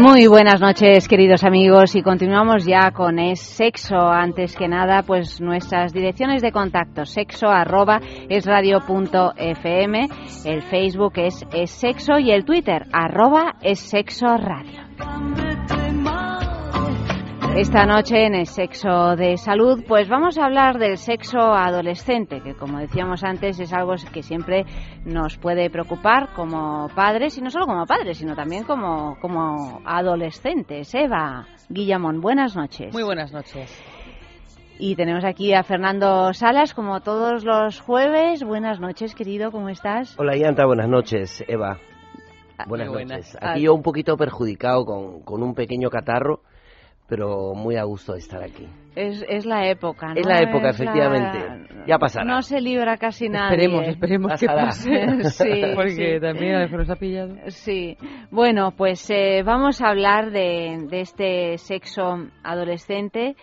Muy buenas noches, queridos amigos, y continuamos ya con Es Sexo. Antes que nada, pues nuestras direcciones de contacto, sexo arroba es radio punto fm, el Facebook es Es Sexo y el Twitter arroba es Sexo Radio. Esta noche en el sexo de salud, pues vamos a hablar del sexo adolescente, que como decíamos antes es algo que siempre nos puede preocupar como padres, y no solo como padres, sino también como, como adolescentes. Eva Guillamón, buenas noches. Muy buenas noches. Y tenemos aquí a Fernando Salas, como todos los jueves. Buenas noches, querido, ¿cómo estás? Hola, Yanta, buenas noches, Eva. Ah, buenas noches. Aquí yo un poquito perjudicado con, con un pequeño catarro pero muy a gusto de estar aquí. Es, es la época, ¿no? Es la época, efectivamente. Ya pasará. No se libra casi nadie. Esperemos, esperemos que pase. sí, Porque también a veces nos ha pillado. Sí. Bueno, pues eh, vamos a hablar de, de este sexo adolescente.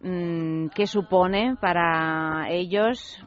Mmm, ¿Qué supone para ellos?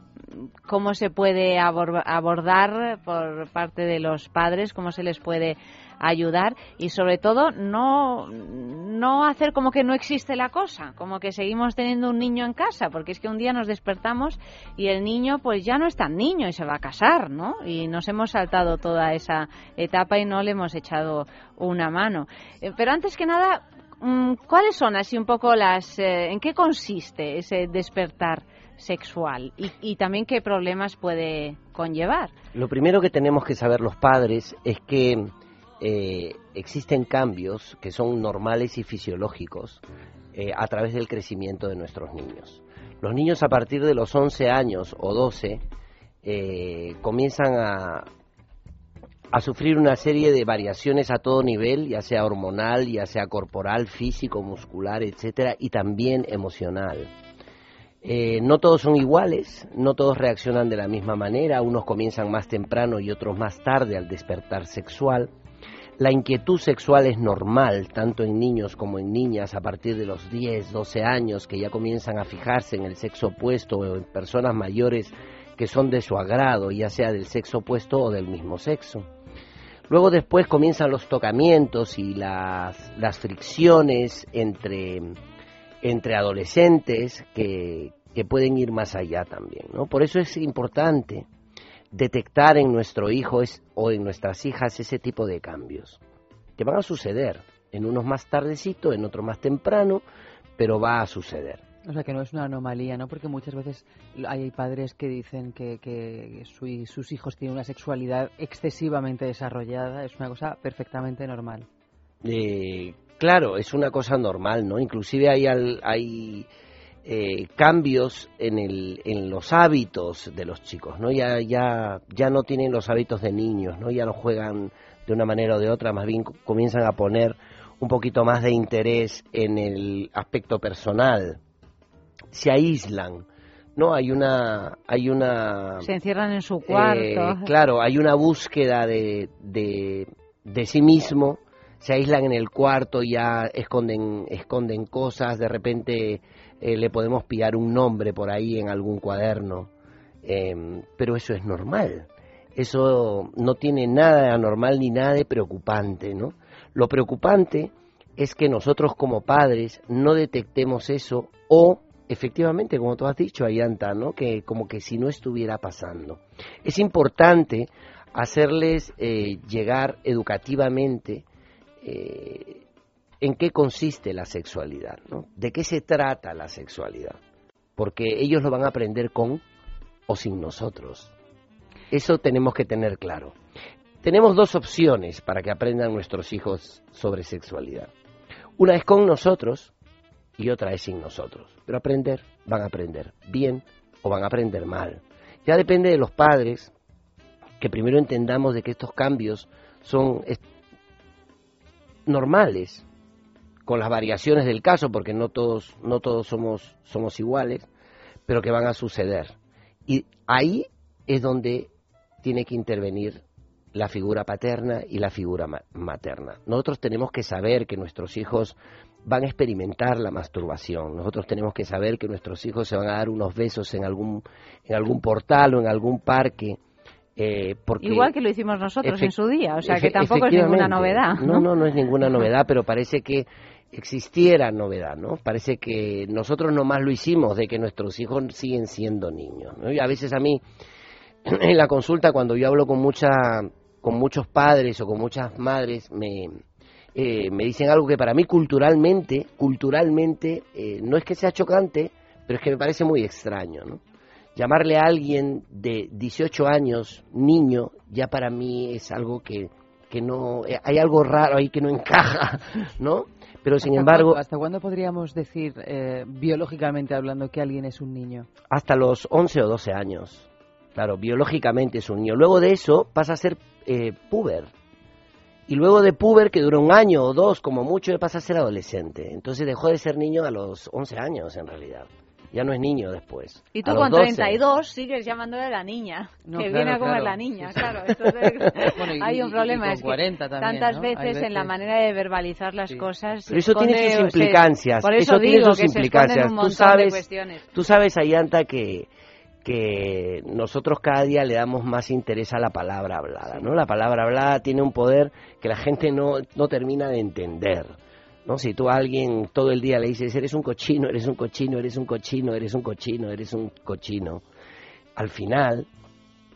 ¿Cómo se puede abordar por parte de los padres? ¿Cómo se les puede ayudar y sobre todo no, no hacer como que no existe la cosa, como que seguimos teniendo un niño en casa, porque es que un día nos despertamos y el niño pues ya no es tan niño y se va a casar, ¿no? Y nos hemos saltado toda esa etapa y no le hemos echado una mano. Eh, pero antes que nada, mm, ¿cuáles son así un poco las... Eh, ¿En qué consiste ese despertar? sexual y, y, también qué problemas puede conllevar. Lo primero que tenemos que saber los padres es que eh, existen cambios que son normales y fisiológicos eh, a través del crecimiento de nuestros niños. Los niños a partir de los 11 años o 12 eh, comienzan a, sufrir una serie de variaciones a todo nivel, ya sea hormonal, ya sea corporal, físico, muscular, etcétera, y también emocional. No todos son iguales, no todos reaccionan de la misma manera, unos comienzan más temprano y otros más tarde al despertar sexual. La inquietud sexual es normal, tanto en niños como en niñas, a partir de los 10, 12 años, que ya comienzan a fijarse en el sexo opuesto o en personas mayores que son de su agrado, ya sea del sexo opuesto o del mismo sexo. Luego después comienzan los tocamientos y las, las fricciones entre, adolescentes que, que pueden ir más allá también. ¿no? Por eso es importante detectar en nuestro hijo es, o en nuestras hijas ese tipo de cambios, que van a suceder, en unos más tardecito, en otros más temprano, pero va a suceder. O sea, que no es una anomalía, ¿no? Porque muchas veces hay padres que dicen que, que sus hijos tienen una sexualidad excesivamente desarrollada. Es una cosa perfectamente normal. Eh, claro, es una cosa normal, ¿no? Inclusive hay, hay eh, cambios en, el, en los hábitos de los chicos, ¿no? Ya, ya, ya no tienen los hábitos de niños, ¿no? Ya no juegan de una manera o de otra, más bien comienzan a poner un poquito más de interés en el aspecto personal. Se aíslan, ¿no? Hay una... Hay una Se encierran en su cuarto. Eh, claro, hay una búsqueda de, de, de sí mismo, se aíslan en el cuarto, ya esconden, esconden cosas, de repente eh, le podemos pillar un nombre por ahí en algún cuaderno, em, pero eso es normal. Eso no tiene nada de anormal ni nada de preocupante, ¿no? Lo preocupante es que nosotros como padres no detectemos eso o efectivamente, como tú has dicho, Ayanta, ¿no? Que como que si no estuviera pasando. Es importante hacerles eh, llegar educativamente eh, en qué consiste la sexualidad. ¿De qué se trata la sexualidad? Porque ellos lo van a aprender con o sin nosotros. Eso tenemos que tener claro. Tenemos dos opciones para que aprendan nuestros hijos sobre sexualidad. Una es con nosotros y otra es sin nosotros. Pero aprender, van a aprender bien o van a aprender mal. Ya depende de los padres que primero entendamos de que estos cambios son normales, con las variaciones del caso, porque no todos, no todos somos, somos iguales, pero que van a suceder. Y ahí es donde tiene que intervenir la figura paterna y la figura materna. Nosotros tenemos que saber que nuestros hijos van a experimentar la masturbación. Nosotros tenemos que saber que nuestros hijos se van a dar unos besos en algún, en algún portal o en algún parque. Eh, porque Igual que lo hicimos nosotros en su día, o sea que tampoco es ninguna novedad. ¿no? no, no, es ninguna novedad, pero parece que existiera novedad, ¿no? Parece que nosotros nomás lo hicimos de que nuestros hijos siguen siendo niños, Y a veces a mí, en la consulta, cuando yo hablo con, mucha, con muchos padres o con muchas madres, me, eh, me dicen algo que para mí culturalmente, culturalmente, eh, no es que sea chocante, pero es que me parece muy extraño, ¿no? Llamarle a alguien de 18 años niño, ya para mí es algo que, que no, eh, hay algo raro ahí que no encaja, ¿no? Pero sin embargo... ¿Hasta cuándo podríamos decir, biológicamente hablando, que alguien es un niño? Hasta los 11 o 12 años. Claro, biológicamente es un niño. Luego de eso pasa a ser puber y luego de puber, que duró un año o dos, como mucho, pasa a ser adolescente. Entonces dejó de ser niño a los 11 años, en realidad. Ya no es niño después. Y tú con 32 sigues llamándole la niña, que viene a comer la niña, claro. hay un problema, es que tantas veces, en la manera de verbalizar las cosas... Pero eso tiene sus implicancias. por eso, tiene sus implicancias. tú sabes, tú sabes, Ayanta, que que nosotros cada día le damos más interés a la palabra hablada, ¿no? La palabra hablada tiene un poder que la gente no, no termina de entender, ¿no? Si tú a alguien todo el día le dices, eres un cochino, eres un cochino, eres un cochino, eres un cochino, eres un cochino, al final...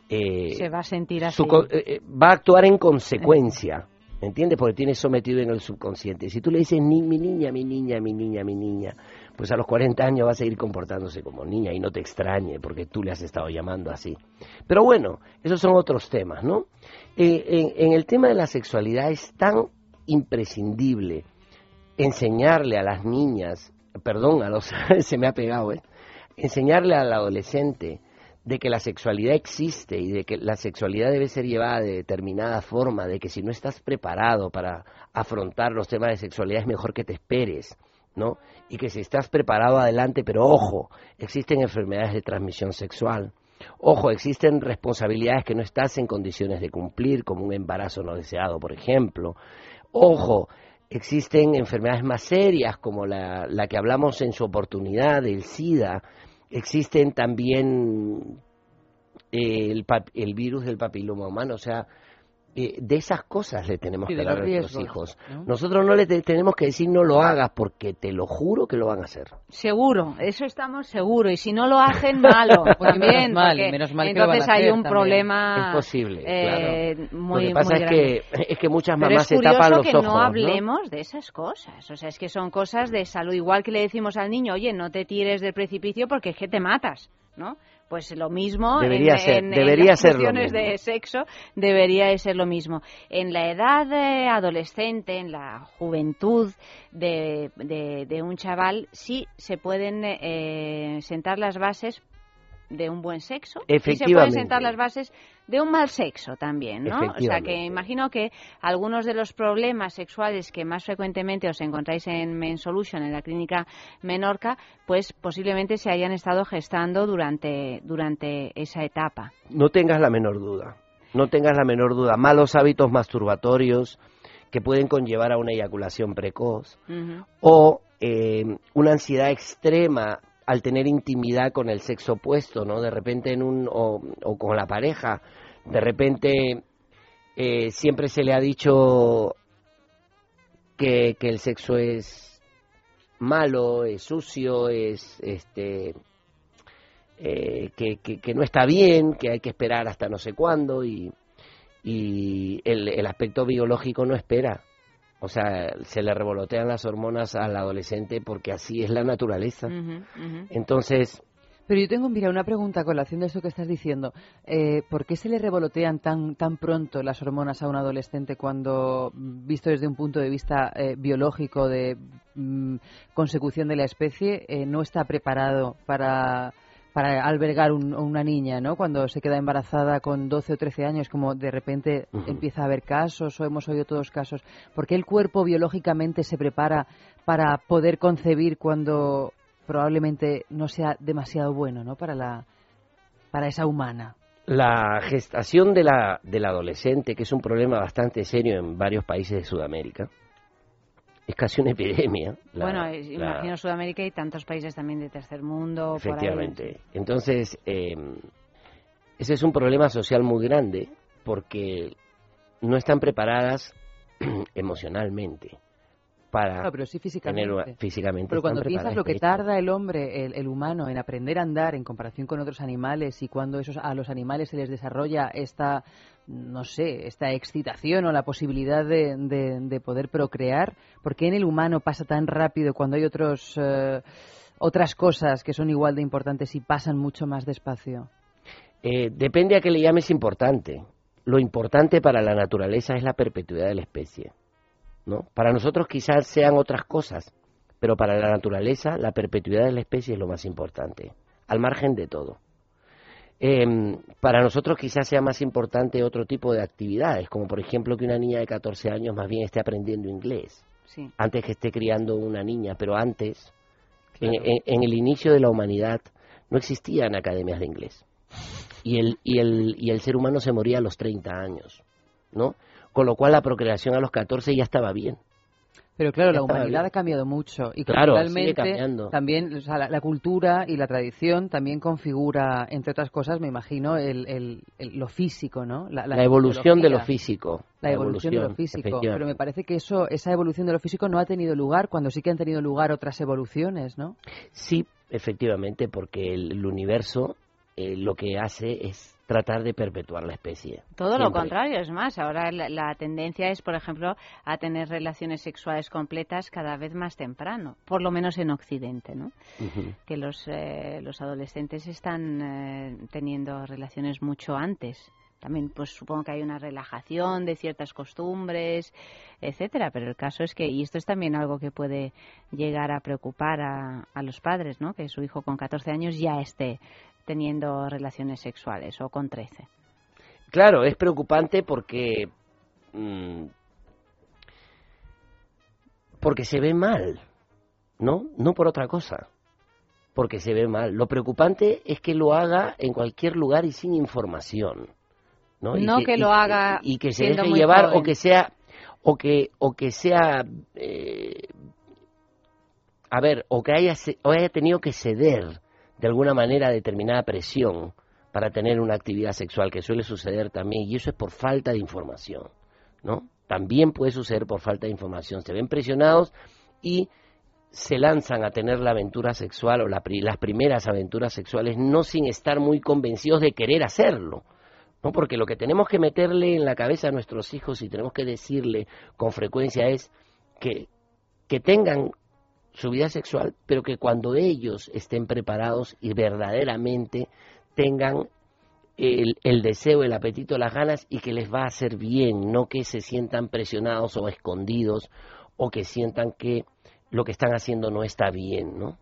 Eh, Se va a sentir así. Eh, eh, va a actuar en consecuencia, ¿me entiendes? Porque tiene sometido en el subconsciente. Si tú le dices, mi niña, mi niña, mi niña, mi niña, pues a los 40 años va a seguir comportándose como niña y no te extrañe porque tú le has estado llamando así. Pero bueno, esos son otros temas, ¿no? Eh, en, el tema de la sexualidad es tan imprescindible enseñarle a las niñas, perdón, a los, se me ha pegado, ¿eh? enseñarle al adolescente de que la sexualidad existe y de que la sexualidad debe ser llevada de determinada forma, de que si no estás preparado para afrontar los temas de sexualidad es mejor que te esperes, ¿no? Y que si estás preparado adelante, pero ojo, existen enfermedades de transmisión sexual. Ojo, existen responsabilidades que no estás en condiciones de cumplir, como un embarazo no deseado, por ejemplo. Ojo, existen enfermedades más serias, como la, la que hablamos en su oportunidad, el SIDA. Existen también eh, el, el virus del papiloma humano. O sea, eh, de esas cosas le tenemos que hablar a nuestros hijos. Nosotros no le tenemos que decir no lo hagas porque te lo juro que lo van a hacer. Seguro, eso estamos seguros. Y si no lo hacen, malo. También, mal, menos mal entonces hay un problema. Es posible. Eh, muy, lo que pasa es, que, es que muchas mamás se tapan los que no hablemos de esas cosas. O sea, es que son cosas de salud. Igual que le decimos al niño, oye, no te tires del precipicio porque es que te matas. ¿no? Pues lo mismo debería en, ser, debería las cuestiones de sexo debería ser lo mismo. En la edad adolescente, en la juventud de, de, un chaval, sí se pueden eh, sentar las bases de un buen sexo y se pueden sentar las bases de un mal sexo también, ¿no? O sea que imagino que algunos de los problemas sexuales que más frecuentemente os encontráis en Men Solution, en la clínica Menorca, pues posiblemente se hayan estado gestando durante, durante esa etapa. No tengas la menor duda, no tengas la menor duda. Malos hábitos masturbatorios que pueden conllevar a una eyaculación precoz o eh, una ansiedad extrema al tener intimidad con el sexo opuesto, ¿no? De repente en un o, con la pareja, de repente eh, siempre se le ha dicho que, que el sexo es malo, es sucio, es este eh, que, que, no está bien, que hay que esperar hasta no sé cuándo y, y el, el aspecto biológico no espera. O sea, se le revolotean las hormonas al adolescente porque así es la naturaleza. Entonces... Pero yo tengo, mira, una pregunta con relación de eso que estás diciendo. Eh, ¿Por qué se le revolotean tan, tan pronto las hormonas a un adolescente cuando, visto desde un punto de vista eh, biológico de mm, consecución de la especie, eh, no está preparado para para albergar una niña, ¿no? Cuando se queda embarazada con 12 o 13 años, como de repente empieza a haber casos o hemos oído todos casos. ¿Por qué el cuerpo biológicamente se prepara para poder concebir cuando probablemente no sea demasiado bueno, ¿no? Para la para esa humana. La gestación de la, del adolescente, que es un problema bastante serio en varios países de Sudamérica, es casi una epidemia. bueno, imagino Sudamérica y tantos países también de tercer mundo. Efectivamente. Entonces, eh, ese es un problema social muy grande porque no están preparadas emocionalmente para pero sí físicamente. físicamente pero cuando piensas lo que tarda el hombre, el, humano, en aprender a andar en comparación con otros animales y cuando esos, a los animales se les desarrolla esta, no sé, esta excitación o la posibilidad de, de, poder procrear, ¿por qué en el humano pasa tan rápido cuando hay otros, eh, otras cosas que son igual de importantes y pasan mucho más despacio? Eh, depende a qué le llames importante. Lo importante para la naturaleza es la perpetuidad de la especie. Para nosotros quizás sean otras cosas, pero para la naturaleza la perpetuidad de la especie es lo más importante, al margen de todo. Em, para nosotros quizás sea más importante otro tipo de actividades, como por ejemplo que una niña de 14 años más bien esté aprendiendo inglés, antes que esté criando una niña, pero antes, en, en, el inicio de la humanidad, no existían academias de inglés. Y el, y el, y el ser humano se moría a los 30 años, ¿no? Con lo cual la procreación a los 14 ya estaba bien. Pero claro, la humanidad ha cambiado mucho y claro, también la, cultura y la tradición también configura, entre otras cosas, me imagino, el, lo físico, ¿no? La, evolución de lo físico. La, evolución, de lo físico. Pero me parece que eso, esa evolución de lo físico no ha tenido lugar cuando sí que han tenido lugar otras evoluciones, ¿no? Sí, efectivamente, porque el, universo eh, lo que hace es tratar de perpetuar la especie. Todo lo contrario, es más, ahora la, tendencia es, por ejemplo, a tener relaciones sexuales completas cada vez más temprano, por lo menos en Occidente, ¿no? Que los, eh, los adolescentes están eh, teniendo relaciones mucho antes. También, pues supongo que hay una relajación de ciertas costumbres, etcétera. Pero el caso es que, y esto es también algo que puede llegar a preocupar a, a los padres, ¿no? Que su hijo con 14 años ya esté teniendo relaciones sexuales o con 13. Claro, es preocupante porque mm, porque se ve mal, ¿no? No por otra cosa, porque se ve mal. Lo preocupante es que lo haga en cualquier lugar y sin información, ¿no? No que, lo haga y, que se deje llevar o que sea o que o que sea eh, a ver o que haya o haya tenido que ceder de alguna manera determinada presión para tener una actividad sexual, que suele suceder también, y eso es por falta de información, ¿no? También puede suceder por falta de información. Se ven presionados y se lanzan a tener la aventura sexual o las primeras aventuras sexuales no sin estar muy convencidos de querer hacerlo. ¿no? Porque lo que tenemos que meterle en la cabeza a nuestros hijos y tenemos que decirle con frecuencia es que, que tengan su vida sexual, pero que cuando ellos estén preparados y verdaderamente tengan el, el, deseo, el apetito, las ganas y que les va a hacer bien, no que se sientan presionados o escondidos o que sientan que lo que están haciendo no está bien, ¿no?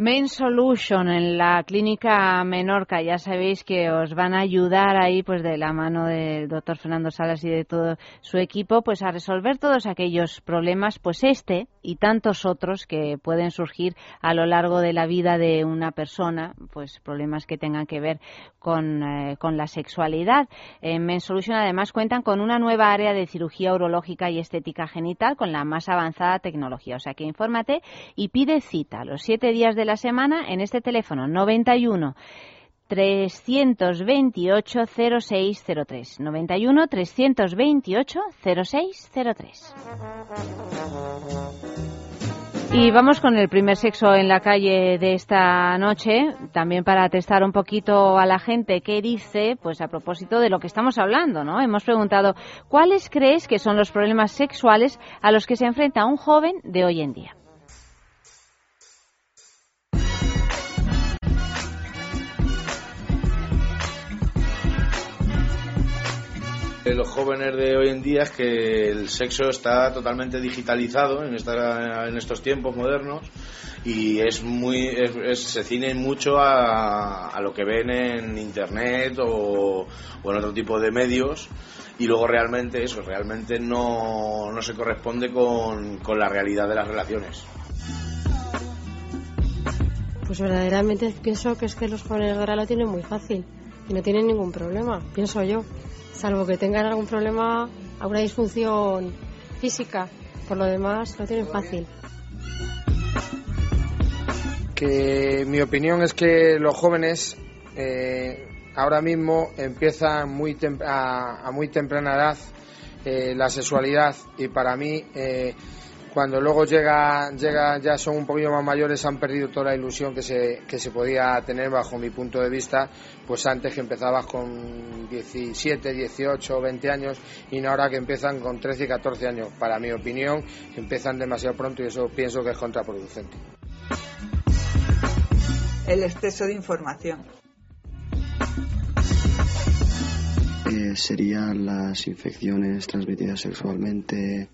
Main Solution en la clínica Menorca, ya sabéis que os van a ayudar ahí pues de la mano del doctor Fernando Salas y de todo su equipo pues a resolver todos aquellos problemas, pues este y tantos otros que pueden surgir a lo largo de la vida de una persona, pues problemas que tengan que ver con, eh, con la sexualidad. En Men Solution además cuentan con una nueva área de cirugía urológica y estética genital con la más avanzada tecnología. O sea que infórmate y pide cita los siete días de la semana en este teléfono 91 328 0603 91 328 0603 y vamos con el primer sexo en la calle de esta noche, también para testar un poquito a la gente qué dice, pues a propósito de lo que estamos hablando, ¿no? Hemos preguntado, ¿cuáles crees que son los problemas sexuales a los que se enfrenta un joven de hoy en día? De los jóvenes de hoy en día es que el sexo está totalmente digitalizado en, esta, en estos tiempos modernos y es muy se ciñen mucho a, lo que ven en internet o, en otro tipo de medios y luego realmente eso realmente no, no se corresponde con, con la realidad de las relaciones. Pues verdaderamente pienso que es que los jóvenes ahora lo tienen muy fácil y no tienen ningún problema, pienso yo, salvo que tengan algún problema, alguna disfunción física, por lo demás lo tienen fácil. Que mi opinión es que los jóvenes eh, ahora mismo empiezan muy a, muy temprana edad eh, la sexualidad y para mí eh, cuando luego llega, llega, ya son un poquito más mayores, han perdido toda la ilusión que se, que se podía tener bajo mi punto de vista, pues antes que empezabas con 17, 18, 20 años y ahora que empiezan con 13 y 14 años. Para mi opinión, empiezan demasiado pronto y eso pienso que es contraproducente. El exceso de información. Eh, serían las infecciones transmitidas sexualmente,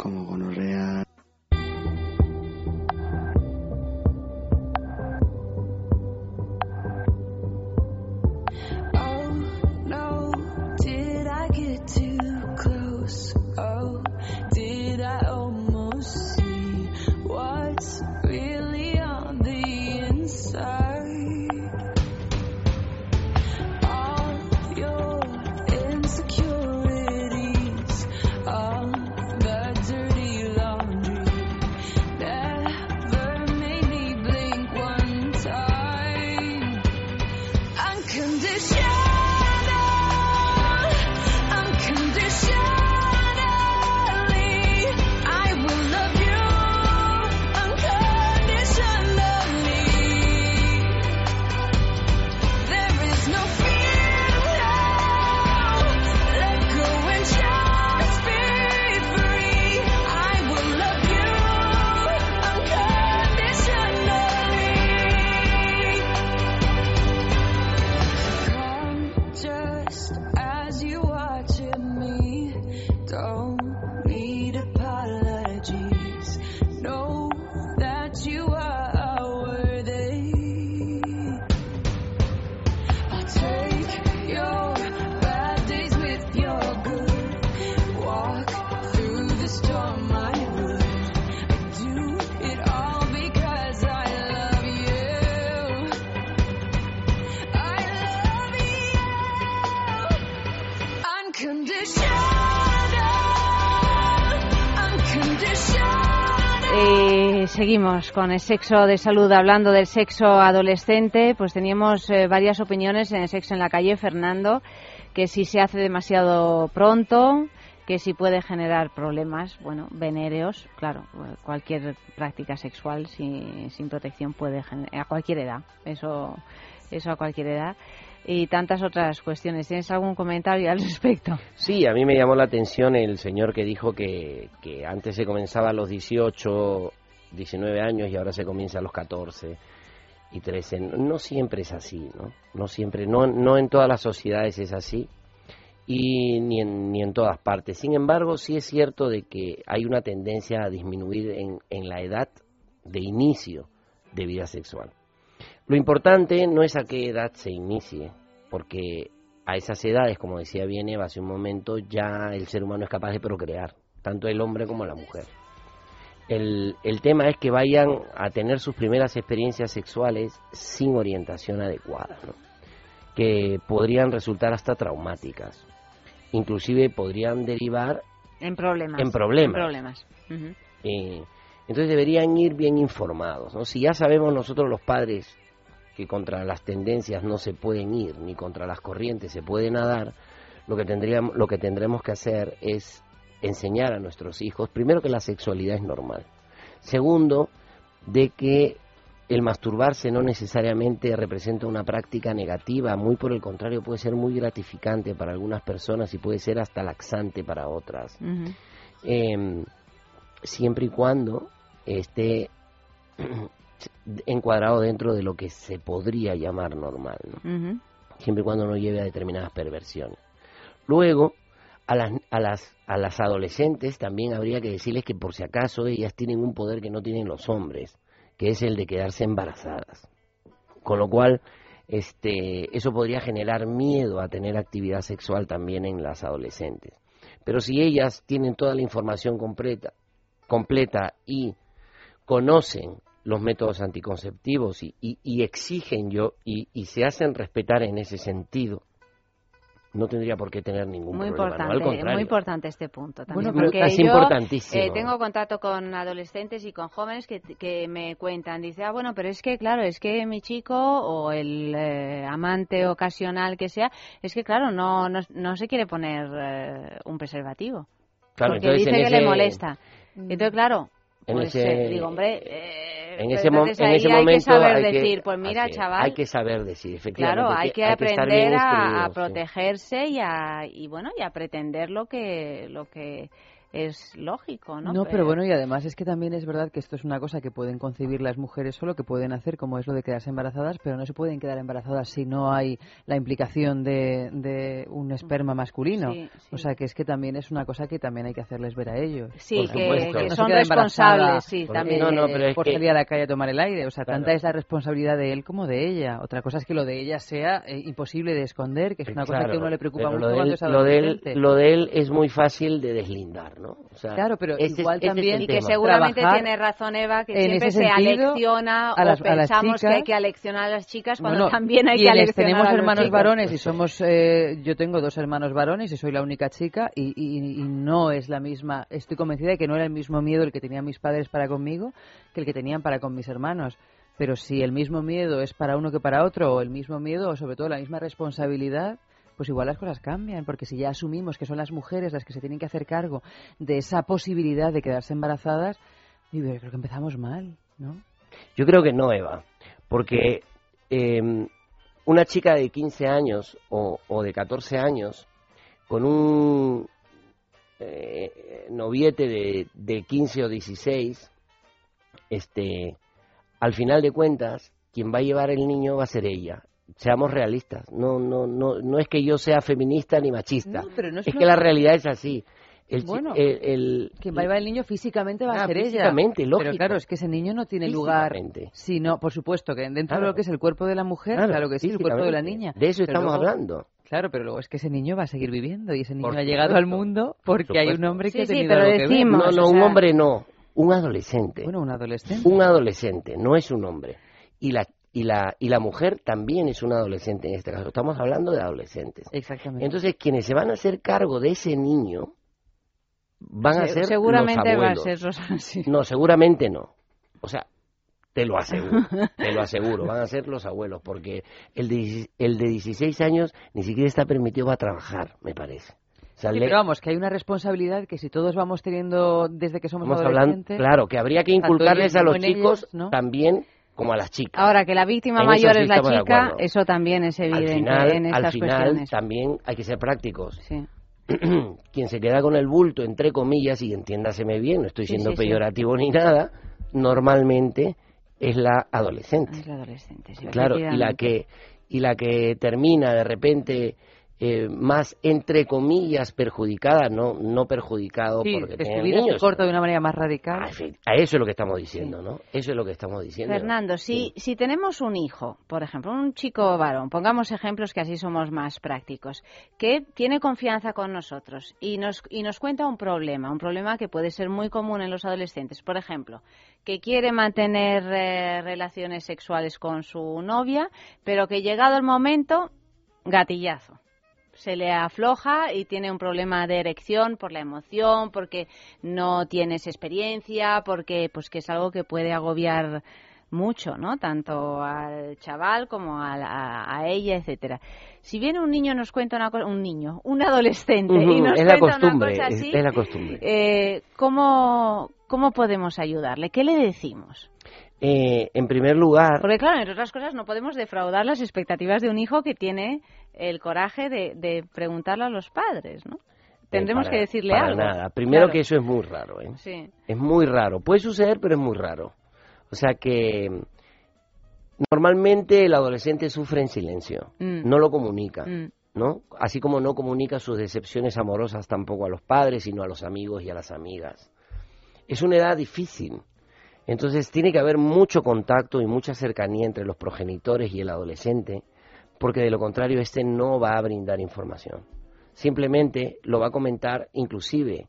como gonorrea, seguimos con el sexo de salud, hablando del sexo adolescente, pues teníamos eh, varias opiniones en el sexo en la calle, Fernando, que si se hace demasiado pronto, que si puede generar problemas, bueno, venéreos, claro, cualquier práctica sexual sin, sin protección puede generar, a cualquier edad, eso, eso a cualquier edad y tantas otras cuestiones. ¿Tienes algún comentario al respecto? Sí, a mí me llamó la atención el señor que dijo que, que antes se comenzaba a los 18 19 años y ahora se comienza a los 14 y 13. No siempre es así, ¿no? No siempre, no, no en todas las sociedades es así y ni en, ni en todas partes. Sin embargo, sí es cierto de que hay una tendencia a disminuir en, en la edad de inicio de vida sexual. Lo importante no es a qué edad se inicie, porque a esas edades, como decía bien Eva hace un momento, ya el ser humano es capaz de procrear, tanto el hombre como la mujer. El, el, tema es que vayan a tener sus primeras experiencias sexuales sin orientación adecuada, que podrían resultar hasta traumáticas. Inclusive podrían derivar en problemas. En problemas. Eh, entonces deberían ir bien informados. ¿no? Si ya sabemos nosotros los padres que contra las tendencias no se pueden ir, ni contra las corrientes se puede nadar, lo que, tendríamos, lo que tendremos que hacer es enseñar a nuestros hijos, primero que la sexualidad es normal, segundo, de que el masturbarse no necesariamente representa una práctica negativa, muy por el contrario puede ser muy gratificante para algunas personas y puede ser hasta laxante para otras, em, siempre y cuando esté encuadrado dentro de lo que se podría llamar normal, siempre y cuando no lleve a determinadas perversiones. Luego, a las, a, las, a las adolescentes también habría que decirles que por si acaso ellas tienen un poder que no tienen los hombres, que es el de quedarse embarazadas. Con lo cual, este, eso podría generar miedo a tener actividad sexual también en las adolescentes. Pero si ellas tienen toda la información completa, completa y conocen los métodos anticonceptivos y, y, y exigen yo y, y se hacen respetar en ese sentido, no tendría por qué tener ningún muy problema. Importante, no, al contrario. muy importante este punto también. Bueno, porque es yo, importantísimo. eh, tengo contacto con adolescentes y con jóvenes que, que me cuentan, dice, ah, bueno, pero es que, claro, es que mi chico o el eh, amante ocasional que sea, es que, claro, no, no, no se quiere poner eh, un preservativo. Claro, porque entonces dice en que ese- le molesta. Entonces, claro, en pues ese- eh, digo, hombre, eh, en ese, mo- entonces en ese hay momento que saber hay que- decir, pues mira, chaval, hay que saber decir, efectivamente. Claro, hay que bien aprender a, a instruidos, sí. protegerse y a y bueno y a pretender lo que lo que es lógico, ¿no? No, pero bueno, y además es que también es verdad que esto es una cosa que pueden concebir las mujeres solo, que pueden hacer, como es lo de quedarse embarazadas, pero no se pueden quedar embarazadas si no hay la implicación de, de un esperma masculino. Sí, O sea, que es que también es una cosa que también hay que hacerles ver a ellos. Sí, que, que son responsables, sí, también. No, no, pero es por que- salir a la calle a tomar el aire. O sea, Claro. tanta es la responsabilidad de él como de ella. Otra cosa es que lo de ella sea eh, imposible de esconder, que es una cosa que a uno le preocupa mucho lo de, cuando es lo, de él, lo de él es muy fácil de deslindar, ¿no? O sea, Claro, pero ese igual ese es el también- y que tema. seguramente trabajar tiene razón Eva, que siempre se alecciona a las- o a las pensamos que hay chicas. que aleccionar a las chicas cuando Bueno, también hay que aleccionar tenemos a los hermanos chicos. varones y somos eh, yo tengo dos hermanos varones y soy la única chica y, y- y no es la misma estoy convencida de que no era el mismo miedo el que tenían mis padres para conmigo que el que tenían para con mis hermanos pero si el mismo miedo es para uno que para otro o el mismo miedo o sobre todo la misma responsabilidad pues igual las cosas cambian, porque si ya asumimos que son las mujeres las que se tienen que hacer cargo de esa posibilidad de quedarse embarazadas, y creo que empezamos mal, ¿no? Yo creo que no, Eva, porque eh, una chica de 15 años o, o de 14 años con un eh, noviete de, de 15 o 16, este, al final de cuentas, quien va a llevar el niño va a ser ella. Seamos realistas. No, no, no, no es que yo sea feminista ni machista. No, pero no es es una- que la realidad es así. El, Bueno, el- el- Quien va el niño físicamente va Ah, a ser ella. físicamente, lógico. Pero claro, es que ese niño no tiene lugar. No, por supuesto, que dentro Claro. de lo que es el cuerpo de la mujer, claro, Claro, que sí, el cuerpo de la niña. De eso Pero estamos luego- hablando. Claro, pero luego es que ese niño va a seguir viviendo y ese niño ha llegado al mundo porque hay un hombre que Sí, ha sí, tenido pero algo que ver. decimos- No, no, o un hombre no, un adolescente. Bueno, un adolescente. Un adolescente, no es un hombre. Y la, y, la, y la mujer también es un adolescente en este caso. Estamos hablando de adolescentes. Exactamente. Entonces, quienes se van a hacer cargo de ese niño van a Se- ser seguramente los va a abuelos. ser Rosa, sí. No, seguramente no. O sea, te lo aseguro, te lo aseguro, van a ser los abuelos, porque el de, el de 16 años ni siquiera está permitido para trabajar, me parece. O sea, Sí, le- pero vamos, que hay una responsabilidad que si todos vamos teniendo desde que somos hablando, adolescentes... claro, que habría que inculcarles a los chicos ellos, ¿no? también como a las chicas. Ahora que la víctima En mayor es la chica, eso también es al evidente final, en estas al final cuestiones. también hay que ser prácticos. Sí. Quien se queda con el bulto, entre comillas, y entiéndaseme bien, no estoy Sí, siendo sí, peyorativo ni nada, normalmente es la adolescente. Es la adolescente, sí, Claro, y la que y la que termina de repente eh, más entre comillas perjudicada, no no perjudicado Sí, porque que tiene su vida se niños. corta de una manera más radical. A efe- a eso es lo que estamos diciendo, ¿no? Eso es lo que estamos diciendo. Fernando, si, si tenemos un hijo, por ejemplo, un chico varón, pongamos ejemplos que así somos más prácticos, que tiene confianza con nosotros y nos, y nos cuenta un problema, un problema que puede ser muy común en los adolescentes, por ejemplo, que quiere mantener eh, relaciones sexuales con su novia, pero que llegado el momento, gatillazo. Se le afloja y tiene un problema de erección por la emoción, porque no tienes experiencia, porque pues que es algo que puede agobiar mucho, ¿no? Tanto al chaval como a, la- a ella, etcétera. Si viene un niño nos cuenta una cosa, un niño, un adolescente y nos es la cuenta costumbre, una cosa así, es la costumbre. eh, ¿cómo, ¿cómo podemos ayudarle? ¿Qué le decimos? Eh, en primer lugar, Porque claro, entre otras cosas, no podemos defraudar las expectativas de un hijo que tiene el coraje de, de preguntarle a los padres, ¿no? Tendremos para- que decirle para algo. nada. Primero Claro. que eso es muy raro, ¿eh? Sí. Es muy raro. Puede suceder, pero es muy raro. O sea que normalmente el adolescente sufre en silencio, Mm. no lo comunica. Mm. ¿no? Así como no comunica sus decepciones amorosas tampoco a los padres, sino a los amigos y a las amigas. Es una edad difícil. Entonces tiene que haber mucho contacto y mucha cercanía entre los progenitores y el adolescente, porque de lo contrario este no va a brindar información. Simplemente lo va a comentar inclusive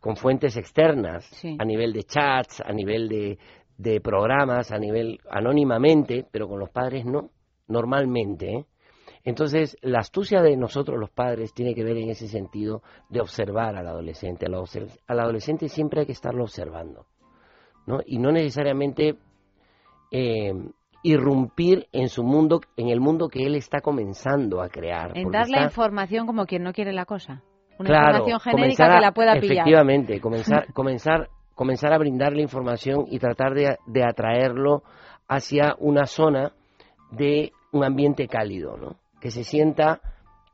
con fuentes externas, Sí. a nivel de chats, a nivel de, de programas, a nivel anónimamente, pero con los padres no, normalmente. ¿eh? Entonces, la astucia de nosotros los padres tiene que ver en ese sentido de observar al adolescente. Al, al adolescente siempre hay que estarlo observando, ¿no? Y no necesariamente eh, irrumpir en su mundo, en el mundo que él está comenzando a crear. En dar la está- información como quien no quiere la cosa. Una Claro, información genérica a- que la pueda pillar. Efectivamente, comenzar, comenzar, comenzar a brindarle información y tratar de, de atraerlo hacia una zona de un ambiente cálido, ¿no? Que se sienta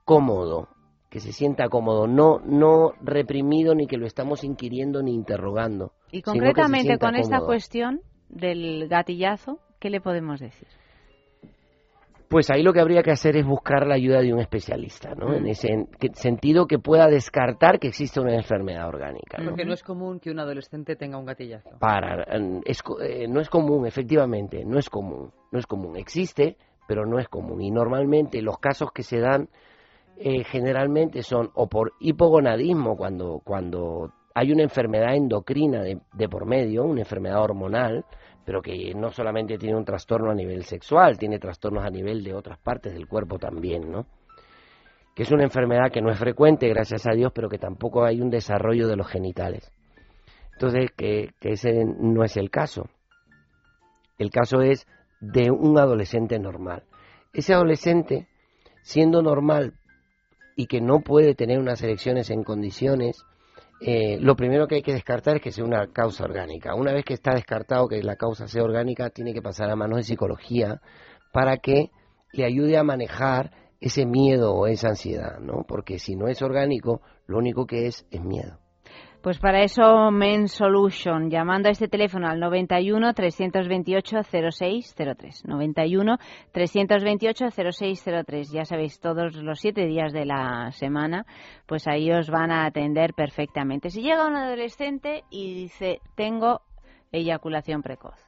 cómodo, que se sienta cómodo, no, no reprimido ni que lo estamos inquiriendo ni interrogando. Y concretamente con esta cuestión del gatillazo, ¿qué le podemos decir? Pues ahí lo que habría que hacer es buscar la ayuda de un especialista, ¿no? Mm. En ese en- que- sentido que pueda descartar que existe una enfermedad orgánica. ¿no? Porque no es común que un adolescente tenga un gatillazo. para es co- eh, no es común efectivamente no es común no es común existe pero no es común y normalmente los casos que se dan eh, generalmente son o por hipogonadismo cuando cuando hay una enfermedad endocrina de, de por medio una enfermedad hormonal pero que no solamente tiene un trastorno a nivel sexual tiene trastornos a nivel de otras partes del cuerpo también no que es una enfermedad que no es frecuente gracias a Dios pero que tampoco hay un desarrollo de los genitales entonces, que, que ese no es el caso. El caso es de un adolescente normal. Ese adolescente, siendo normal y que no puede tener unas elecciones en condiciones, eh, lo primero que hay que descartar es que sea una causa orgánica. Una vez que está descartado que la causa sea orgánica, tiene que pasar a manos de psicología para que le ayude a manejar ese miedo o esa ansiedad, ¿no? Porque si no es orgánico, lo único que es es miedo. Pues para eso Men Solution, llamando a este teléfono al 91 328 0603. 91 328 0603. Ya sabéis, todos los siete días de la semana, pues ahí os van a atender perfectamente. Si llega un adolescente y dice, tengo eyaculación precoz.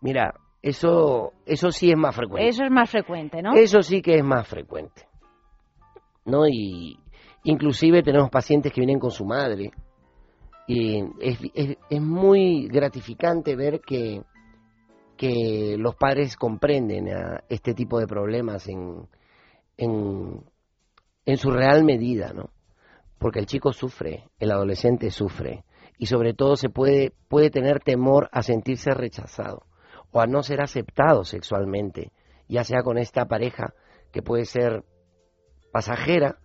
Mira, eso, eso sí es más frecuente. Eso es más frecuente, ¿no? Eso sí que es más frecuente. ¿No? Y inclusive tenemos pacientes que vienen con su madre. Y es, es, muy gratificante ver que, que los padres comprenden a este tipo de problemas en, en, en su real medida, ¿no? Porque el chico sufre, el adolescente sufre. Y sobre todo se puede, puede tener temor a sentirse rechazado o a no ser aceptado sexualmente, ya sea con esta pareja que puede ser pasajera,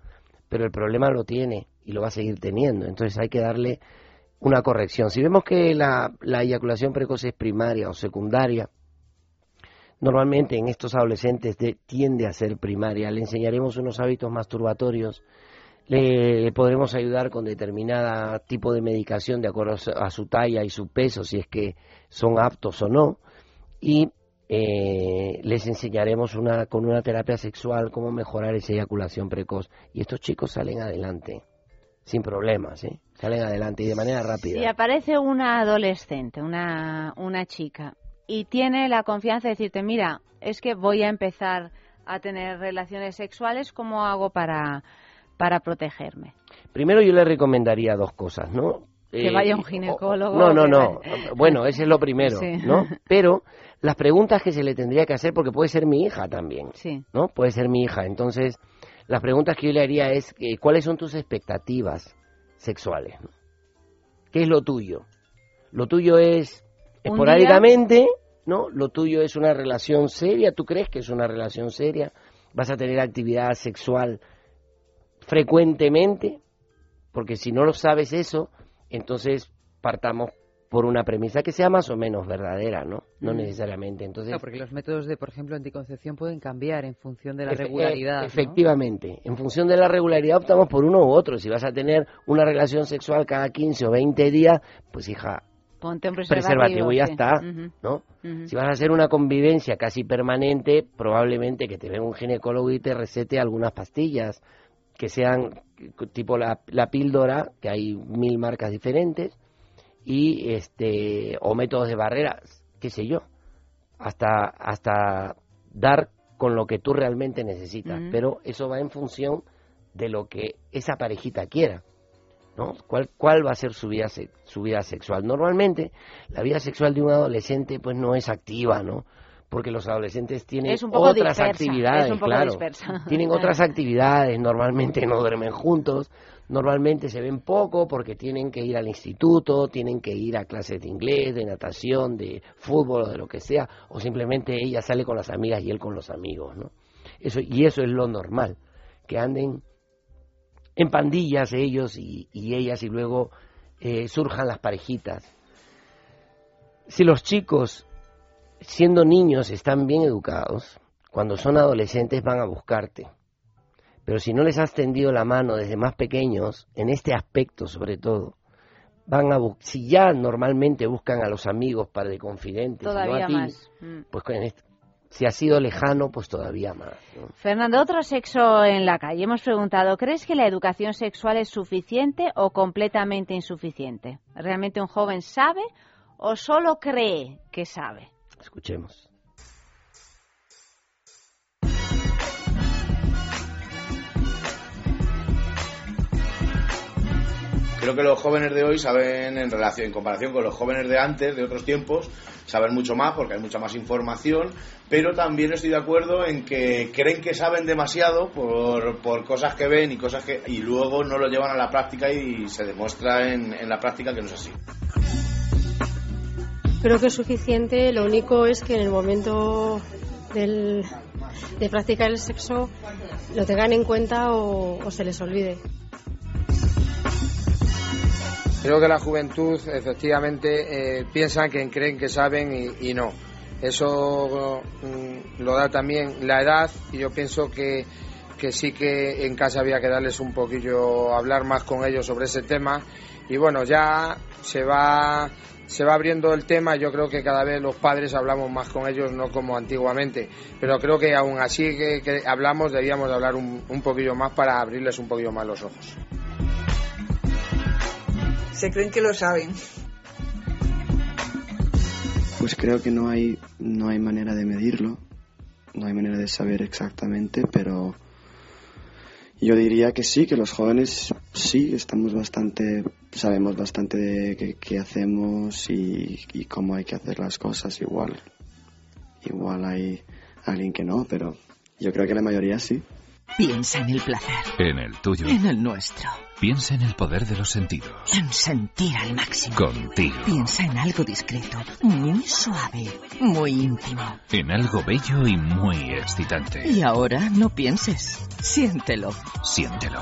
pero el problema lo tiene y lo va a seguir teniendo. Entonces hay que darle una corrección. Si vemos que la, la eyaculación precoz es primaria o secundaria, normalmente en estos adolescentes de- tiende a ser primaria. Le enseñaremos unos hábitos masturbatorios, le, le podremos ayudar con determinada tipo de medicación de acuerdo a su talla y su peso, si es que son aptos o no, y eh, les enseñaremos una, con una terapia sexual cómo mejorar esa eyaculación precoz. Y estos chicos salen adelante, sin problemas, ¿eh? salen adelante y de manera rápida. Si aparece una adolescente, una, una chica, y tiene la confianza de decirte, mira, es que voy a empezar a tener relaciones sexuales, ¿cómo hago para, para protegerme? Primero yo le recomendaría dos cosas, ¿no? Que Eh, vaya un ginecólogo, No, no, no. Bueno, ese es lo primero, Sí. ¿no? Pero las preguntas que se le tendría que hacer, porque puede ser mi hija también, Sí. ¿no? Puede ser mi hija. Entonces, las preguntas que yo le haría es, eh, ¿cuáles son tus expectativas sexuales? ¿Qué es lo tuyo? Lo tuyo es esporádicamente, ¿no? Lo tuyo es una relación seria. ¿Tú crees que es una relación seria? ¿Vas a tener actividad sexual frecuentemente? Porque si no lo sabes eso, entonces partamos por una premisa que sea más o menos verdadera, ¿no? No Mm. necesariamente. Entonces, Claro, porque los métodos de, por ejemplo, anticoncepción pueden cambiar en función de la Efe- regularidad. eh, ¿no? Efectivamente. En función de la regularidad optamos por uno u otro. Si vas a tener una relación sexual cada 15 o 20 días, pues hija, Ponte un preservativo, y ya está, ¿no? Si vas a hacer una convivencia casi permanente, probablemente que te venga un ginecólogo y te recete algunas pastillas que sean tipo la, la píldora, que hay mil marcas diferentes, y este o métodos de barreras, qué sé yo, hasta hasta dar con lo que tú realmente necesitas, pero eso va en función de lo que esa parejita quiera. ¿no? ¿Cuál, ¿Cuál va a ser su vida, su vida sexual? Normalmente, la vida sexual de un adolescente pues no es activa, ¿no? Porque los adolescentes tienen otras actividades, claro. Tienen otras actividades, normalmente no duermen juntos, normalmente se ven poco porque tienen que ir al instituto, tienen que ir a clases de inglés, de natación, de fútbol o de lo que sea, o simplemente ella sale con las amigas y él con los amigos, ¿no? Eso, y eso es lo normal, que anden en pandillas ellos y, ellas y luego eh, surjan las parejitas. Si los chicos, siendo niños, están bien educados, cuando son adolescentes van a buscarte. Pero si no les has tendido la mano desde más pequeños, en este aspecto sobre todo, van a si ya normalmente buscan a los amigos para de confidentes, Todavía no más. Mm. pues este, si ha sido lejano, pues todavía más. Fernando, otro sexo en la calle. Hemos preguntado, ¿crees que la educación sexual es suficiente o completamente insuficiente? ¿Realmente un joven sabe o solo cree que sabe? Escuchemos. Creo que los jóvenes de hoy saben, en relación, en comparación con los jóvenes de antes, de otros tiempos, saben mucho más porque hay mucha más información, pero también estoy de acuerdo en que creen que saben demasiado por, por cosas que ven y cosas que y luego no lo llevan a la práctica y se demuestra en, en la práctica que no es así. Creo que es suficiente, lo único es que en el momento del, de practicar el sexo lo tengan en cuenta o, se les olvide. Creo que la juventud efectivamente eh, piensan que creen que saben y, no. Eso mm, lo da también la edad y yo pienso que, que sí que en casa había que darles un poquillo, hablar más con ellos sobre ese tema y bueno, ya se va se va abriendo el tema, yo creo que cada vez los padres hablamos más con ellos, no como antiguamente, pero creo que aún así que, hablamos, debíamos de hablar un, un poquillo más para abrirles un poquillo más los ojos se creen que lo saben. Pues creo que no hay, no hay manera de medirlo, no hay manera de saber exactamente, pero yo diría que sí, que los jóvenes sí, estamos bastante, sabemos bastante de qué, hacemos y, y, cómo hay que hacer las cosas igual. Igual hay alguien que no, pero yo creo que la mayoría sí. Piensa en el placer. En el tuyo. En el nuestro. Piensa en el poder de los sentidos. En sentir al máximo. Contigo. Piensa en algo discreto, muy suave, muy íntimo. En algo bello y muy excitante. Y ahora no pienses. Siéntelo. Siéntelo.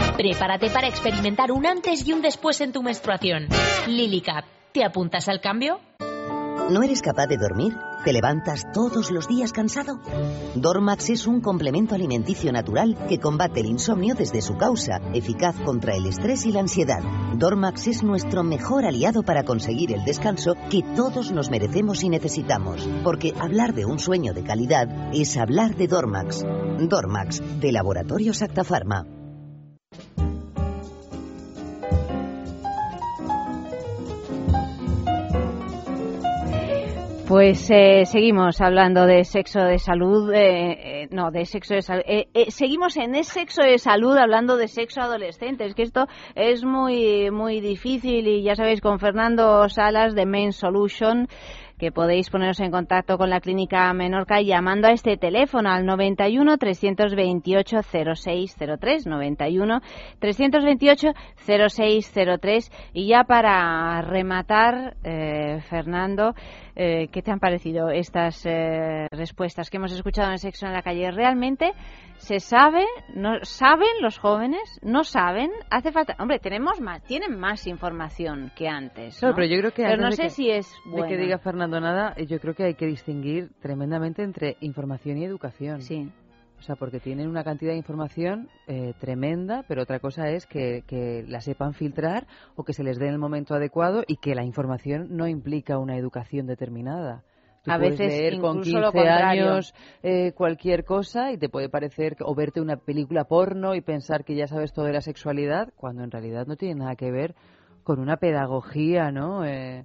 Prepárate para experimentar un antes y un después en tu menstruación. Lily Cap ¿Te apuntas al cambio? ¿No eres capaz de dormir? ¿Te levantas todos los días cansado? Dormax es un complemento alimenticio natural que combate el insomnio desde su causa, eficaz contra el estrés y la ansiedad. Dormax es nuestro mejor aliado para conseguir el descanso que todos nos merecemos y necesitamos, porque hablar de un sueño de calidad es hablar de Dormax. Dormax, de Laboratorio Acta Pues eh, seguimos hablando de sexo de salud, eh, eh, no, de sexo de salud. seguimos en el sexo de salud hablando de sexo adolescente. Es que esto es muy, muy difícil y ya sabéis, con Fernando Salas de Main Solution, que podéis poneros en contacto con la clínica Menorca llamando a este teléfono al 91 328 0603 91 328 0603 y ya para rematar eh, Fernando eh, ¿qué te han parecido estas eh, respuestas que hemos escuchado en el sexo en la calle? ¿Realmente se sabe? ¿No saben los jóvenes? ¿No saben? Hace falta, hombre, tenemos más, tienen más información que antes. ¿no? pero yo creo que Pero no de sé que- si es de bueno. que diga Fernando nada, yo creo que hay que distinguir tremendamente entre información y educación. Sí. O sea, porque tienen una cantidad de información eh, tremenda, pero otra cosa es que, que la sepan filtrar o que se les dé en el momento adecuado y que la información no implica una educación determinada. Tú A puedes veces leer con incluso lo 15 contrario. años eh, cualquier cosa y te puede parecer que- o verte una película porno y pensar que ya sabes todo de la sexualidad cuando en realidad no tiene nada que ver con una pedagogía, ¿no? Eh,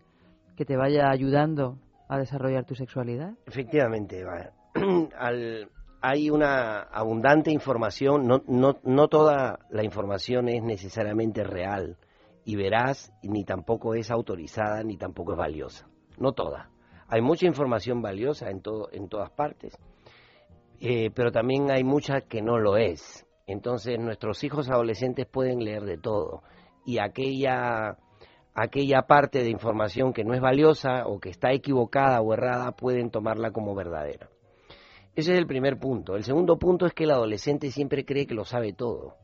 que te vaya ayudando a desarrollar tu sexualidad. Efectivamente, Eva. Al- hay una abundante información, no, no, no toda la información es necesariamente real y veraz, ni tampoco es autorizada, ni tampoco es valiosa. No toda. Hay mucha información valiosa en, todo, en todas partes, eh, pero también hay mucha que no lo es. Entonces nuestros hijos adolescentes pueden leer de todo y aquella aquella parte de información que no es valiosa o que está equivocada o errada pueden tomarla como verdadera. Ese es el primer punto. El segundo punto es que el adolescente siempre cree que lo sabe todo.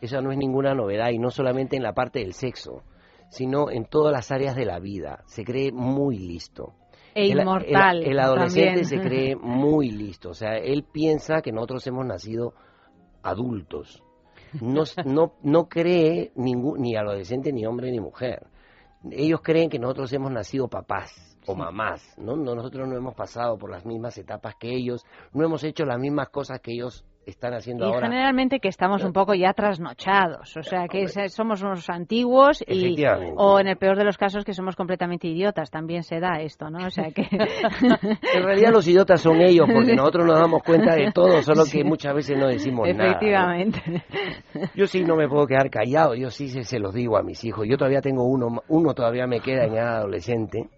Esa no es ninguna novedad y no solamente en la parte del sexo, sino en todas las áreas de la vida. Se cree muy listo. E El- el- inmortal El, adolescente también. se cree muy listo. O sea, él piensa que nosotros hemos nacido adultos. No, no, no cree ningún, ni adolescente, ni hombre, ni mujer. Ellos creen que nosotros hemos nacido papás o mamás, ¿no? No, Nosotros no hemos pasado por las mismas etapas que ellos, no hemos hecho las mismas cosas que ellos están haciendo Y ahora. generalmente que estamos un poco ya trasnochados, o sea que somos unos antiguos y o en el peor de los casos que somos completamente idiotas, también se da esto, ¿no? O sea que En realidad los idiotas son ellos, porque nosotros nos damos cuenta de todo, solo que muchas veces no decimos nada. efectivamente. Yo sí no me puedo quedar callado, yo sí se, se los digo a mis hijos. Yo todavía tengo uno, uno todavía me queda en edad adolescente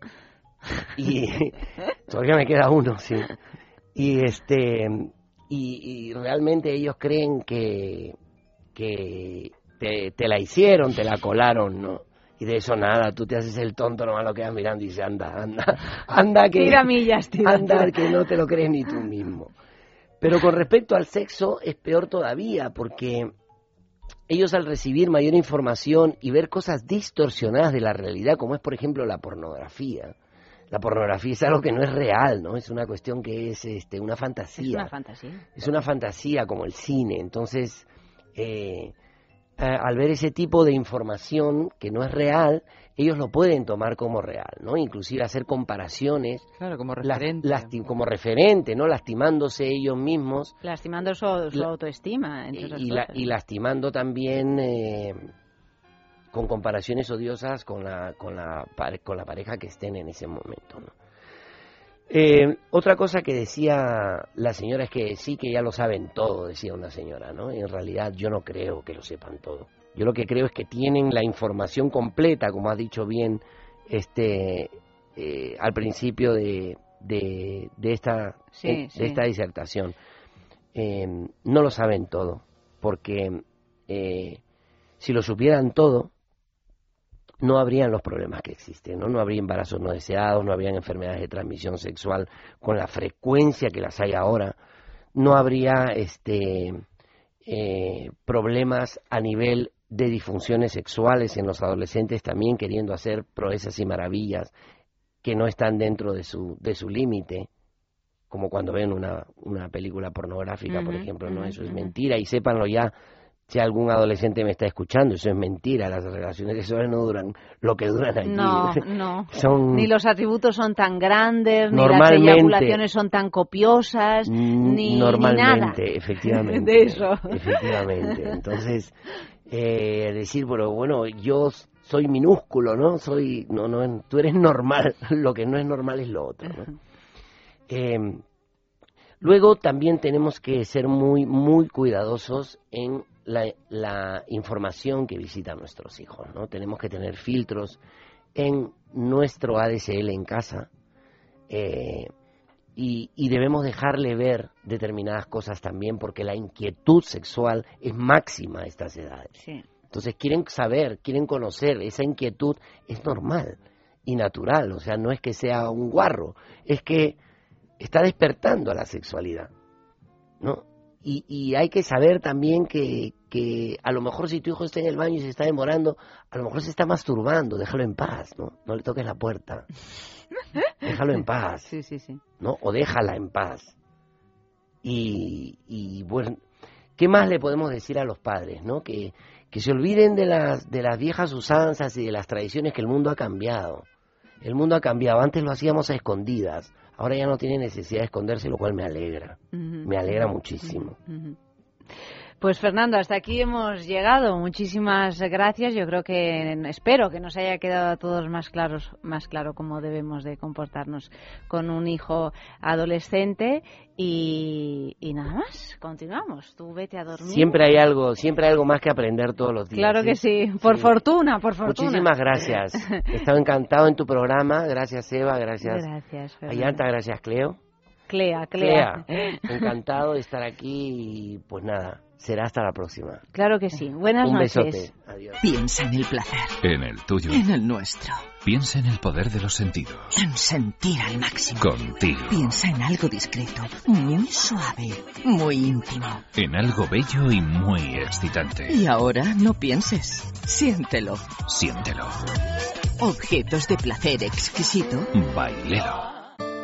y todavía me queda uno, sí. Y este y, y realmente ellos creen que que te, te la hicieron, te la colaron, ¿no? Y de eso nada, tú te haces el tonto, nomás lo quedas mirando y dices, anda, anda, anda que... Tira millas, tira, anda tira. que no te lo crees ni tú mismo. Pero con respecto al sexo es peor todavía, porque ellos al recibir mayor información y ver cosas distorsionadas de la realidad, como es por ejemplo la pornografía, la pornografía es algo que no es real, ¿no? Es una cuestión que es este, una fantasía. Es una fantasía. Es una fantasía como el cine. Entonces, eh, al ver ese tipo de información que no es real, ellos lo pueden tomar como real, ¿no? Inclusive hacer comparaciones Claro, como referente. lasti- como referente, ¿no? Lastimándose ellos mismos Lastimando su, su autoestima, entre otras y, la- cosas. y lastimando también eh, con comparaciones odiosas con la, con, la, con la pareja que estén en ese momento. ¿no? Eh, otra cosa que decía la señora es que sí que ya lo saben todo, decía una señora, ¿no? En realidad yo no creo que lo sepan todo. Yo lo que creo es que tienen la información completa, como ha dicho bien este eh, al principio de, de, de esta Sí, eh, sí. de esta disertación. Eh, no lo saben todo, porque eh, si lo supieran todo, no habrían los problemas que existen, ¿no? No habría embarazos no deseados, no habrían enfermedades de transmisión sexual con la frecuencia que las hay ahora, no habría este eh, problemas a nivel de disfunciones sexuales en los adolescentes también queriendo hacer proezas y maravillas que no están dentro de su de su límite como cuando ven una, una película pornográfica, por ejemplo, no, eso es mentira y sépanlo ya si algún adolescente me está escuchando, eso es mentira, las relaciones sexuales no duran lo que duran allí. No, no. Son Ni los atributos son tan grandes, ni las eyaculaciones son tan copiosas, ni, Normalmente, ni nada. efectivamente. De eso. Efectivamente. Entonces, eh, decir, pero bueno, yo soy minúsculo, ¿no? Soy, no, no, tú eres normal, lo que no es normal es lo otro, ¿no? Eh, luego también tenemos que ser muy, muy cuidadosos en la, la información que visitan nuestros hijos, ¿no? Tenemos que tener filtros en nuestro ADSL en casa, Eh, y, y debemos dejarle ver determinadas cosas también porque la inquietud sexual es máxima a estas edades. Sí. Entonces quieren saber, quieren conocer, esa inquietud es normal y natural, o sea, no es que sea un guarro, es que está despertando a la sexualidad, ¿no? Y, y hay que saber también que, que a lo mejor si tu hijo está en el baño y se está demorando, a lo mejor se está masturbando, déjalo en paz, ¿no? No le toques la puerta. Déjalo en paz. Sí, sí, sí. ¿no? O déjala en paz. Y, y bueno, ¿qué más le podemos decir a los padres, no? Que, que se olviden de las, de las viejas usanzas y de las tradiciones que el mundo ha cambiado. El mundo ha cambiado. Antes lo hacíamos a escondidas. Ahora ya no tiene necesidad de esconderse, lo cual me alegra. Me alegra muchísimo. Pues Fernando, hasta aquí hemos llegado. Muchísimas gracias. Yo creo que espero que nos haya quedado a todos más claros, más claro cómo debemos de comportarnos con un hijo adolescente y, y nada más. Continuamos. Tú vete a dormir. Siempre hay algo, siempre hay algo más que aprender todos los días. Claro que sí. Por fortuna, por fortuna. Muchísimas gracias. He estado encantado en tu programa. Gracias, Eva. Gracias. Gracias, Fernando. Ayanta, gracias, Cleo. Clea, Clea. Encantado de estar aquí y pues nada, será hasta la próxima. Claro que sí. Buenas Un noches. besote. Adiós. Piensa en el placer, En el tuyo. en el nuestro, Piensa en el poder de los sentidos. en sentir al máximo. Contigo. Piensa en algo discreto, muy suave, muy íntimo. En algo bello y muy excitante. Y ahora no pienses, siéntelo. Siéntelo. Objetos de placer exquisito. Bailelo.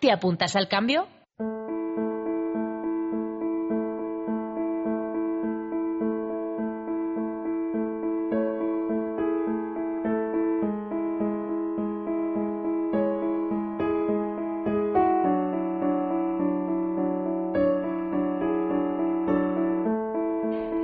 ¿Te apuntas al cambio?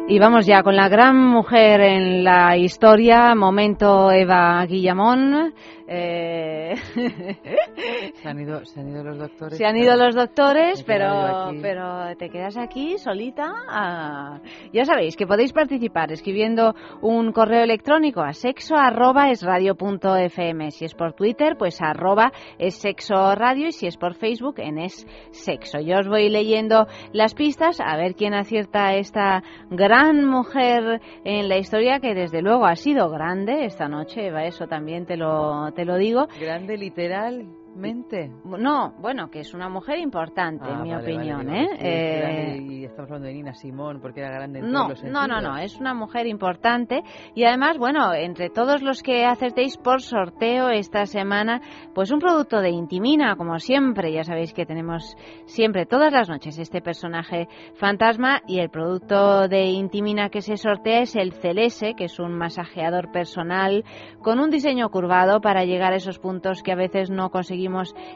Y vamos ya con la gran mujer en la historia, momento Eva Guillamón. Eh, Se han ido, se han ido los doctores. Se han ido los doctores, pero, pero te quedas aquí solita. Ya sabéis que podéis participar escribiendo un correo electrónico a sexo arroba es radio punto fm. Si es por Twitter, pues arroba es sexo radio y si es por Facebook, en es sexo. Yo os voy leyendo las pistas a ver quién acierta esta gran mujer en la historia que desde luego ha sido grande esta noche, Eva, eso también te lo, te lo digo. Grande grande literal literalmente. No, bueno, que es una mujer importante, Ah, en mi vale, vale, opinión, digo, ¿eh? era Eh, grande y estamos hablando de Nina Simón porque era grande en no, todos los no, no, no, es una mujer importante y además, bueno, entre todos los que acertéis por sorteo esta semana, pues un producto de Intimina, como siempre, ya sabéis que tenemos siempre, todas las noches, este personaje fantasma y el producto de Intimina que se sortea es el Celese, que es un masajeador personal con un diseño curvado para llegar a esos puntos que a veces no conseguimos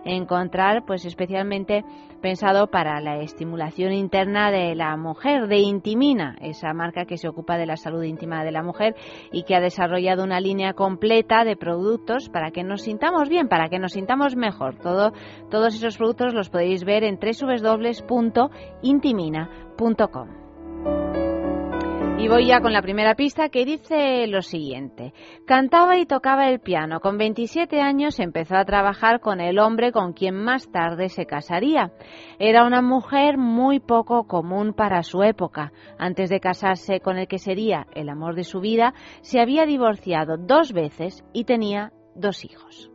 encontrar, pues especialmente pensado para la estimulación interna de la mujer, de Intimina, esa marca que se ocupa de la salud íntima de la mujer y que ha desarrollado una línea completa de productos para que nos sintamos bien, para que nos sintamos mejor. Todo, todos esos productos los podéis ver en www.intimina.com. Y voy ya con la primera pista que dice lo siguiente. Cantaba y tocaba el piano. Con 27 años empezó a trabajar con el hombre con quien más tarde se casaría. Era una mujer muy poco común para su época. Antes de casarse con el que sería el amor de su vida, se había divorciado dos veces y tenía dos hijos.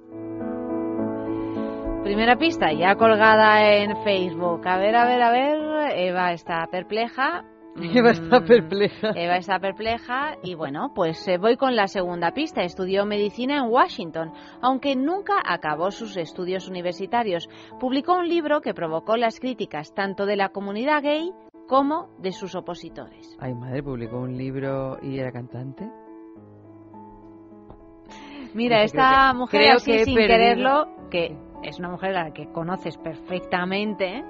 Primera pista, ya colgada en Facebook. A ver, a ver, a ver. Eva está perpleja. Eva está Mm, perpleja. Eva está perpleja y bueno, pues eh, voy con la segunda pista. Estudió medicina en Washington, aunque nunca acabó sus estudios universitarios. Publicó un libro que provocó las críticas tanto de la comunidad gay como de sus opositores. Ay, madre, publicó un libro y era cantante. Mira, Yo esta que- mujer así que sin perdido- quererlo, que es una mujer a la que conoces perfectamente, eh,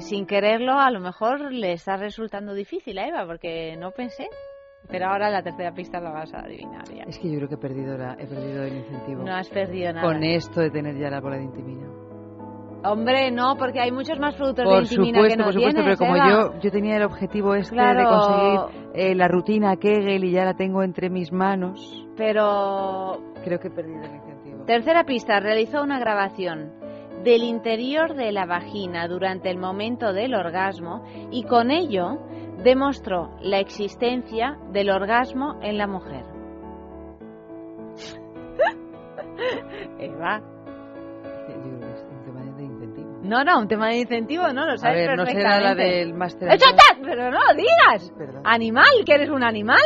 sin quererlo a lo mejor le está resultando difícil a Eva, porque no pensé. Pero ahora la tercera pista la vas a adivinar ya. Es que yo creo que he perdido, la, he perdido el incentivo. No has perdido nada. Con esto de tener ya la bola de intimina. Hombre, no, porque hay muchos más productos Por de intimina supuesto, que no por supuesto, tienes, pero como Eva. yo, yo tenía el objetivo este Claro. de conseguir eh, la rutina Kegel y ya la tengo entre mis manos, Pero creo que he perdido el incentivo. Tercera pista, realizó una grabación del interior de la vagina durante el momento del orgasmo y con ello demostró la existencia del orgasmo en la mujer. Eva. No, no, un tema de incentivo, no, lo A sabes ver, no será la del máster. ¡Échate! Pero no lo digas. Perdón. Animal, que eres un animal.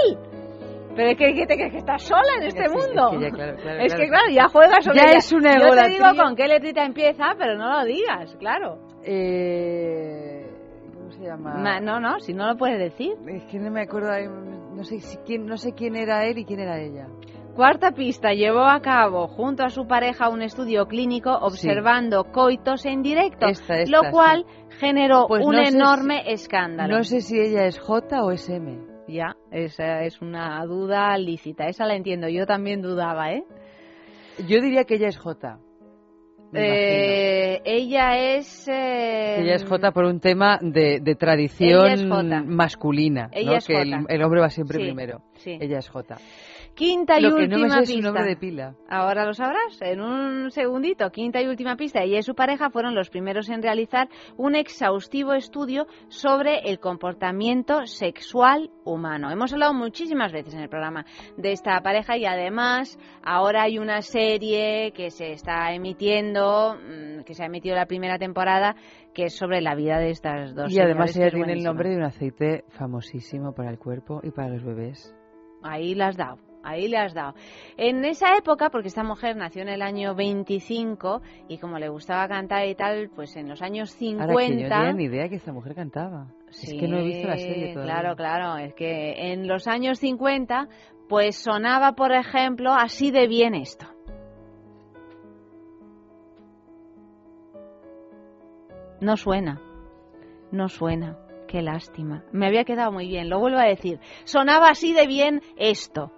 Pero es que, que te crees que estás sola en este Sí, es mundo. que ya, claro, claro, Es que claro, ya juegas sobre Ya ella. es una Yo te digo con qué letrita empieza, pero no lo digas, claro. Eh, ¿Cómo se llama? Ma- no, no, si no lo puedes decir. Es que no me acuerdo, no sé, si quién, no sé quién era él y quién era ella. Cuarta pista, llevó a cabo junto a su pareja un estudio clínico observando coitos en directo, Esta, esta, lo cual generó Pues un no enorme si- escándalo. No sé si ella es J o es M. Ya, esa es una duda lícita, esa la entiendo, yo también dudaba, ¿eh? Yo diría que ella es J. Eh, ella es... eh. Ella es J por un tema de, de tradición Ella masculina, Ella ¿no? es que el, hombre va siempre Sí, primero. sí. Ella es J. Quinta y Lo que última no me es su pista. nombre de pila. Ahora lo sabrás, en un segundito. Quinta y última pista. Ella y su pareja fueron los primeros en realizar un exhaustivo estudio sobre el comportamiento sexual humano. Hemos hablado muchísimas veces en el programa de esta pareja y además ahora hay una serie que se está emitiendo, mm, que se ha emitido la primera temporada, que es sobre la vida de estas dos Y además ella tiene el nombre de un aceite famosísimo para el cuerpo y para los bebés. Ahí la has dado. Ahí le has dado. En esa época, porque esta mujer nació en el año 25 y como le gustaba cantar y tal, pues en los años 50... Ahora que yo no tenía ni idea que esta mujer cantaba. es que no he visto la Sí, serie todavía. Claro, claro. Es que en los años 50, pues sonaba, por ejemplo, así de bien esto. No suena. No suena. Qué lástima. Me había quedado muy bien. Lo vuelvo a decir. Sonaba así de bien esto.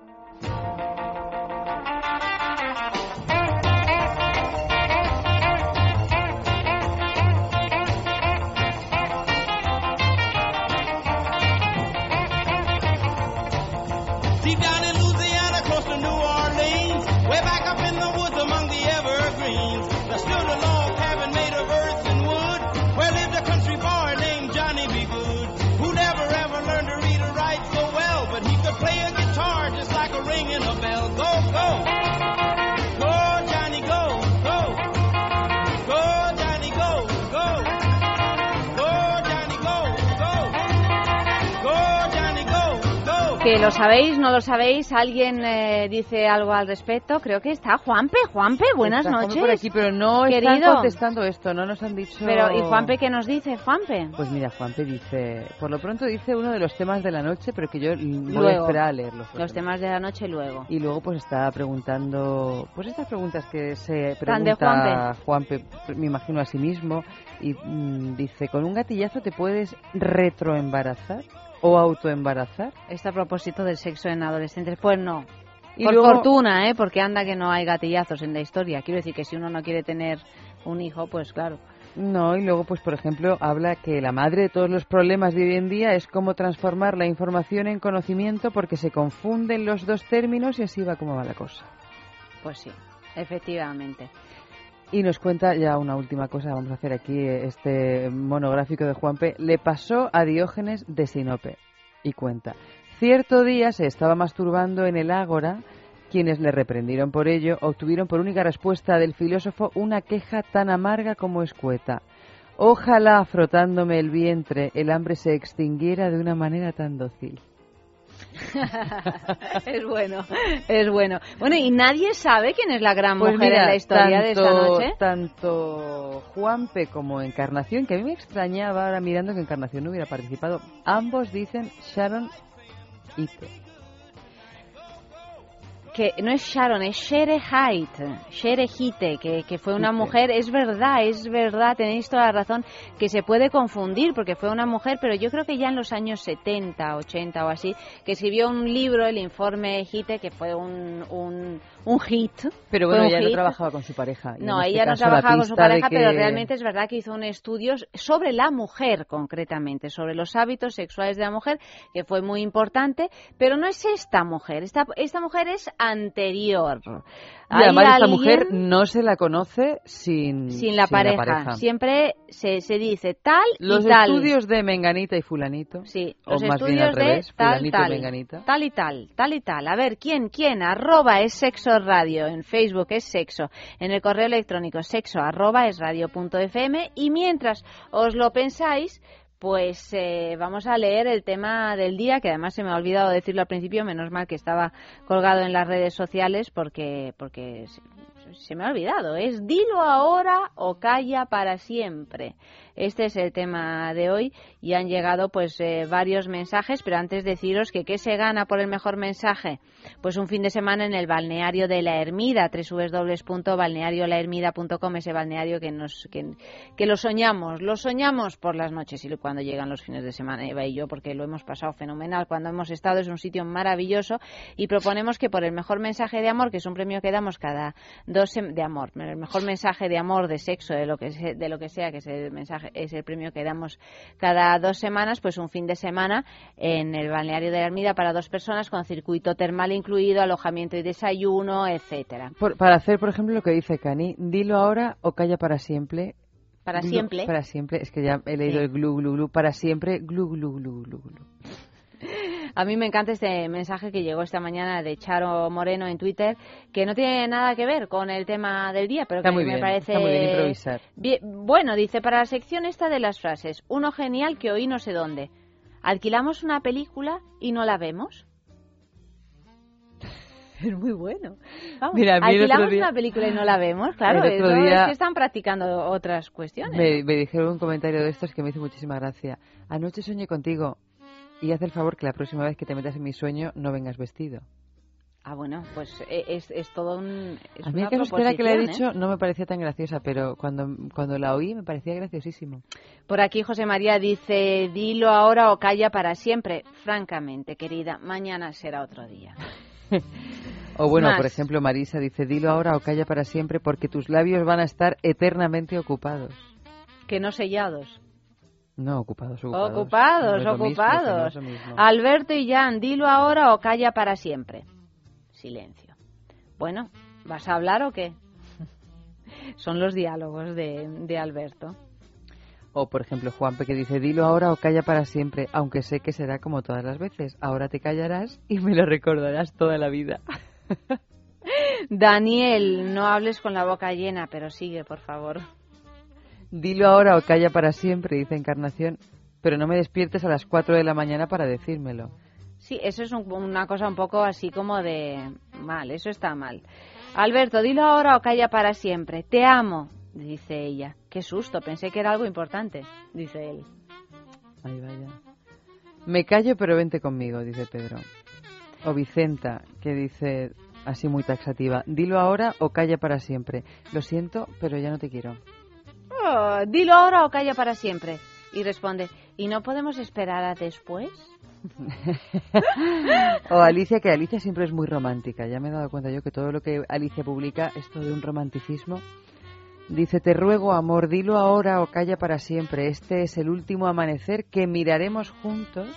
Lo sabéis, no lo sabéis, alguien eh, dice algo al respecto. Creo que está Juanpe. Juanpe, buenas Está Juanpe noches. por aquí, pero no están Querido. contestando esto, no nos han dicho... Pero, ¿y Juanpe qué nos dice, Juanpe? Pues mira, Juanpe dice, por lo pronto dice uno de los temas de la noche, pero que yo voy a Luego. esperar a leerlos. Los temas de la noche luego. Y luego pues está preguntando, pues estas preguntas que se pregunta Juanpe, me imagino a sí mismo, y mm, dice, ¿con un gatillazo te puedes retroembarazar o autoembarazar? Este a propósito del sexo en adolescentes, pues no. Y Por luego- fortuna, ¿eh? Porque anda que no hay gatillazos en la historia. Quiero decir que si uno no quiere tener un hijo, pues claro. No, y luego, pues, por ejemplo, habla que la madre de todos los problemas de hoy en día es cómo transformar la información en conocimiento porque se confunden los dos términos y así va como va la cosa. Pues sí, efectivamente. Y nos cuenta ya una última cosa, vamos a hacer aquí este monográfico de Juanpe. Le pasó a Diógenes de Sinope y cuenta. Cierto día se estaba masturbando en el ágora Quienes le reprendieron por ello obtuvieron por única respuesta del filósofo una queja tan amarga como escueta. Ojalá frotándome el vientre el hambre se extinguiera de una manera tan dócil. es bueno, es bueno. Bueno, y nadie sabe quién es la gran Pues mujer mira, en la historia de esta noche. Tanto Juanpe como Encarnación, que a mí me extrañaba ahora mirando que Encarnación no hubiera participado, ambos dicen Sharon Ite. Que no es Sharon, es Shere Hite, Shere Hite, que, que fue una mujer, es verdad, es verdad, tenéis toda la razón, que se puede confundir porque fue una mujer, pero yo creo que ya en los años 70, 80 o así, que escribió un libro, el informe Hite, que fue un, un, un hit. Pero bueno, ella no trabajaba con su pareja. No, este ella no trabajaba con su pareja, pero realmente es verdad que hizo un estudio sobre la mujer, concretamente, sobre los hábitos sexuales de la mujer, que fue muy importante, pero no es esta mujer, esta, esta mujer es anterior. Y además esta alguien mujer no se la conoce sin, sin la pareja. Siempre se, se dice tal Los y tal. estudios de Menganita y Fulanito. Sí, o los más bien estudios al de revés, tal, Fulanito tal, y Menganita. tal y tal, tal y tal. A ver, ¿quién, quién? Arroba es sexo radio. En Facebook es sexo. En el correo electrónico sexo arroba es radio fm. Y mientras os lo pensáis, pues eh, vamos a leer el tema del día, que además se me ha olvidado decirlo al principio, menos mal que estaba colgado en las redes sociales porque, porque se, se me ha olvidado. Es dilo ahora o calla para siempre. Este es el tema de hoy y han llegado pues eh, varios mensajes, pero antes deciros que qué se gana por el mejor mensaje. Pues un fin de semana en el balneario de la Ermida, www.balneariolahermida.com, ese balneario que nos que, que lo soñamos, lo soñamos por las noches y cuando llegan los fines de semana Eva y yo porque lo hemos pasado fenomenal cuando hemos estado es un sitio maravilloso y proponemos que por el mejor mensaje de amor, que es un premio que damos cada dos de amor, el mejor mensaje de amor, de sexo, de lo que se- de lo que sea, que es el mensaje es el premio que damos cada dos semanas, pues un fin de semana en el balneario de la Ermida para dos personas con circuito termal incluido, alojamiento y desayuno, etcétera. Por- para hacer, por ejemplo, lo que dice Cani, dilo ahora o calla para siempre. Para siempre. Para siempre, es que ya he leído Sí. el glu glu glu, para siempre, glu glu glu glu glu. A mí me encanta este mensaje que llegó esta mañana de Charo Moreno en Twitter, que no tiene nada que ver con el tema del día, pero que muy me bien, parece está muy bien improvisar. Bien- bueno, dice para la sección esta de las frases, uno genial que oí no sé dónde. Alquilamos una película y no la vemos. Es muy bueno. Vamos, Mira, alquilamos día- una película y no la vemos, claro. Eso día- es que están practicando otras cuestiones. Me, me dijeron un comentario de estos que me hizo muchísima gracia. Anoche soñé contigo y haz el favor que la próxima vez que te metas en mi sueño no vengas vestido. Ah, bueno, pues eh, es, es todo un. es A mí una que que le he proposición, ¿eh? dicho no me parecía tan graciosa, pero cuando, cuando la oí me parecía graciosísimo. Por aquí José María dice, dilo ahora o calla para siempre. Francamente, querida, mañana será otro día. O bueno, Más. por ejemplo, Marisa dice, dilo ahora o calla para siempre porque tus labios van a estar eternamente ocupados. Que no sellados. No, ocupados, ocupados. Ocupados, No mismo, no. Alberto y Jan, dilo ahora o calla para siempre. Silencio. Bueno, ¿vas a hablar o qué? Son los diálogos de, de Alberto. O, por ejemplo, Juanpe que dice, dilo ahora o calla para siempre, aunque sé que será como todas las veces. Ahora te callarás y me lo recordarás toda la vida. Daniel, no hables con la boca llena, pero sigue, por favor. Dilo ahora o calla para siempre, dice Encarnación, pero no me despiertes a las 4 de la mañana para decírmelo. Sí, eso es un- una cosa un poco así como de mal, eso está mal. Alberto, dilo ahora o calla para siempre. Te amo, dice ella. Qué susto, pensé que era algo importante, dice él. Ahí vaya. Me callo, pero vente conmigo, dice Pedro. O Vicenta, que dice así muy taxativa, dilo ahora o calla para siempre. Lo siento, pero ya no te quiero. Dilo ahora o calla para siempre. Y responde, ¿y no podemos esperar a después? O Alicia, que Alicia siempre es muy romántica. Ya me he dado cuenta yo que todo lo que Alicia publica es todo de un romanticismo. Dice, te ruego, amor, dilo ahora o calla para siempre. Este es el último amanecer que miraremos juntos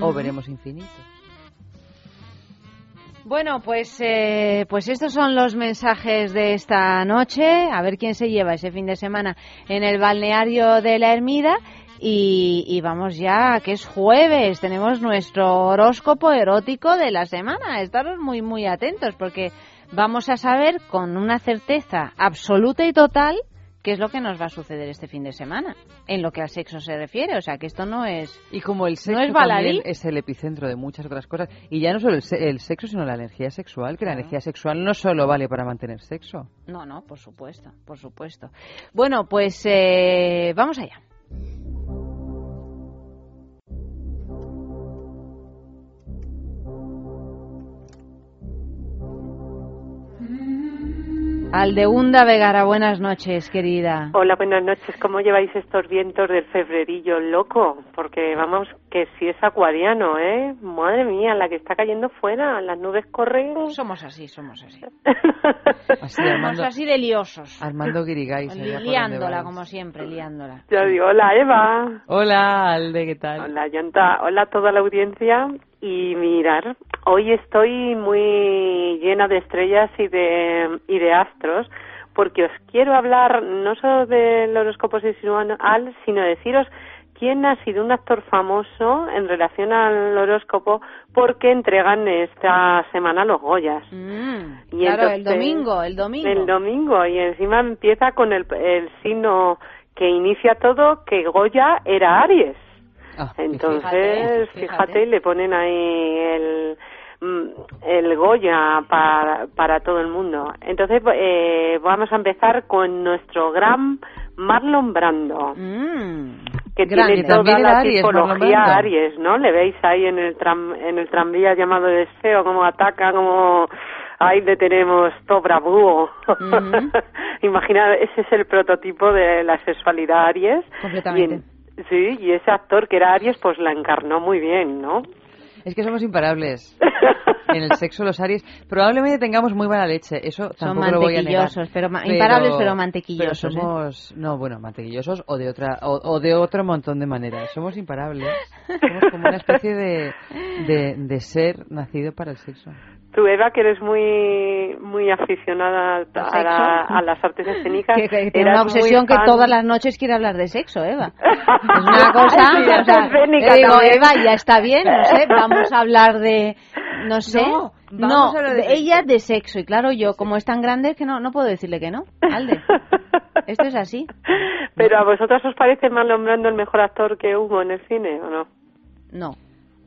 o veremos infinito. Bueno, pues, eh, pues estos son los mensajes de esta noche. A ver quién se lleva ese fin de semana en el balneario de la Ermida. Y, y vamos ya, que es jueves, tenemos nuestro horóscopo erótico de la semana. Estaros muy, muy atentos porque vamos a saber con una certeza absoluta y total qué es lo que nos va a suceder este fin de semana en lo que al sexo se refiere. O sea, que esto no es. Y como el sexo no es baladí. es el epicentro de muchas otras cosas, y ya no solo el sexo, sino la energía sexual, que la energía sexual no solo vale para mantener sexo. No, no, por supuesto, por supuesto. Bueno, pues eh, vamos allá. Aldeunda Vegara, buenas noches, querida. Hola, buenas noches. ¿Cómo lleváis estos vientos del febrerillo loco? Porque vamos, que si es acuariano, ¿eh? Madre mía, la que está cayendo fuera, las nubes corren. Somos así, somos así. Así, Somos Armando, así de liosos. Armando Guirigay. Liándola, como siempre, liándola. Ya digo, hola Eva. Hola, Alde, ¿qué tal? Hola, Yanta. Hola a toda la audiencia. Y mirar, hoy estoy muy llena de estrellas y de, y de astros, porque os quiero hablar no solo del horóscopo sexual, sino deciros quién ha sido un actor famoso en relación al horóscopo, porque entregan esta semana los Goyas. Mm, Y claro, el domingo, el domingo. El domingo, y encima empieza con el, el signo que inicia todo, que Goya era Aries. Entonces, Fíjate, fíjate, fíjate. le ponen ahí el, mm, el Goya para, para todo el mundo. Entonces, eh, vamos a empezar con nuestro gran Marlon Brando. que Mm, grande. tiene toda la Aries, tipología. Aries, ¿no? Le veis ahí en el tram, en el tranvía llamado Deseo, como ataca, como ahí le tenemos todo bravúo. Imagina, ese es el prototipo de la sexualidad Aries. Completamente. Sí, y ese actor que era Aries, pues la encarnó muy bien, ¿no? Es que somos imparables. en el sexo los Aries probablemente tengamos muy mala leche, eso tampoco lo voy a negar. mantequillosos, pero ma- imparables, pero mantequillosos, pero somos, no, bueno, mantequillosos o de otra o, o de otro montón de maneras. Somos imparables. Somos como una especie de, de, de ser nacido para el sexo. Tú, Eva, que eres muy muy aficionada a, la- a las artes escénicas. Que, que tiene eras una obsesión que fan- todas las noches quiere hablar de sexo, Eva. Es una cosa, Sí, o sea, escénica le digo, también. Eva, ya está bien, no sé, vamos a hablar de, no sé, No, no, vamos de ella de sexo. Y claro, yo, como es tan grande, que no, no puedo decirle que no, Alde. Esto es así. Pero a vosotros os parece Marlon Brando el mejor actor que hubo en el cine, ¿o no? No.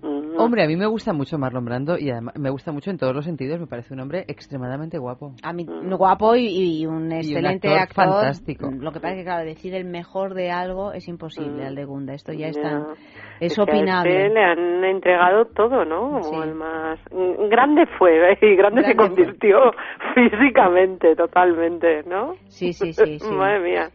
Mm. Hombre, a mí me gusta mucho Marlon Brando y además me gusta mucho en todos los sentidos. Me parece un hombre extremadamente guapo. A mí, Mm. guapo y, y un excelente actor actor. fantástico. Lo que pasa es que, claro, decir el mejor de algo es imposible, Mm. Aldegunda. Esto ya está. Es Es que a opinable. este le han entregado todo, ¿no? Como Sí. el más mm, grande fue ¿eh? y grande, se Grande fue. convirtió físicamente, totalmente, ¿no? Sí, sí, sí, sí. Madre mía.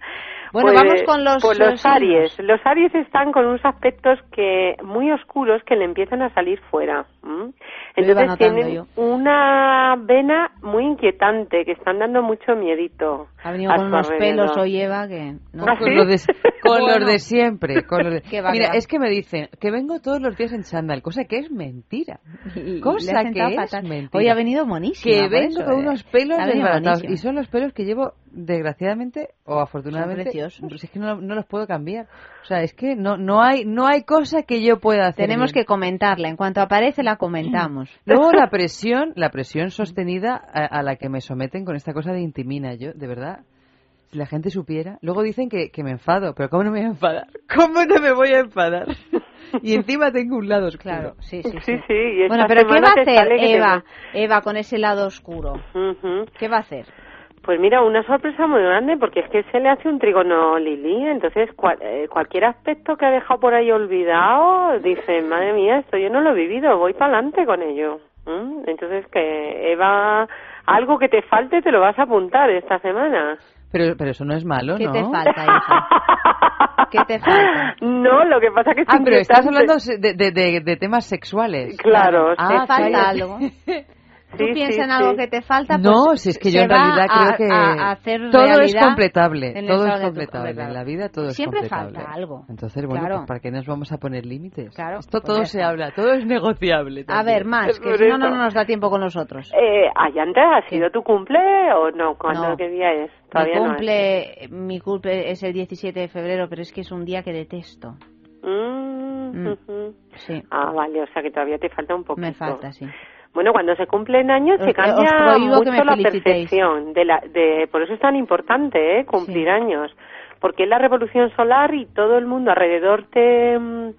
Bueno, Pues, vamos con los, pues los signos. Aries. Los Aries están con unos aspectos que muy oscuros que le empiezan a salir fuera. ¿m? Entonces tienen yo. una vena muy inquietante que están dando mucho miedito. Ha venido con unos pelos hoy, Eva, que... ¿no? ¿Ah, Con, sí? los de, con Bueno. los de siempre. Con los de- va, Mira, va. es que me dicen que vengo todos los días en chándal, cosa que es mentira. Y- Cosa que es fatal. mentira. Hoy ha venido monísima. Que vengo eso, con eh. unos pelos desbaratados. Y son los pelos que llevo, desgraciadamente o afortunadamente. preciosos. pues es que no, no los puedo cambiar. O sea, es que no, no, hay, no hay cosa que yo pueda hacer. Tenemos bien. que comentarla. En cuanto aparece, la comentamos. Luego la presión, la presión sostenida a, a la que me someten con esta cosa de intimina. Yo, de verdad, si la gente supiera. Luego dicen que, que me enfado, pero ¿cómo no me voy a enfadar? ¿Cómo no me voy a enfadar? Y encima tengo un lado oscuro. Claro, sí, sí, Sí, sí. Bueno, pero ¿qué va a hacer Eva, Eva con ese lado oscuro? ¿Qué va a hacer? Pues mira, una sorpresa muy grande porque es que se le hace un trígono Lili, entonces cual- eh, cualquier aspecto que ha dejado por ahí olvidado, dice, madre mía, esto yo no lo he vivido, voy para adelante con ello. ¿Mm? Entonces que Eva, algo que te falte te lo vas a apuntar esta semana. Pero, pero eso no es malo, ¿Qué ¿no? te falta, hija? ¿Qué te falta? No, lo que pasa que es Ah, pero estás hablando de, de, de- de temas sexuales. Claro, Ah, ¿Te falta calla. algo? Tú Sí, piensas sí, en algo sí. que te falta, pues No, si es que yo en realidad a- creo que a- a hacer todo es completable, todo es tu- completable. verdad. En la vida todo es Siempre completable. falta algo. Entonces, bueno, Claro. pues ¿para qué nos vamos a poner límites? Claro, Esto pues todo se está. habla, todo es negociable. A también. ver, más, que si no, no nos da tiempo con nosotros. Eh, Ayanta, ¿ha sido tu cumple o no? ¿Cuándo, No. qué día es? Mi Todavía no es. cumple, mi cumple es el 17 de febrero, pero es que es un día que detesto. Mm, Mm. ujú. Sí, Ah, vale, o sea que todavía te falta un poquito. me falta, sí. Bueno, cuando se cumplen años Os- se cambia mucho la percepción. De la, de, por eso es tan importante ¿eh? cumplir años. Porque es la revolución solar y todo el mundo alrededor te, mm,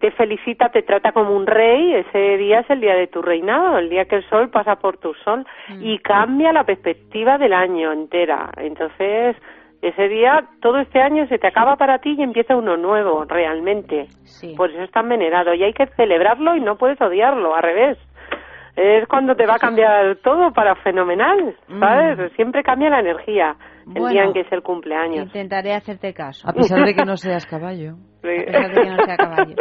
te felicita, te trata como un rey. Ese día es el día de tu reinado, el día que el sol pasa por tu sol. Mm. Y cambia la perspectiva del año entera. Entonces, ese día, todo este año se te acaba para ti y empieza uno nuevo, realmente. Sí. Por eso es tan venerado. Y hay que celebrarlo y no puedes odiarlo, al revés. Es cuando te va a cambiar todo para fenomenal, ¿sabes? Siempre cambia la energía el Bueno. día en que es el cumpleaños. Intentaré hacerte caso. A pesar de que no seas caballo. Sí. A pesar de que no sea caballo.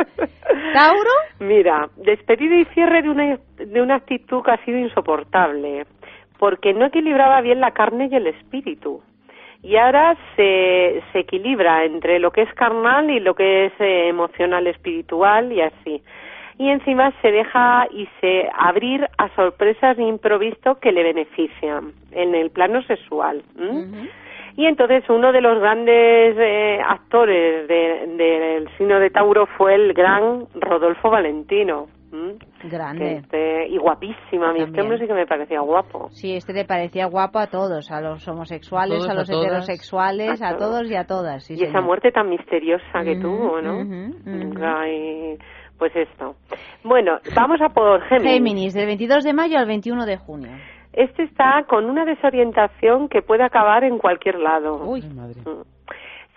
¿Tauro? Mira, despedida y cierre de una, de una actitud que ha sido insoportable, porque no equilibraba bien la carne y el espíritu. Y ahora se, se equilibra entre lo que es carnal y lo que es eh, emocional, espiritual y así. Y encima se deja y se abrir a sorpresas de improviso que le benefician en el plano sexual. ¿m? Y entonces uno de los grandes eh, actores de- del signo de Tauro fue el gran Rodolfo Valentino. Grande. este- y guapísimo, a mí este hombre sí que me parecía guapo. Sí, este le parecía guapo a todos, a los homosexuales, Todos, a los heterosexuales, A a todos. y a todas. sí, y esa muerte tan misteriosa que tuvo, ¿no? ujú. Ay, pues esto. Bueno, vamos a por Géminis. Géminis, del 22 de mayo al 21 de junio. Este está con una desorientación que puede acabar en cualquier lado. Uy. Mm.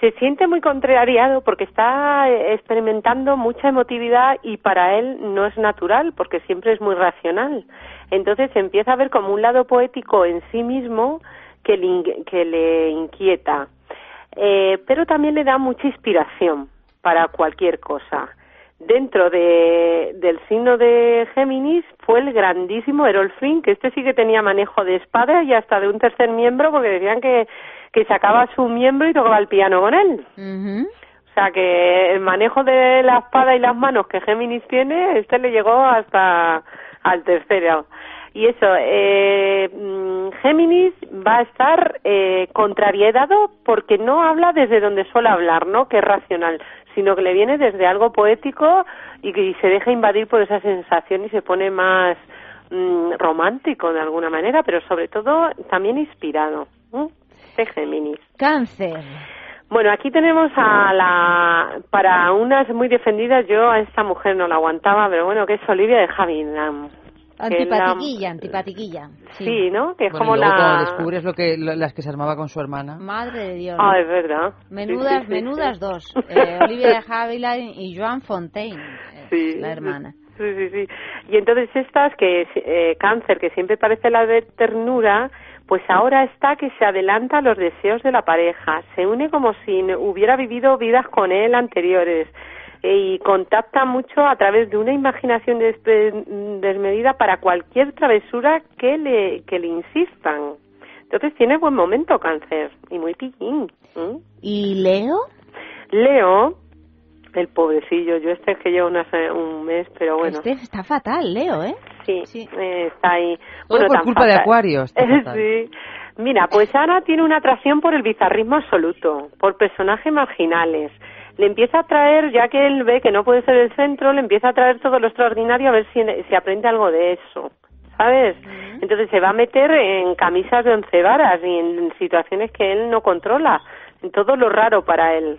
Se siente muy contrariado porque está eh, experimentando mucha emotividad y para él no es natural porque siempre es muy racional. Entonces empieza a ver como un lado poético en sí mismo que le, in- que le inquieta. Eh, pero también le da mucha inspiración para cualquier cosa. Dentro de, del signo de Géminis fue el grandísimo Errol Flynn, que este sí que tenía manejo de espada y hasta de un tercer miembro, porque decían que, que sacaba su miembro y tocaba el piano con él. O sea que el manejo de la espada y las manos que Géminis tiene, este le llegó hasta al tercero. Y eso, eh, mm, Géminis va a estar eh, contrariedado porque no habla desde donde suele hablar, ¿no? Que es racional, sino que le viene desde algo poético y que se deja invadir por esa sensación y se pone más mm, romántico de alguna manera, pero sobre todo también inspirado. ¿m? Este Géminis. Cáncer. Bueno, aquí tenemos a la, para unas muy defendidas, yo a esta mujer no la aguantaba, pero bueno, que es Olivia de Havilland. Es la- Antipatiquilla, antipatiquilla. Sí, ¿no? Que es Bueno, como y luego cuando la... descubres lo que, lo- las que se armaba con su hermana. Madre de Dios. Ah, es verdad. Menudas, Sí, sí, sí, menudas sí. dos. Eh, Olivia de Havilland y Joan Fontaine, eh, Sí, la hermana. Sí, sí, sí. Y entonces estas que eh, cáncer, que siempre parece la de ternura, pues ahora está que se adelanta a los deseos de la pareja, se une como si hubiera vivido vidas con él anteriores y contacta mucho a través de una imaginación despe- desmedida para cualquier travesura que le, que le insistan. Entonces tiene buen momento cáncer y muy pillín. ¿Y Leo? Leo, el pobrecillo, yo este es que llevo una se- un mes, pero bueno. Este está fatal, Leo, ¿eh? Sí, eh, está ahí. Todo por tan culpa de. Acuario, está fatal. sí. Mira, pues Ana tiene una atracción por el bizarrismo absoluto, por personajes marginales. Le empieza a traer, ya que él ve que no puede ser el centro, le empieza a traer todo lo extraordinario a ver si, si aprende algo de eso. ¿Sabes? Entonces se va a meter en camisas de once varas y en situaciones que él no controla, en todo lo raro para él.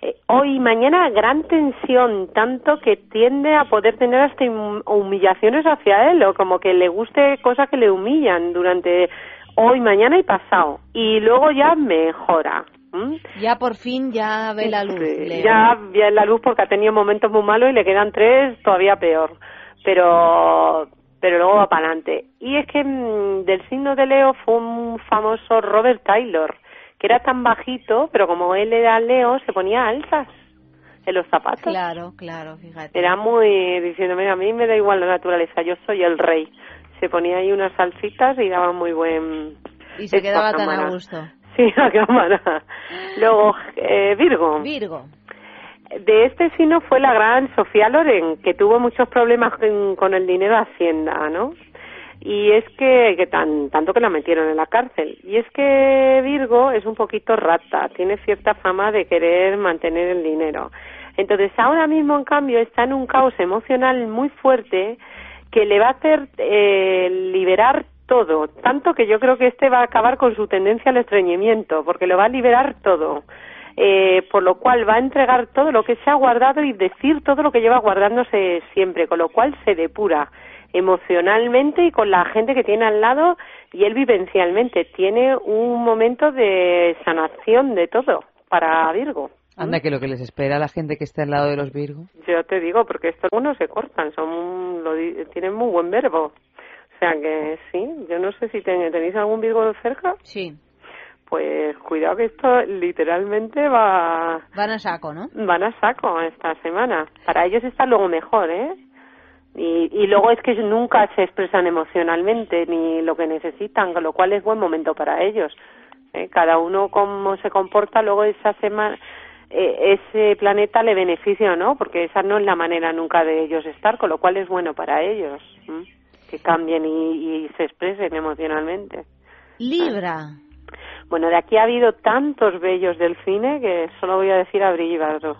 Eh, hoy y mañana gran tensión, tanto que tiende a poder tener hasta hum- humillaciones hacia él o como que le guste cosas que le humillan durante hoy, mañana y pasado. Y luego ya mejora. ¿M? Ya por fin ya ve la luz, Sí, Leo. Ya ve la luz porque ha tenido momentos muy malos y le quedan tres todavía peor. Pero pero luego va para adelante. Y es que mm, del signo de Leo fue un famoso Robert Taylor, que era tan bajito, pero como él era Leo, se ponía alzas en los zapatos. Claro, claro, fíjate. Era muy diciendo, mira, a mí me da igual la naturaleza, yo soy el rey. se ponía ahí unas salsitas y daba muy buen... Y se quedaba tan a gusto. Sí, a cámara. Luego, eh, Virgo. Virgo. De este signo fue la gran Sofía Loren, que tuvo muchos problemas con, con el dinero de Hacienda, ¿no? Y es que, que tan, tanto que la metieron en la cárcel. Y es que Virgo es un poquito rata, tiene cierta fama de querer mantener el dinero. Entonces ahora mismo, en cambio, está en un caos emocional muy fuerte que le va a hacer eh, liberar todo, tanto que yo creo que este va a acabar con su tendencia al estreñimiento, porque lo va a liberar todo. Eh, por lo cual va a entregar todo lo que se ha guardado y decir todo lo que lleva guardándose siempre, con lo cual se depura emocionalmente y con la gente que tiene al lado y él vivencialmente tiene un momento de sanación de todo para Virgo. Anda, que lo que les espera a la gente que está al lado de los Virgo. Yo te digo, porque estos unos se cortan, son lo tienen muy buen verbo. O sea que sí, yo no sé si ten- tenéis algún Virgo cerca. Sí. Pues cuidado que esto literalmente va Van a saco, ¿no? van a saco esta semana. Para ellos está luego mejor, ¿eh? Y, y luego es que nunca se expresan emocionalmente ni lo que necesitan, con lo cual es buen momento para ellos. ¿eh? Cada uno cómo se comporta, luego esa semana, eh, ese planeta le beneficia no, porque esa no es la manera nunca de ellos estar, con lo cual es bueno para ellos. Que cambien y, y se expresen emocionalmente. Libra. Bueno, de aquí ha habido tantos bellos del cine que solo voy a decir a Bardot.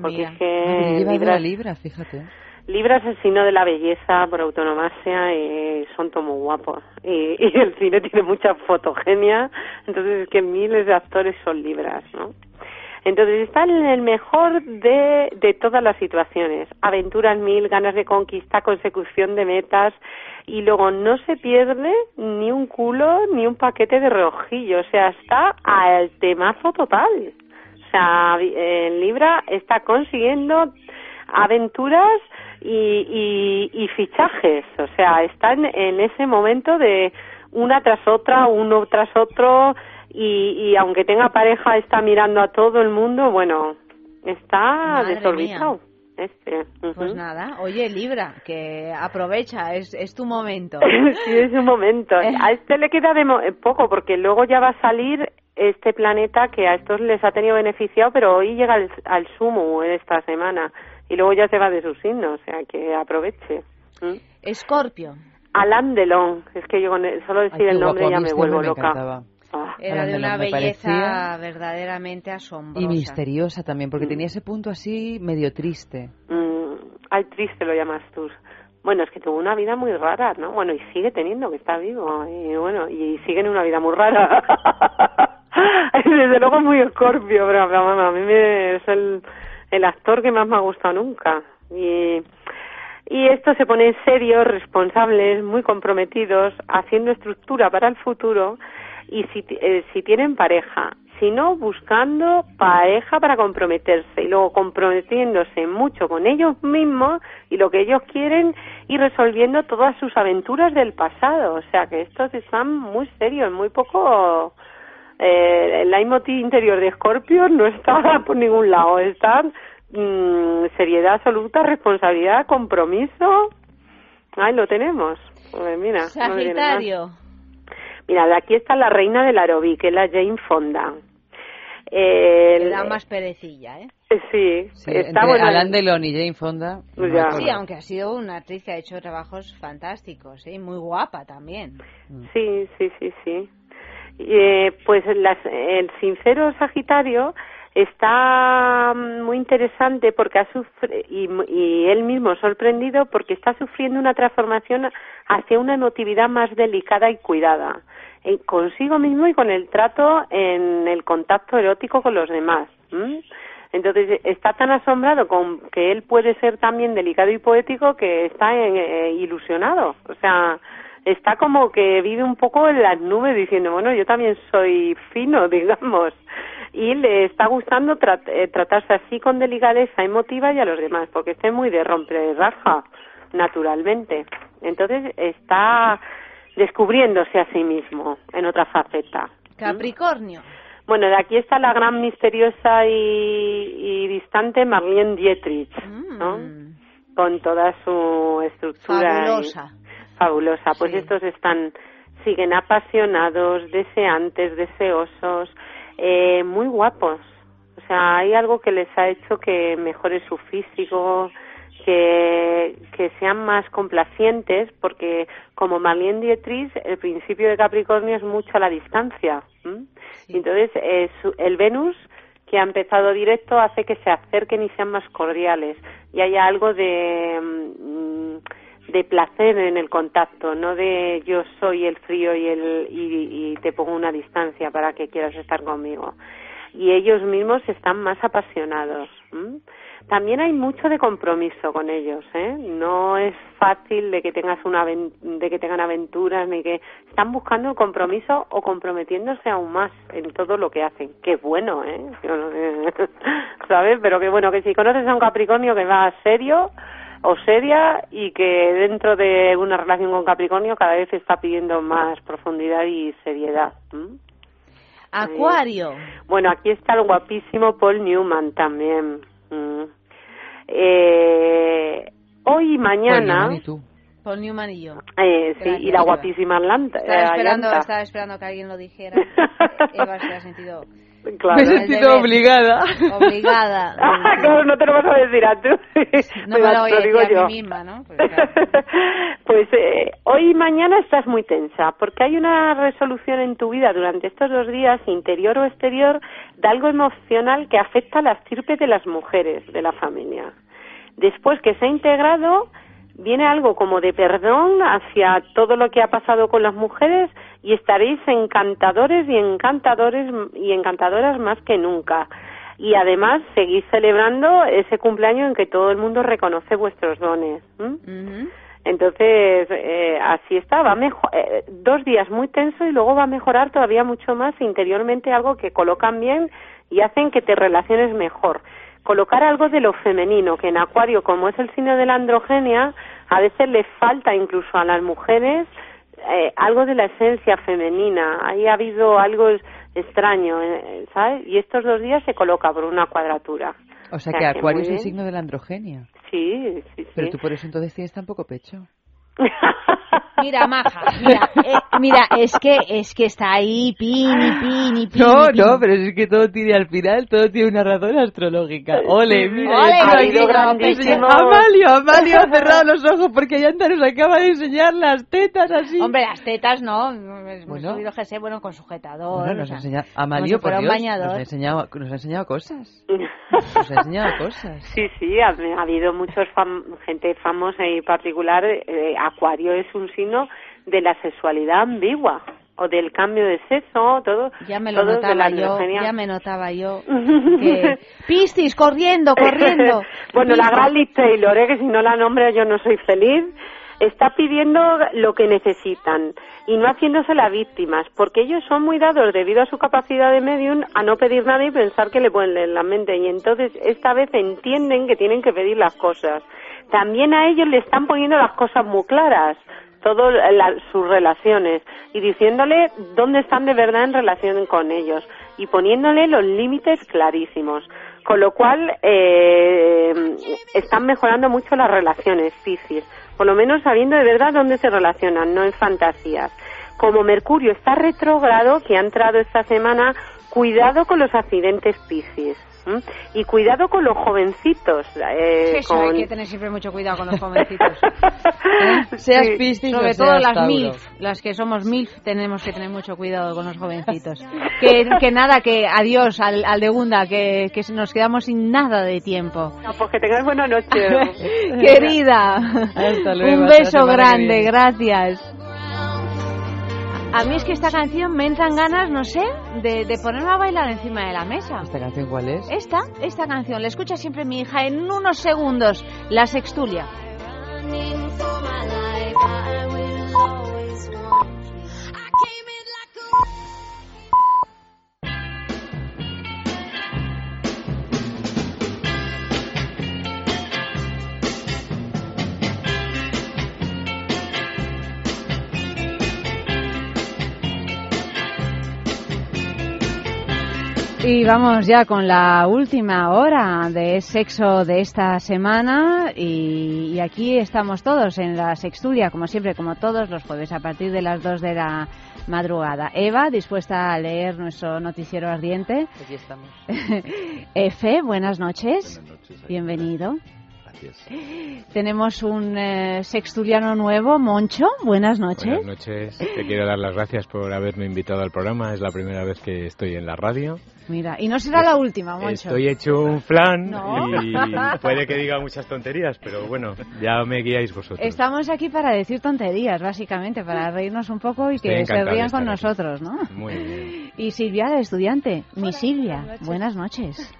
Porque Mira. es que Ah, Libra, libra, fíjate. Libra es el signo de la belleza por autonomasia y son todos muy guapos. Y, y el cine tiene mucha fotogenia, entonces es que miles de actores son libras, ¿no? Entonces están en el mejor de, de todas las situaciones. Aventuras mil, ganas de conquista, consecución de metas y luego no se pierde ni un culo ni un paquete de reojillo. O sea, está al temazo total. O sea, en Libra está consiguiendo aventuras y, y, y fichajes. O sea, están en ese momento de una tras otra, uno tras otro, y, y aunque tenga pareja, está mirando a todo el mundo. Bueno, está Madre desorbitado. Este. Pues nada, oye Libra, que aprovecha, es, es tu momento. sí, es un momento. A este le queda de mo- eh, poco porque luego ya va a salir este planeta que a estos les ha tenido beneficiado, pero hoy llega al, al sumo en esta semana y luego ya se va de su signo, o sea que aproveche. ¿Mm? Escorpio. Alain Delon, es que yo con el- solo decir Ay, el nombre guapo, ya me este vuelvo me loca. encantaba. Ah. Era de una belleza verdaderamente asombrosa. Y misteriosa también, porque tenía ese punto así medio triste. Mm, ay, triste lo llamas tú. Bueno, es que tuvo una vida muy rara, ¿no? Bueno, y sigue teniendo, que está vivo. Y bueno, y sigue en una vida muy rara. Desde luego muy escorpio, pero, pero, bueno, a mí me, es el, el actor que más me ha gustado nunca. Y, y estos se ponen serios, responsables, muy comprometidos, haciendo estructura para el futuro y si, eh, si tienen pareja, si no, buscando pareja para comprometerse y luego comprometiéndose mucho con ellos mismos y lo que ellos quieren y resolviendo todas sus aventuras del pasado. O sea que estos están muy serios, muy poco... Eh, el leitmotiv interior de Scorpio no está por ningún lado, está mm, seriedad absoluta, responsabilidad, compromiso. Ahí lo tenemos. Pues mira, no Mira, de aquí está la reina del aeróbic, que es la Jane Fonda. Eh, Le da más perecilla, ¿eh? Sí, Sí, está entre bueno. Alain Delon y Jane Fonda. Pues no Sí, aunque ha sido una actriz que ha hecho trabajos fantásticos, ¿eh? Y muy guapa también. Sí, sí, sí, sí. Eh, pues las- el sincero Sagitario está mm, muy interesante porque ha sufrido y, y él mismo sorprendido porque está sufriendo una transformación hacia una emotividad más delicada y cuidada consigo mismo y con el trato en el contacto erótico con los demás. ¿m? Entonces está tan asombrado con que él puede ser también delicado y poético que está eh, ilusionado. O sea, está como que vive un poco en las nubes diciendo, bueno, yo también soy fino, digamos. Y le está gustando trat- eh, tratarse así con delicadeza emotiva y a los demás, porque está muy de romper raja, naturalmente. Entonces está descubriéndose a sí mismo en otra faceta. Capricornio. Bueno, de aquí está la gran misteriosa y, y distante Marlene Dietrich, ¿no? Con toda su estructura. y- Fabulosa. fabulosa. Pues estos están, siguen apasionados, deseantes, deseosos, eh, muy guapos. O sea, hay algo que les ha hecho que mejore su físico, que, que sean más complacientes, porque como Marlene Dietrich, el principio de Capricornio es mucho a la distancia. ¿m? Entonces, eh, su- el Venus, que ha empezado directo, hace que se acerquen y sean más cordiales y haya algo de, mm, de placer en el contacto, no de yo soy el frío y, el, y, y te pongo una distancia para que quieras estar conmigo. Y ellos mismos están más apasionados. También hay mucho de compromiso con ellos, ¿eh? No es fácil de que tengas una de que tengan aventuras ni que están buscando el compromiso o comprometiéndose aún más en todo lo que hacen. Qué bueno, ¿eh? ¿Sabes? Pero qué bueno que si conoces a un Capricornio que va serio o seria y que dentro de una relación con Capricornio cada vez está pidiendo más profundidad y seriedad. Acuario. Bueno, aquí está el guapísimo Paul Newman también. Mm. Eh, hoy y mañana. Paul Newman y yo. eh, sí, Gracias, y la guapísima Atlanta. Estaba eh, esperando, estaba esperando que alguien lo dijera. Eva se ha sentido... Claro. Me he sentido obligada. Obligada. Ah, claro, no te lo vas a decir a tú. No me lo voy a digo decir a yo. mí misma, ¿no? Pues, Pues eh, hoy y mañana estás muy tensa, porque hay una resolución en tu vida durante estos dos días, interior o exterior, de algo emocional que afecta a la estirpe de las mujeres de la familia. Después que se ha integrado, viene algo como de perdón hacia todo lo que ha pasado con las mujeres y estaréis encantadores y encantadores y encantadoras más que nunca. Y además seguís celebrando ese cumpleaños en que todo el mundo reconoce vuestros dones. ¿m? Entonces, eh, así está, va a mejo- eh, dos días muy tenso y luego va a mejorar todavía mucho más interiormente algo que colocan bien y hacen que te relaciones mejor. Colocar algo de lo femenino, que en Acuario, como es el signo de la androgenia, a veces le falta incluso a las mujeres eh, algo de la esencia femenina. Ahí ha habido algo extraño, eh, ¿sabes? Y estos dos días se coloca por una cuadratura. O sea O que sea, que Acuario es el signo de la androgenia. Sí, sí, sí. Pero tú por eso entonces tienes tan poco pecho. Mira, maja, mira, eh, mira, es que es que está ahí, pin y pin y pin. No, pin. no, pero es que todo tiene al final, todo tiene una razón astrológica. Ole, mira, Ole, ha aquí, habido grandísimos. Amalio, Amalio ha cerrado los ojos porque Ayanta nos acaba de enseñar las tetas así. Hombre, las tetas no, es muy Bueno. subido GC, bueno, con sujetador. Bueno, o nos sea, ha enseñado, Amalio, si por Dios, bañador. nos ha enseñado, nos ha enseñado cosas. Nos ha enseñado cosas. Sí, sí, ha, ha habido muchos fam- gente famosa y particular. eh, Acuario es un signo de la sexualidad ambigua o del cambio de sexo, todo. Ya me lo notaba la yo, ya me notaba yo. que, Piscis, corriendo, corriendo. bueno, la gran Liz Taylor, ¿eh? que si no la nombro yo no soy feliz, está pidiendo lo que necesitan y no haciéndose las víctimas, porque ellos son muy dados debido a su capacidad de medium a no pedir nada y pensar que le pueden leer la mente y entonces esta vez entienden que tienen que pedir las cosas. También a ellos le están poniendo las cosas muy claras todas sus relaciones y diciéndole dónde están de verdad en relación con ellos y poniéndole los límites clarísimos. Con lo cual eh, están mejorando mucho las relaciones, Piscis, por lo menos sabiendo de verdad dónde se relacionan, no en fantasías. Como Mercurio está retrógrado, que ha entrado esta semana, cuidado con los accidentes Piscis. ¿M? Y cuidado con los jovencitos. eh, Eso con- hay que tener siempre mucho cuidado con los jovencitos. Seas Sí. Piscis Sobre seas todo las Tauro. MILF, las que somos MILF, tenemos que tener mucho cuidado con los jovencitos. Que, que nada, que adiós al, al de Gunda, que, que nos quedamos sin nada de tiempo. No, pues que tengáis buena noche. Querida, Hasta luego, un beso que grande, gracias. A mí es que esta canción me entran ganas, no sé, de, de ponerme a bailar encima de la mesa. ¿Esta canción cuál es? Esta, esta canción. La escucha siempre mi hija en unos segundos. La sextulia. Y vamos ya con la última hora de sexo de esta semana y, y aquí estamos todos en la sextulia, como siempre, como todos los jueves a partir de las 2 de la madrugada. Eva, dispuesta a leer nuestro noticiero ardiente. Aquí estamos. Efe, buenas noches. Bienvenido. Gracias. Tenemos un eh, sextuliano nuevo, Moncho. Buenas noches. Buenas noches. Te quiero dar las gracias por haberme invitado al programa. Es la primera vez que estoy en la radio. Mira, y no será la última, Moncho. Estoy hecho un flan No. y puede que diga muchas tonterías, pero bueno, ya me guiáis vosotros. Estamos aquí para decir tonterías, básicamente, para reírnos un poco y Estoy que se rían con nosotros, ¿no? Muy bien. Y Silvia, la estudiante. Mi Silvia. Buenas noches.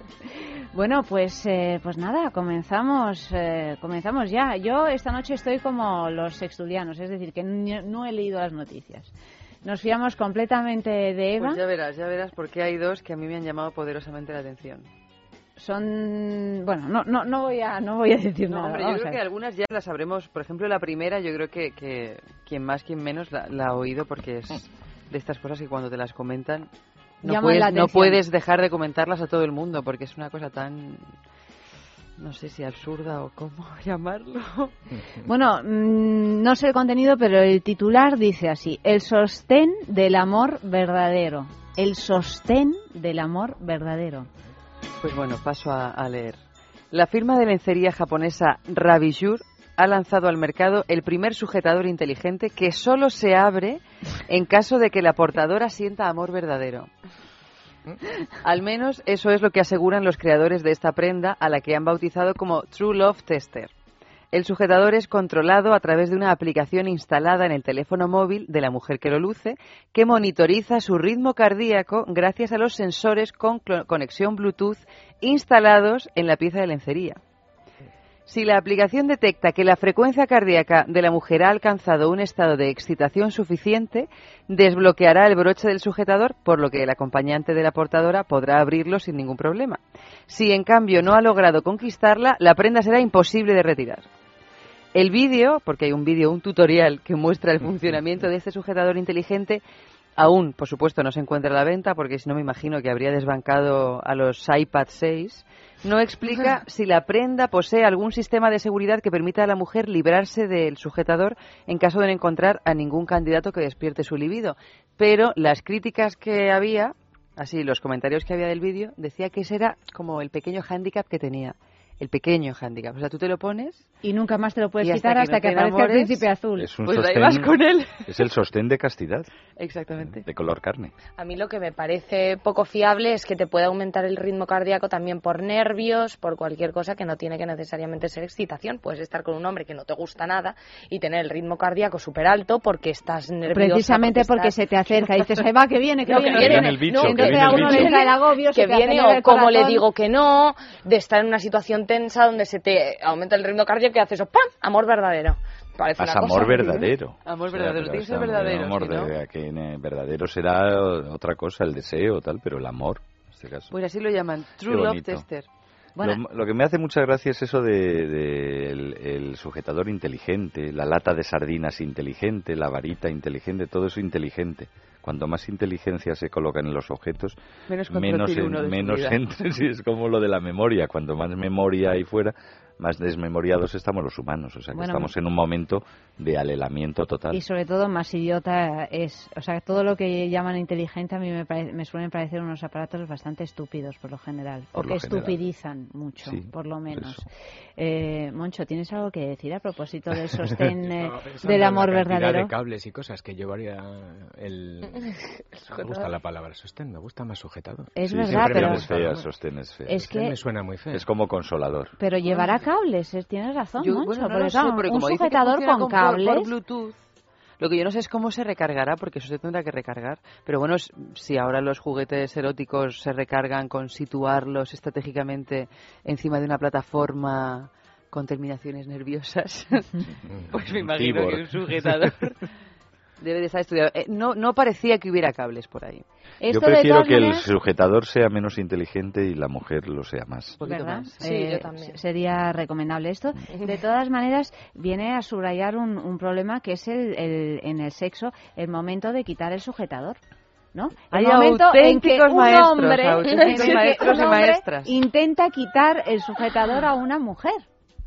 Bueno, pues, eh, pues nada, comenzamos, eh, comenzamos ya. Yo esta noche estoy como los sextulianos, es decir, que no he leído las noticias. Nos fiamos completamente de Eva. Pues ya verás, ya verás, porque hay dos que a mí me han llamado poderosamente la atención. Son, bueno, no, no, no voy a, no voy a decir No, nada. hombre, yo vamos creo que algunas ya las sabremos. Por ejemplo, la primera, yo creo que, que quien más, quien menos la, la ha oído, porque es de estas cosas que cuando te las comentan no puedes, no puedes dejar de comentarlas a todo el mundo, porque es una cosa tan, no sé si absurda o cómo llamarlo. Bueno, mm, no sé el contenido, pero el titular dice así: el sostén del amor verdadero. El sostén del amor verdadero. Pues bueno, paso a, a leer. La firma de lencería japonesa Ravijur ha lanzado al mercado el primer sujetador inteligente que solo se abre en caso de que la portadora sienta amor verdadero. Al menos eso es lo que aseguran los creadores de esta prenda, a la que han bautizado como True Love Tester. El sujetador es controlado a través de una aplicación instalada en el teléfono móvil de la mujer que lo luce, que monitoriza su ritmo cardíaco gracias a los sensores con conexión Bluetooth instalados en la pieza de lencería. Si la aplicación detecta que la frecuencia cardíaca de la mujer ha alcanzado un estado de excitación suficiente, desbloqueará el broche del sujetador, por lo que el acompañante de la portadora podrá abrirlo sin ningún problema. Si en cambio no ha logrado conquistarla, la prenda será imposible de retirar. El vídeo, porque hay un vídeo, un tutorial que muestra el funcionamiento de este sujetador inteligente, aún, por supuesto, no se encuentra a la venta, porque si no me imagino que habría desbancado a los iPad 6. No explica si la prenda posee algún sistema de seguridad que permita a la mujer librarse del sujetador en caso de no encontrar a ningún candidato que despierte su libido. Pero las críticas que había, así los comentarios que había del vídeo, decía que ese era como el pequeño hándicap que tenía. El pequeño hándicap. O sea, tú te lo pones Y nunca más te lo puedes Y hasta quitar que hasta no que aparezca el príncipe azul. Es un Pues ahí sostén, vas con él. Es el sostén de castidad, Exactamente. de color carne. A mí lo que me parece poco fiable es que te pueda aumentar el ritmo cardíaco también por nervios, por cualquier cosa que no tiene que necesariamente ser excitación. Puedes estar con un hombre que no te gusta nada y tener el ritmo cardíaco súper alto porque estás nerviosa. Precisamente porque, estás- se te acerca y dices, ahí va, que viene, que No, viene. que que viene el bicho, No, que entonces viene a el uno le el agobio, que viene o cómo le digo que no, de estar en una situación tensa donde se te aumenta el ritmo cardíaco y haces eso, ¡pam! Amor verdadero. Parece una cosa amor muy- verdadero. Amor O sea, verdadero, pero tiene que ser ese verdadero, Amor no- de- que, eh, verdadero será otra cosa, el deseo tal, pero el amor, en este caso. Pues así lo llaman, True Love. Tester. Lo, lo que me hace mucha gracia es eso de, de el, el sujetador inteligente, la lata de sardinas inteligente, la varita inteligente, todo eso inteligente. Cuanto más inteligencia se colocan en los objetos, Menos menos, en- menos entre- sí, es como lo de la memoria. Cuanto más memoria hay fuera, más desmemoriados estamos los humanos. O sea que Bueno, estamos en un momento de alelamiento total. Y sobre todo, más idiota es. O sea, todo lo que llaman inteligente a mí me, pare- me suelen parecer unos aparatos bastante estúpidos, por lo general. Por Porque lo general. estupidizan mucho, Sí, por lo menos. Eh, Moncho, ¿tienes algo que decir a propósito del sostén eh, del amor la verdadero? de cables y cosas que llevaría el... me gusta la palabra sostén, me gusta más sujetador. Es Sí, verdad, pero- me gusta, fea, sostén es fea. Es Sostén que- me suena muy feo. Es como consolador. Pero llevará cables, eh, tienes razón, Yo, Moncho. bueno, no porque lo sé, claro, porque un como dice que sujetador con cables. por Bluetooth. Lo que yo no sé es cómo se recargará, porque eso se tendrá que recargar. Pero bueno, si ahora los juguetes eróticos se recargan con situarlos estratégicamente encima de una plataforma con terminaciones nerviosas, pues me imagino que un sujetador debe de estar estudiado. Eh, no, no parecía que hubiera cables por ahí. Yo prefiero que el sujetador sea menos inteligente y la mujer lo sea más. ¿verdad? Sí, Eh, yo también. Sería recomendable esto. De todas maneras, viene a subrayar un, un problema que es el, el- en el sexo el momento de quitar el sujetador. ¿no? Hay el momento en que un maestros, hombre, que un intenta quitar el sujetador a una mujer.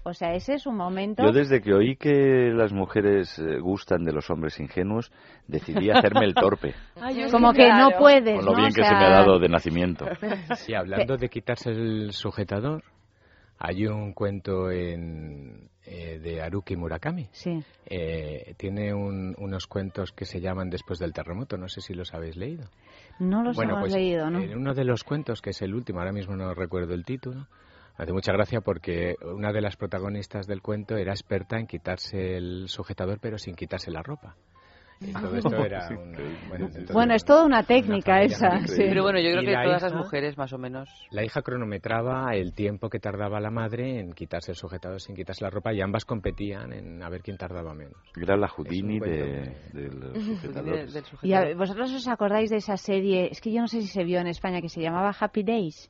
O sea, ese es un momento. Yo desde que oí que las mujeres eh, gustan de los hombres ingenuos, decidí hacerme el torpe. Como que no puedes, Con lo ¿no? bien O que se sea, me ha dado de nacimiento. Sí, hablando de quitarse el sujetador, hay un cuento en, eh, de Haruki Murakami. Sí. Eh, tiene un- unos cuentos que se llaman Después del terremoto, no sé si los habéis leído. No los bueno, hemos pues leído, ¿no? en uno de los cuentos, que es el último, ahora mismo no recuerdo el título, hace mucha gracia porque una de las protagonistas del cuento era experta en quitarse el sujetador pero sin quitarse la ropa. Y todo esto era Sí. un- bueno, entonces, Bueno, es toda una técnica esa. sí. Pero bueno, yo creo que la todas las hija- mujeres más o menos... La hija cronometraba el tiempo que tardaba la madre en quitarse el sujetador sin quitarse la ropa y ambas competían en a ver quién tardaba menos. Era la Houdini de, de los sujetadores. Y a- vosotros os acordáis de esa serie, es que yo no sé si se vio en España, que se llamaba Happy Days.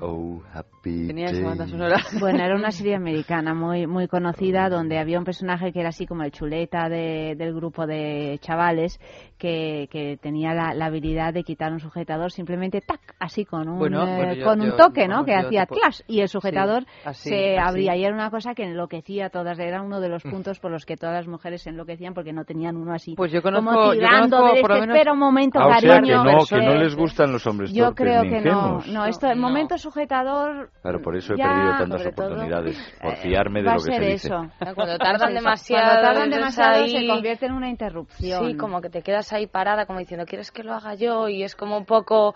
Oh, happy Tenía esa banda sonora. Bueno, era una serie americana muy muy conocida donde había un personaje que era así como el chuleta de- del grupo de chavales que, que tenía la, la habilidad de quitar un sujetador simplemente tac, así con un, Bueno, eh, bueno, yo- con un yo- toque, ¿no? que hacía tipo- clash y el sujetador Sí, así, se así. abría y era una cosa que enloquecía a todas. Era uno de los puntos por los que todas las mujeres se enloquecían porque no tenían uno así Pues yo conozco- como yo tirando conozco de por lo este, menos- espera un momento, Ah, o sea que cariño. no, que no les gustan los hombres Yo torpes creo que no. No, esto, el momento sujetador Claro, por eso he Ya, perdido tantas sobre todo, oportunidades, por eh, fiarme de lo que se dice. eso. Cuando tardan Eso, demasiado, Cuando tardan entonces demasiado se ahí- convierte en una interrupción. Sí, como que te quedas ahí parada como diciendo, ¿quieres que lo haga yo? Y es como un poco...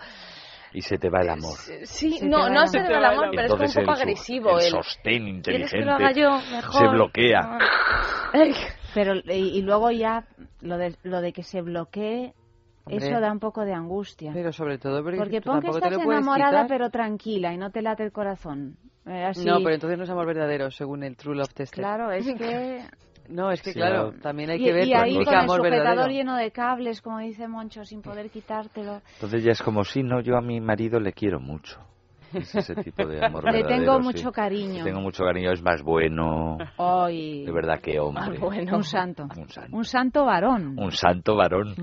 Y se te va el amor. Sí, Se no, no se te va el amor, pero es como Entonces un poco el agresivo. el el- sostén ¿Quieres que inteligente lo haga yo? Mejor. se bloquea. Pero y, y luego ya lo de, lo de que se bloquee, Hombre. eso da un poco de angustia. Pero sobre todo porque, Porque tú pon que estás enamorada pero tranquila y no te late el corazón. Eh, así. No, pero entonces no es amor verdadero, según el True Love Test. Claro, es que... No, es que Sí, claro, no. también hay y, que ver y ahí es con el amor sujetador verdadero. lleno de cables, como dice Moncho, sin poder quitártelo. Entonces ya es como si no, yo a mi marido le quiero mucho. Es ese tipo de amor Le tengo sí. mucho cariño. Le tengo mucho cariño, es más bueno. Ay, De verdad que hombre. un santo. Un santo. Un santo varón. Un santo varón.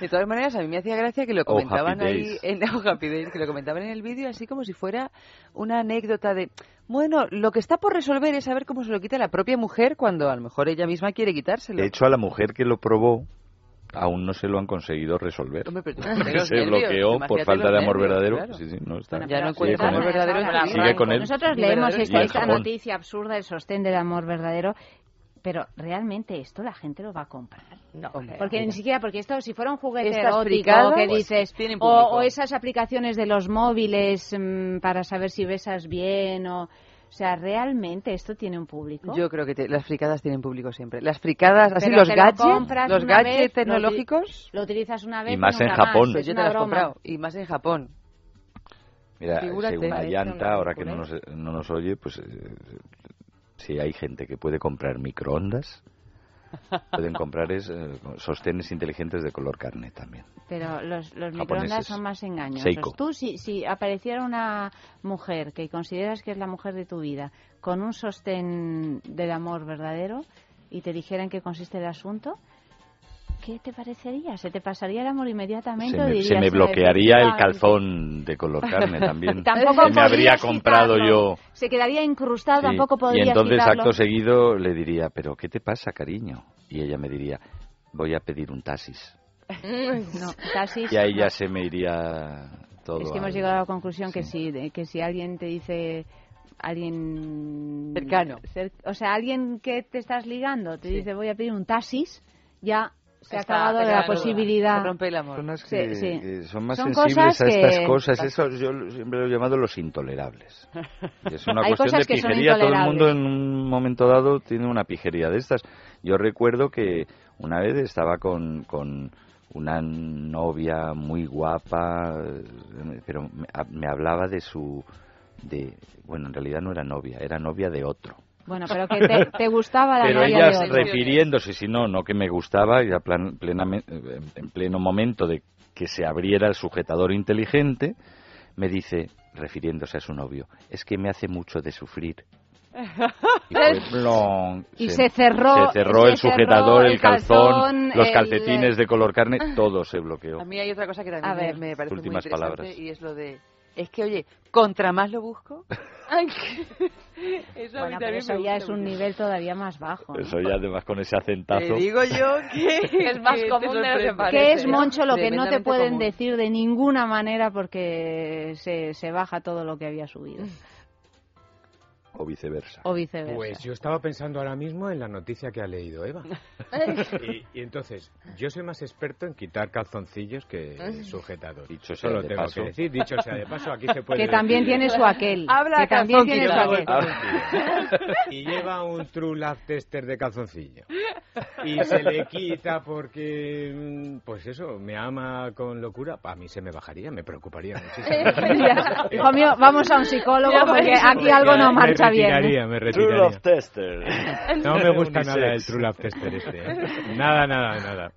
De todas maneras, a mí me hacía gracia que lo Oh, comentaban Happy ahí en oh, Happy Days, que lo comentaban en el vídeo así como si fuera una anécdota de, bueno, lo que está por resolver es saber cómo se lo quita la propia mujer cuando a lo mejor ella misma quiere quitárselo. De hecho, a la mujer que lo probó, aún no se lo han conseguido resolver. Hombre, pero se nervios, bloqueó por falta de amor nervios, verdadero. claro. Sí, sí, no está. Bueno, ya no Sigue encuentras con amor él. verdadero Sigue vida. con él. Nosotros leemos esta, noticia absurda del sostén del amor verdadero, pero realmente esto la gente lo va a comprar. No, Porque ni siquiera, porque esto si fuera un juguete erótico que pues, dices, o, o esas aplicaciones de los móviles mm, para saber si besas bien, o, o sea, realmente esto tiene un público. Yo creo que te- las fricadas tienen público siempre. Las fricadas, así Pero los te lo gadgets, los gadgets vez, tecnológicos. Lo utilizas una vez Y más nunca en Japón. es Pues yo te las he comprado. Y más en Japón. Mira, Figúrate. según una ahora que no nos, no nos oye, pues eh, si hay gente que puede comprar microondas, pueden comprar es, eh, sostenes inteligentes de color carne también. Pero los, microondas son más engañosos. Seiko. Tú, si, si apareciera una mujer que consideras que es la mujer de tu vida, con un sostén del amor verdadero, y te dijeran qué consiste el asunto, ¿qué te parecería? ¿Se te pasaría el amor inmediatamente? Se o me, dirías, se me "Eh, bloquearía el efectivamente"? calzón de color carne también. Tampoco me habría comprado quitarlo. yo. Se quedaría incrustado, Sí, tampoco y podrías entonces quitarlo. acto seguido le diría, pero ¿qué te pasa, cariño? Y ella me diría, voy a pedir un taxis. No, taxis, Y ahí ya se me iría todo. Es que hemos llegado a la conclusión que si que si alguien te dice alguien Cercano. cer- o sea, alguien que te estás ligando te dice voy a pedir un taxis, ya se ha acabado de la posibilidad. Se rompe el amor. Personas Sí, que, sí. que son más Son sensibles a estas que- cosas. Eso yo siempre lo he llamado los intolerables. Es una Hay cuestión de cosas que son pijería. Todo el mundo en un momento dado tiene una pijería de estas. Yo recuerdo que una vez estaba con, con una novia muy guapa, eh, pero me, a- me hablaba de su... de Bueno, en realidad no era novia, era novia de otro. Bueno, pero que te, te gustaba la Pero novia ella de refiriéndose, si no, no que me gustaba, ya plan- plenamente, en pleno momento de que se abriera el sujetador inteligente, me dice, refiriéndose a su novio, es que me hace mucho de sufrir. Y fue. Y se cerró- Se cerró se el sujetador, cerró el el calzón, calzón, los el- calcetines de color carne, todo se bloqueó. A mí hay otra cosa que A también ver. me, me parece muy interesante palabras. y es lo de... Es que, oye, contra más lo busco... Eso Bueno, pero eso ya es un mucho. nivel todavía más bajo. ¿no? Eso ya además con ese acentazo. Te digo yo que... Es más que común de lo que parece. Que es, Moncho, lo que no te pueden común. decir de ninguna manera porque se, se baja todo lo que había subido. O viceversa. O viceversa. Pues yo estaba pensando ahora mismo en la noticia que ha leído Eva. y, y entonces, yo soy más experto en quitar calzoncillos que sujetadores. Dicho sea Solo de tengo paso. que decir, dicho sea de paso, aquí se puede que también decir. tiene su aquel. Habla que también tiene su aquel. Y lleva un True Love Tester de calzoncillo. Y se le quita porque, mm, pues eso, me ama con locura. A mí se me bajaría, me preocuparía muchísimo. Hijo mío, vamos a un psicólogo porque ves. aquí algo no marcha bien. retiraría, me True retiraría. Love Tester. No me gusta Unisex. nada el True Love Tester este. ¿eh? Nada, nada, nada.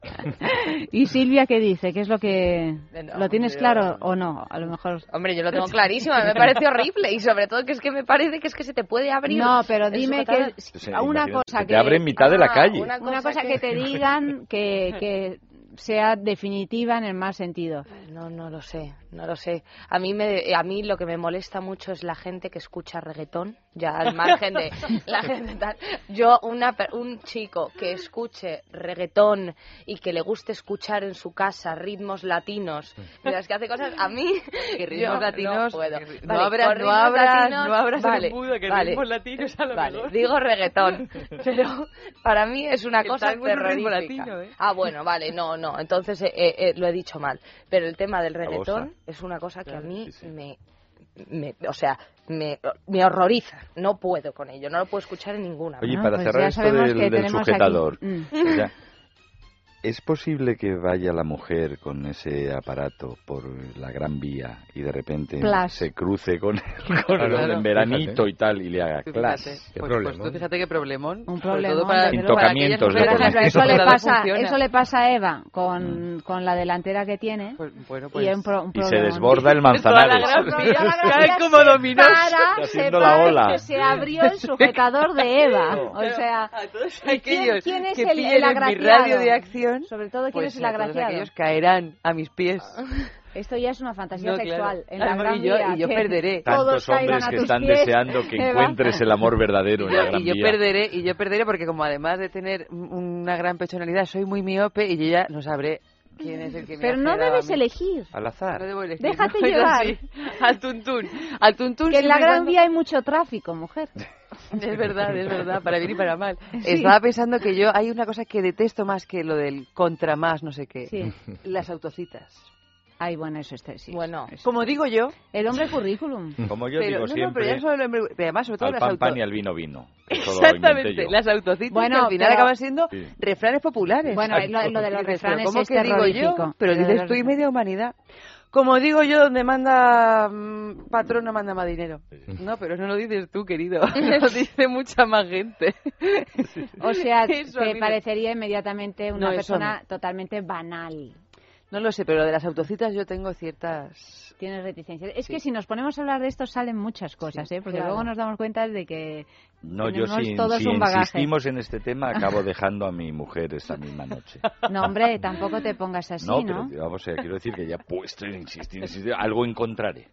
¿Y Silvia qué dice? ¿Qué es lo que... No, ¿Lo tienes yo- claro o no? A lo mejor... Hombre, yo lo tengo clarísimo, me parece horrible y sobre todo que es que me parece que es que se te puede abrir. No, pero dime que Sí, una cosa que te abre en mitad de la Ah, calle. una una cosa que- que te digan que, que sea definitiva en el más sentido. No, no lo sé, no lo sé. A mí, me, a mí lo que me molesta mucho es la gente que escucha reggaetón, ya al margen de la gente tal. Yo, una, per- un chico que escuche reggaetón y que le guste escuchar en su casa ritmos latinos, mientras que hace cosas, a mí... Que ritmos yo latinos, No, puedo. que ri- no Vale, abras- no abras- latinos, no abras el vale, embudo, que vale. ritmos latinos a lo Vale, mejor. digo reggaetón, pero para mí es una El cosa terrorífica. latino, ¿eh? Ah, bueno, vale, no, no, entonces eh, eh, eh, lo he dicho mal. Pero el tema del reggaetón. Es una cosa que a mí sí, sí. me, me, o sea, me, me horroriza. No puedo con ello, no lo puedo escuchar en ninguna. Oye, Ah, para pues cerrar esto del, del aquí- sujetador, Mm. o sea, ¿es posible que vaya la mujer con ese aparato por la gran vía y de repente Plas. se cruce con, con el Claro. en veranito Fíjate. y tal y le haga clash? fíjate, Qué pues, problemón. pues fíjate qué problemón. Un problemón, todo para, desde para Intocamientos de eso le pasa, eso le pasa a Eva con, con la delantera que tiene Pues, bueno, pues... es un, pro- un Y se desborda el Toda la manzanares. gran Toda vía, la gran cae como se dominó. Haciendo la ola. que se abrió el sujetador de Eva. O sea, a todos ¿y quién, es el, el agraciado? radio de acción, Sobre todo, ¿quién pues es el a todos agraciado? aquellos caerán a mis pies. Esto ya es una fantasía No, claro. sexual. En la gran y yo- vía, y yo perderé. todos Tantos hombres que están pies, deseando que Eva. encuentres el amor verdadero Y en la yo, gran y yo vía. perderé, y yo perderé porque como además de tener una gran personalidad soy muy miope y yo ya no sabré quién es el que me Pero no debes elegir. Al No azar. debo elegir, Déjate ¿no? Llevar. Al tuntún. Al tuntún Que en la gran cuando- vía hay mucho tráfico, mujer. Es verdad, es verdad, para bien y para mal. Sí. Estaba pensando que yo hay una cosa que detesto más que lo del contra más, no sé qué. Sí. Las autocitas. Ay, bueno, eso está sí. Bueno, Eso. Como digo yo, El hombre currículum. Como yo pero, digo no, no, siempre, pero ya solo el hombre- pero además sobre todo al las pan auto- pan y al vino vino. Exactamente, las autocitas Bueno, al final pero- acaban siendo Sí. refranes populares. Bueno, lo- lo de los dices, refranes ¿cómo es que digo yo? Pero Lo dices los tú y media humanidad. Como digo yo, donde manda mm, patrón no manda más dinero. No, pero no lo dices tú, querido. lo dice mucha más gente. O sea, te parecería inmediatamente una No, persona totalmente banal. No lo sé, pero lo de las autocitas yo tengo ciertas... Tienes reticencias. Es Sí. que si nos ponemos a hablar de esto salen muchas cosas, ¿eh? Porque claro. luego nos damos cuenta de que No, yo si, todos si un bagaje. insistimos en este tema acabo dejando a mi mujer esta misma noche. No, hombre, tampoco te pongas así, no, ¿no? pero vamos a ver, quiero decir que ya puesto en insistir, insistir, algo encontraré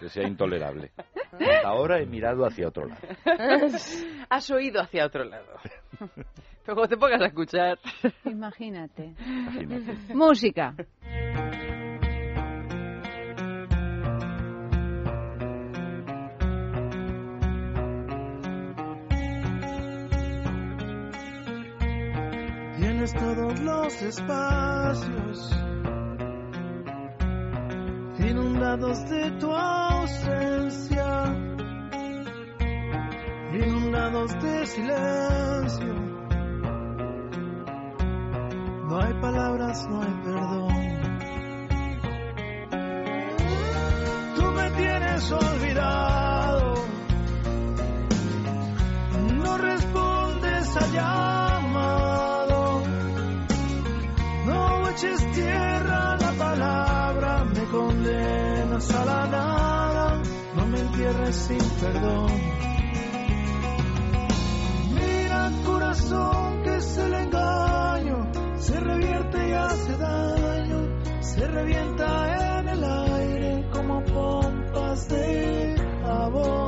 que sea intolerable. Hasta ahora he mirado hacia otro lado. Has oído hacia otro lado. Pero cuando te pongas a escuchar... Imagínate. Imagínate. Música. Tienes todos los espacios inundados de tu ausencia, inundados de silencio. No hay palabras, no hay perdón. Tú me tienes olvidado. No respondes a llamado. No eches tierra la palabra. Me condenas a la nada. No me entierres sin perdón. Mira corazón que se le revienta en el aire como pompas de jabón.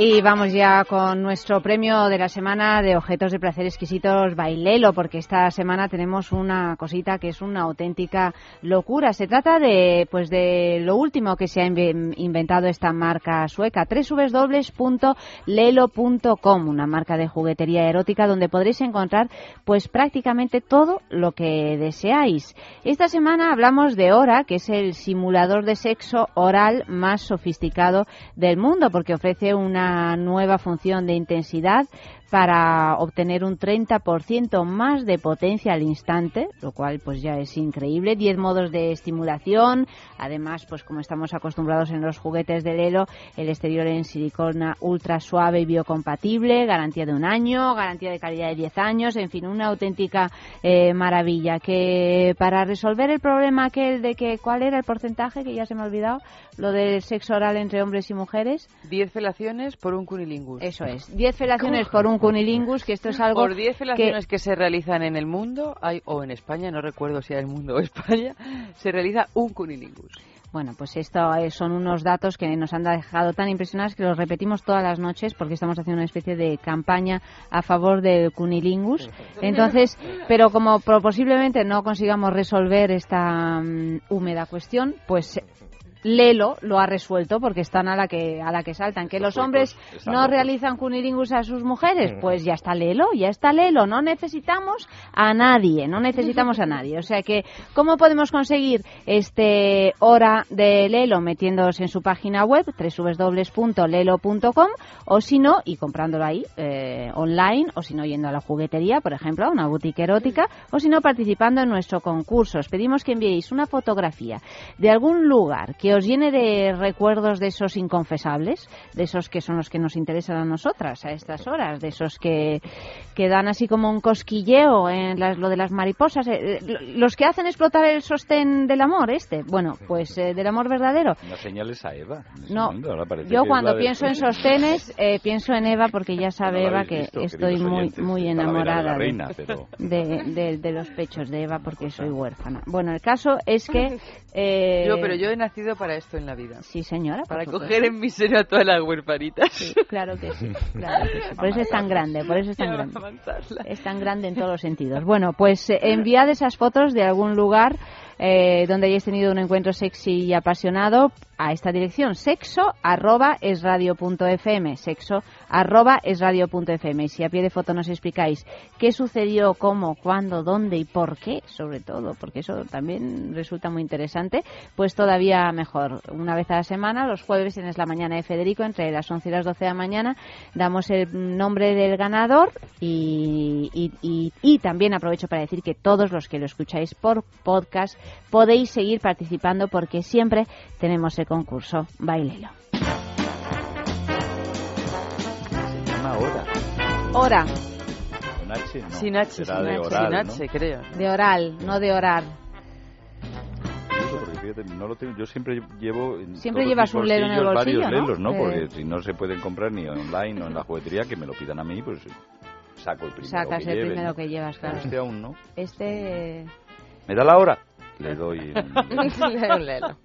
Y vamos ya con nuestro premio de la semana de objetos de placer exquisitos Bailelo, porque esta semana tenemos una cosita que es una auténtica locura. Se trata de pues de lo último que se ha inve- inventado esta marca sueca, www.lelo.com, una marca de juguetería erótica donde podréis encontrar pues prácticamente todo lo que deseáis. Esta semana hablamos de Hora, que es el simulador de sexo oral más sofisticado del mundo, porque ofrece una nueva función de intensidad para obtener un 30% más de potencia al instante, lo cual pues ya es increíble. 10 modos de estimulación, además pues como estamos acostumbrados en los juguetes de Lelo, el exterior en silicona ultra suave y biocompatible, garantía de un año, garantía de calidad de 10 años, en fin, una auténtica eh, maravilla. Que para resolver el problema aquel de que cuál era el porcentaje, que ya se me ha olvidado, lo del sexo oral entre hombres y mujeres. 10 felaciones por un cunilingus. Eso es, 10 felaciones por un cunilingus, que esto es algo Por 10 que felaciones que... se realizan en el mundo, hay, o en España, no recuerdo si era el mundo o España, se realiza un cunilingus. Bueno, pues esto eh, son unos datos que nos han dejado tan impresionados que los repetimos todas las noches porque estamos haciendo una especie de campaña a favor del cunilingus. Entonces, pero como posiblemente no consigamos resolver esta mm, húmeda cuestión, pues Lelo lo ha resuelto porque están a la que a la que saltan que los hombres no locos. realizan cunilingus a sus mujeres. Pues ya está Lelo ya está Lelo. No necesitamos a nadie no necesitamos a nadie. O sea que cómo podemos conseguir este hora de Lelo metiéndose en su página web www.lelo.com o si no y comprándolo ahí eh, online o si no yendo a la juguetería por ejemplo a una boutique erótica o si no participando en nuestro concurso os pedimos que enviéis una fotografía de algún lugar que os llene de recuerdos de esos inconfesables, de esos que son los que nos interesan a nosotras a estas horas, de esos que, que dan así como un cosquilleo en las- lo de las mariposas, eh, eh, lo- los que hacen explotar el sostén del amor, este, bueno, pues eh, del amor verdadero. No señales a Eva. No, yo cuando pienso en sostenes, eh, pienso en Eva porque ya sabe No Eva que visto, estoy muy, oyentes, muy enamorada de- Reina, pero- de, de- de los pechos de Eva porque soy huérfana. Bueno, el caso es que... eh, Yo, pero yo he nacido para esto en la vida. Sí, señora. Para coger en mi seno a todas las huerfanitas. claro que sí, claro que sí. Por eso es tan grande, por eso es tan grande. Es tan grande en todos los sentidos. Bueno, pues eh, enviad esas fotos de algún lugar eh, donde hayáis tenido un encuentro sexy y apasionado a esta dirección sexo arroba es radio fm sexo arroba es radio fm y si a pie de foto nos explicáis qué sucedió, cómo, cuándo, dónde y por qué, sobre todo, porque eso también resulta muy interesante, pues todavía mejor. Una vez a la semana, los jueves tienes la mañana de Federico, entre las 11 y las 12 de la mañana, damos el nombre del ganador y, y, y- y también aprovecho para decir que todos los que lo escucháis por podcast podéis seguir participando porque siempre tenemos el concurso. Bailelo. Se llama Hora. Hora Con H, no. Sin H, Será sin de H, oral, sin ¿no? Creo. de oral, no de orar. No lo tengo- yo siempre llevo en Siempre llevas un lelo en el bolsillo, varios ¿no? lelos, ¿no? Eh. Porque si no se pueden comprar ni online o en la juguetería, que me lo pidan a mí, pues saco el primero Sacas que el lleve, primero ¿no? que llevas, claro. Este aún no. Este... ¿Me da la hora? Le doy... un- Un lelo.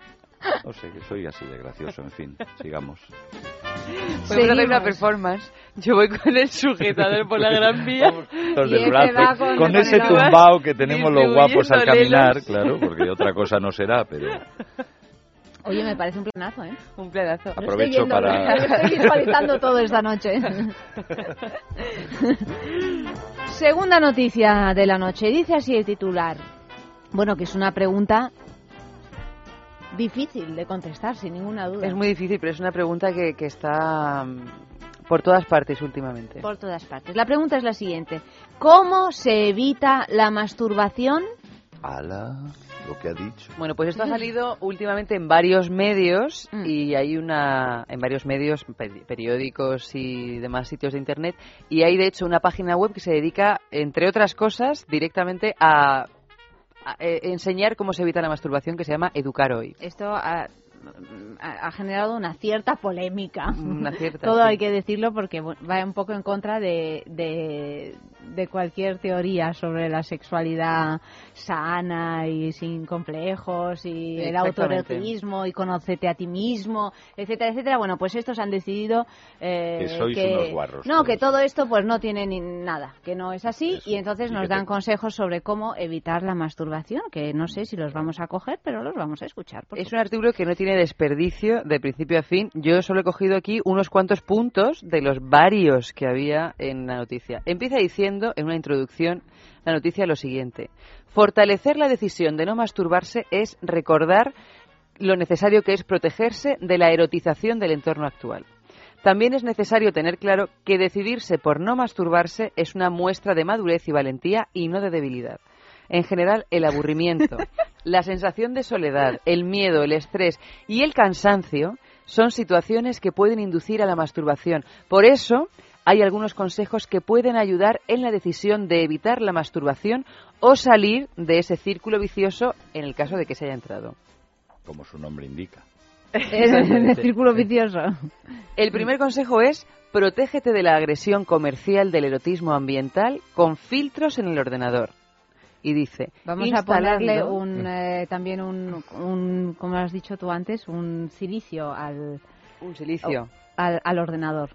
No sé, que soy así de gracioso, en fin, sigamos. Podemos hacer una performance. Yo voy con el sujetador por la Gran Vía. Los y del brazo, con, con- ese tumbao que tenemos los guapos al caminar, lelos. claro, porque otra cosa no será, pero Oye, me parece un planazo, ¿eh? Un planazo. aprovecho para... Estoy visualizando todo esta noche. Segunda noticia de la noche. Dice así el titular. Bueno, que es una pregunta difícil de contestar, sin ninguna duda. Es muy difícil, pero es una pregunta que, que está mm, por todas partes últimamente. Por todas partes. La pregunta es la siguiente. ¿Cómo se evita la masturbación? Ala, lo que ha dicho. Bueno, pues esto ha salido últimamente en varios medios y hay una en varios medios, peri- periódicos y demás sitios de internet y hay de hecho una página web que se dedica, entre otras cosas, directamente a, a, eh, enseñar cómo se evita la masturbación que se llama Educar Hoy. Ha, ha- generado una cierta polémica. Una cierta, Todo sí. hay que decirlo porque va un poco en contra de, de, de cualquier teoría sobre la sexualidad sana y sin complejos y el autoerotismo y conócete a ti mismo, etcétera, etcétera. Bueno, pues estos han decidido eh, Que sois unos guarros No, que todo esto pues no tiene ni nada, que no es así y entonces y nos te- dan consejos sobre cómo evitar la masturbación, que no sé si los vamos a coger, pero los vamos a escuchar. por Es un artículo que no tiene desperdicio de principio a fin. Yo solo he cogido aquí unos cuantos puntos de los varios que había en la noticia. Empieza diciendo, en una introducción, la noticia lo siguiente. Fortalecer la decisión de no masturbarse es recordar lo necesario que es protegerse de la erotización del entorno actual. También es necesario tener claro que decidirse por no masturbarse es una muestra de madurez y valentía y no de debilidad. En general, el aburrimiento, la sensación de soledad, el miedo, el estrés y el cansancio son situaciones que pueden inducir a la masturbación. Por eso, hay algunos consejos que pueden ayudar en la decisión de evitar la masturbación o salir de ese círculo vicioso en el caso de que se haya entrado. Como su nombre indica. en el círculo vicioso. El primer consejo es protégete de la agresión comercial del erotismo ambiental con filtros en el ordenador. Y dice, Vamos a ponerle un, eh, también un, un, como has dicho tú antes, un silicio al, un silicio. al, al ordenador,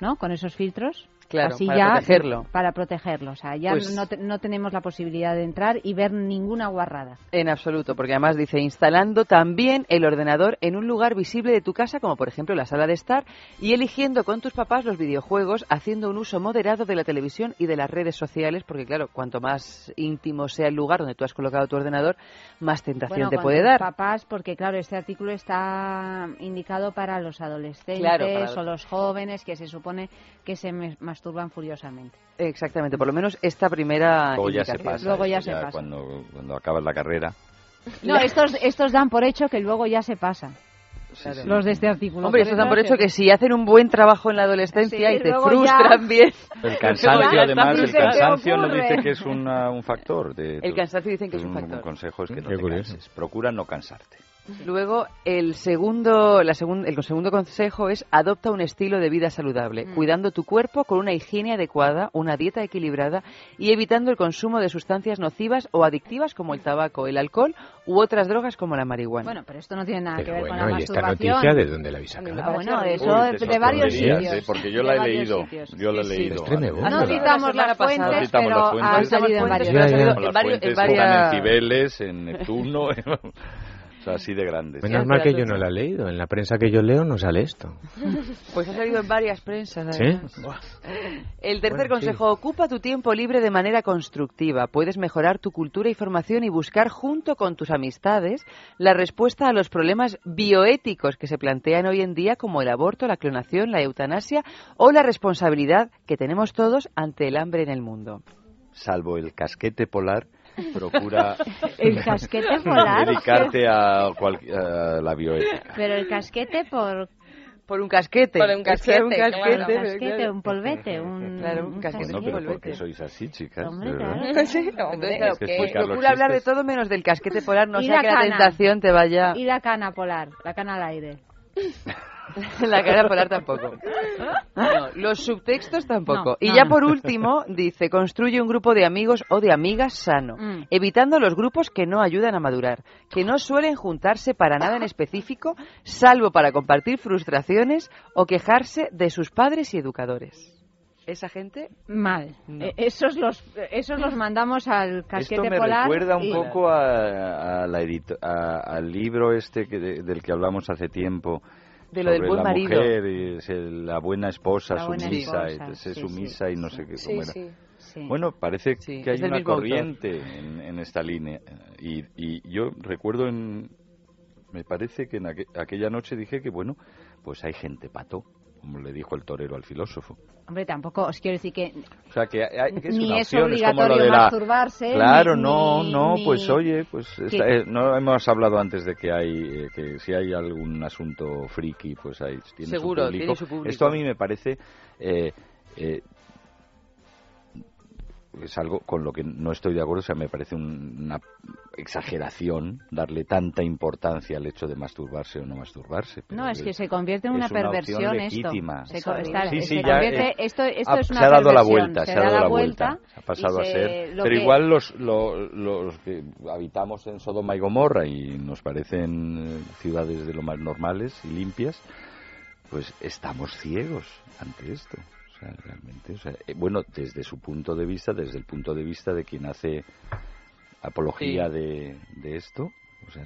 ¿no? Con esos filtros. Claro, Así para ya, protegerlo. Para protegerlo. O sea, ya Pues- no, te- no tenemos la posibilidad de entrar y ver ninguna guarrada. En absoluto, porque además dice instalando también el ordenador en un lugar visible de tu casa, como por ejemplo la sala de estar, y eligiendo con tus papás los videojuegos, haciendo un uso moderado de la televisión y de las redes sociales, porque claro, cuanto más íntimo sea el lugar donde tú has colocado tu ordenador, más tentación Bueno, te puede dar. papás, porque claro, este artículo está indicado para los adolescentes Claro, para- o los jóvenes que se supone que se masturban furiosamente. Exactamente, por lo menos esta primera Luego ya se pasa. Luego ya se pasa. Cuando, cuando acabas la carrera. No, estos, estos dan por hecho que luego ya se pasa. sí. Los de este artículo. Hombre, estos dan por que- hecho que si hacen un buen trabajo en la adolescencia Sí, y te frustran ya- bien. El cansancio, Ya además, el cansancio no dice que es una- un factor. De, El cansancio dicen que es un factor. consejo es que no Qué te curioso. canses. Procura no cansarte. Luego, el segundo, la segun- el segundo consejo es adopta un estilo de vida saludable, Mm. cuidando tu cuerpo con una higiene adecuada, una dieta equilibrada y evitando el consumo de sustancias nocivas o adictivas como el tabaco, el alcohol u otras drogas como la marihuana. Bueno, pero esto no tiene nada que Pero ver con bueno, la ¿y esta masturbación. noticia de dónde la habéis Ah, sacado? bueno, Uy, eso de de, esas varios sitios. ¿eh? Porque yo De la he leído. sitios. Yo la he Sí, sí. leído. Además. No Ah, citamos la las fuentes, Citamos pero las han fuentes. salido en varios. Con en Cibeles, en Neptuno. sea, así de grandes. Menos mal que yo no la he leído. En la prensa que yo leo no sale esto. Pues ha salido en varias prensas. ¿Sí? El tercer Bueno, consejo, ocupa tu tiempo libre de manera constructiva. Puedes mejorar tu cultura y formación y buscar junto con tus amistades la respuesta a los problemas bioéticos que se plantean hoy en día como el aborto, la clonación, la eutanasia o la responsabilidad que tenemos todos ante el hambre en el mundo. Salvo el casquete polar, procura El casquete polar. dedicarte a, cual- a la bioética. Pero el casquete por... Por un casquete. Por un casquete, un claro. casquete, Un casquete, claro. un polvete, un... Claro, un casquete. Bueno, pero porque sois así, chicas. Hombre, claro. Sí, hombre, Entonces, claro, que procura hablar de todo menos del casquete polar, no Y sea la que la tentación te vaya... Y la cana polar, la cana al aire. La cara polar tampoco. No, los subtextos tampoco. No, y no, ya por último, dice, construye un grupo de amigos o de amigas sano, Mm. evitando los grupos que no ayudan a madurar, que no suelen juntarse para nada en específico, salvo para compartir frustraciones o quejarse de sus padres y educadores. Esa gente Mal. No. Eh, Esos los, esos los mandamos al casquete Esto me polar. recuerda un y- poco a, a la edito- a- al libro este que de- del que hablamos hace tiempo. De lo del buen la marido. mujer y es el- la buena esposa La buena sumisa, esposa, y sí, sumisa y no sé qué Sí, cómo era. sí. Sí. Bueno, parece Sí, que hay una corriente en, en esta línea. Y, y yo recuerdo en... Me parece que en aqu- aquella noche dije que, bueno, pues hay gente pato, como le dijo el torero al filósofo. Hombre, tampoco os quiero decir que O sea, que, hay- que es ni una es opción, es como lo obligatorio de la... masturbarse. Claro, ni- no, ni- no, ni- pues oye, pues esta- eh, no hemos hablado antes de que hay, eh, que si hay algún asunto friki, pues hay, tiene Seguro, su público. tiene su público. Esto a mí me parece eh, eh, es algo con lo que no estoy de acuerdo, o sea, me parece un- una exageración darle tanta importancia al hecho de masturbarse o no masturbarse. No, es que se convierte en una, es una perversión esto. legítima. Se, está- Sí, sí, se ya, convierte, eh, esto, esto ha- es una se ha dado la perversión, vuelta, se, se ha da dado la vuelta. vuelta, ha pasado a se- ser. Pero que- igual los, lo- los que habitamos en Sodoma y Gomorra y nos parecen eh, ciudades de lo más normales y limpias, pues estamos ciegos ante esto. O sea, realmente, o sea, eh, bueno, desde su punto de vista, desde el punto de vista de quien hace apología Sí. de, de esto. O sea,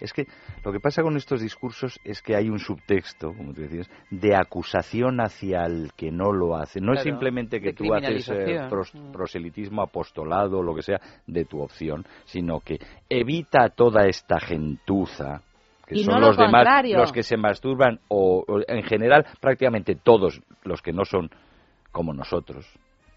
es que lo que pasa con estos discursos es que hay un subtexto, como tú decías, de acusación hacia el que no lo hace. No es simplemente que tú haces eh, pros- Mm. proselitismo, apostolado, lo que sea, de tu opción, sino que evita toda esta gentuza que Y son no lo los demás contrario. los que se masturban o, o en general prácticamente todos los que no son como nosotros.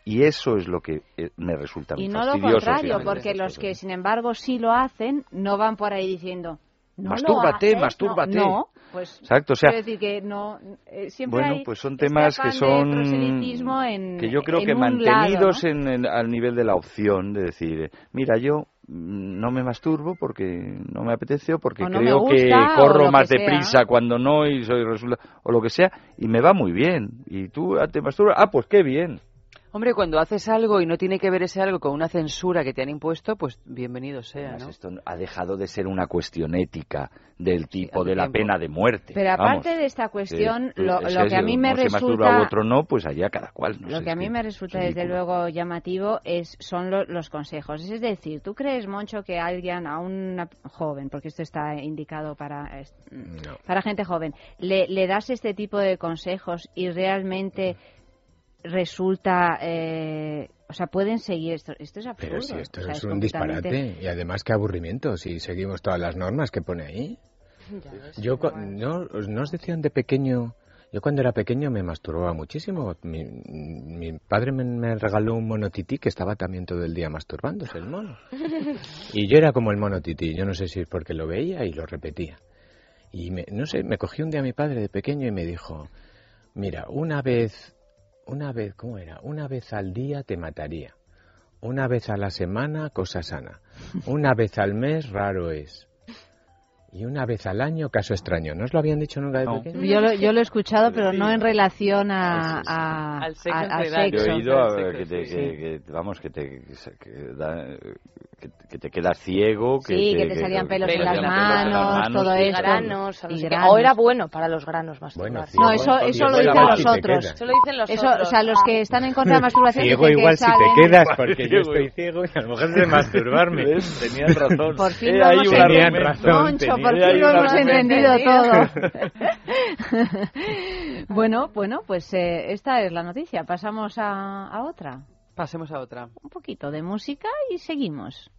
Y eso es lo que eh, me resulta Y muy no lo fastidioso, contrario, obviamente, porque estas los cosas. que sin embargo sí lo hacen, no van por ahí diciendo, no Mastúrbate, lo haces, mastúrbate. No, no, pues Exacto, o sea, quiero decir que no, eh, siempre bueno, hay pues son este temas que afán de son en- que yo creo en que mantenidos lado, en, en- al nivel de la opción de decir, mira, yo no me masturbo porque no me apetece o porque O no creo que corro más que deprisa cuando no y soy resulta o lo que sea y me va muy bien y tú ah, te masturbas, ah, pues qué bien. Hombre, cuando haces algo y no tiene que ver ese algo con una censura que te han impuesto, pues bienvenido sea, Además, ¿no? esto ha dejado de ser una cuestión ética del tipo de la tiempo. pena de muerte. Pero Vamos, aparte de esta cuestión, que, lo, es que a mí me uno se masturba resulta u otro no, pues allá cada cual. no lo sé, que a es mí me resulta desde luego llamativo es son lo- los consejos. Es decir, ¿tú crees, Moncho, que alguien, a una joven, porque esto está indicado para, No. para gente joven, le, le das este tipo de consejos y realmente resulta... eh, o sea, pueden seguir esto. Esto es absurdo. Pero si esto o sea, es un completamente- disparate. Y además, qué aburrimiento si seguimos todas las normas que pone ahí. Yo, no, no os decían de pequeño. Yo cuando era pequeño me masturbaba muchísimo. Mi, mi padre me, me regaló un mono tití que estaba también todo el día masturbándose el mono. Y yo era como el mono tití. Yo no sé si es porque lo veía y lo repetía. Y me, no sé, me cogió un día mi padre de pequeño y me dijo, mira, una vez, una vez, ¿cómo era? Una vez al día te mataría. Una vez a la semana, cosa sana. Una vez al mes, raro es. Y una vez al año, caso extraño. ¿No os lo habían dicho nunca de pequeño? Yo lo, yo lo he escuchado, pero no en relación a, a- Al sexo a- a general. Yo sexo. he oído a- Sexo, que, te, sí. que- que- vamos, que te, que, da- que- que te quedas ciego. Que Sí, que te salían pelos en te las salían pelos en las manos, todo y esto. granos, o no Y granos. O era bueno para los granos Bueno, masturbarse. ciego, No, eso, eso lo dicen los otros. Eso lo dicen los Eso, otros. o sea, los que están en contra de la masturbación Ciego dicen que igual si te quedas, porque yo estoy ciego y a lo mejor de masturbarme. Tenían razón. Por fin Eh, Tenían razón. Por fin lo hemos entendido todo. bueno, bueno, pues eh, esta es la noticia. Pasamos a, a otra. Pasemos a otra. Un poquito de música y seguimos.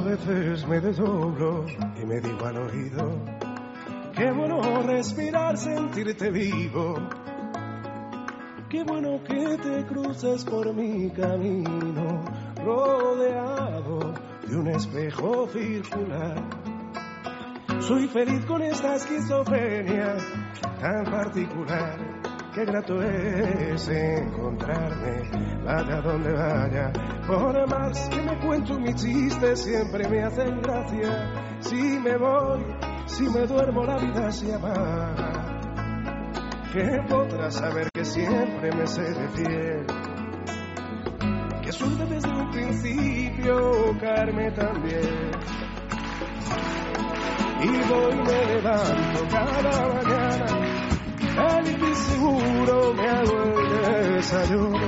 Veces me desdoblo y me digo al oído, qué bueno respirar, sentirte vivo. Qué bueno que te cruces por mi camino, rodeado de un espejo circular. Soy feliz con esta esquizofrenia tan particular. Qué grato es encontrarme, vaya donde vaya. Por más que me cuento mis chistes, siempre me hacen gracia. Si me voy, si me duermo, la vida se apaga. Que podrás saber que siempre me seré fiel. Que suerte desde un principio, Carme también. Y voy me levanto cada mañana y seguro me hago el desayuno,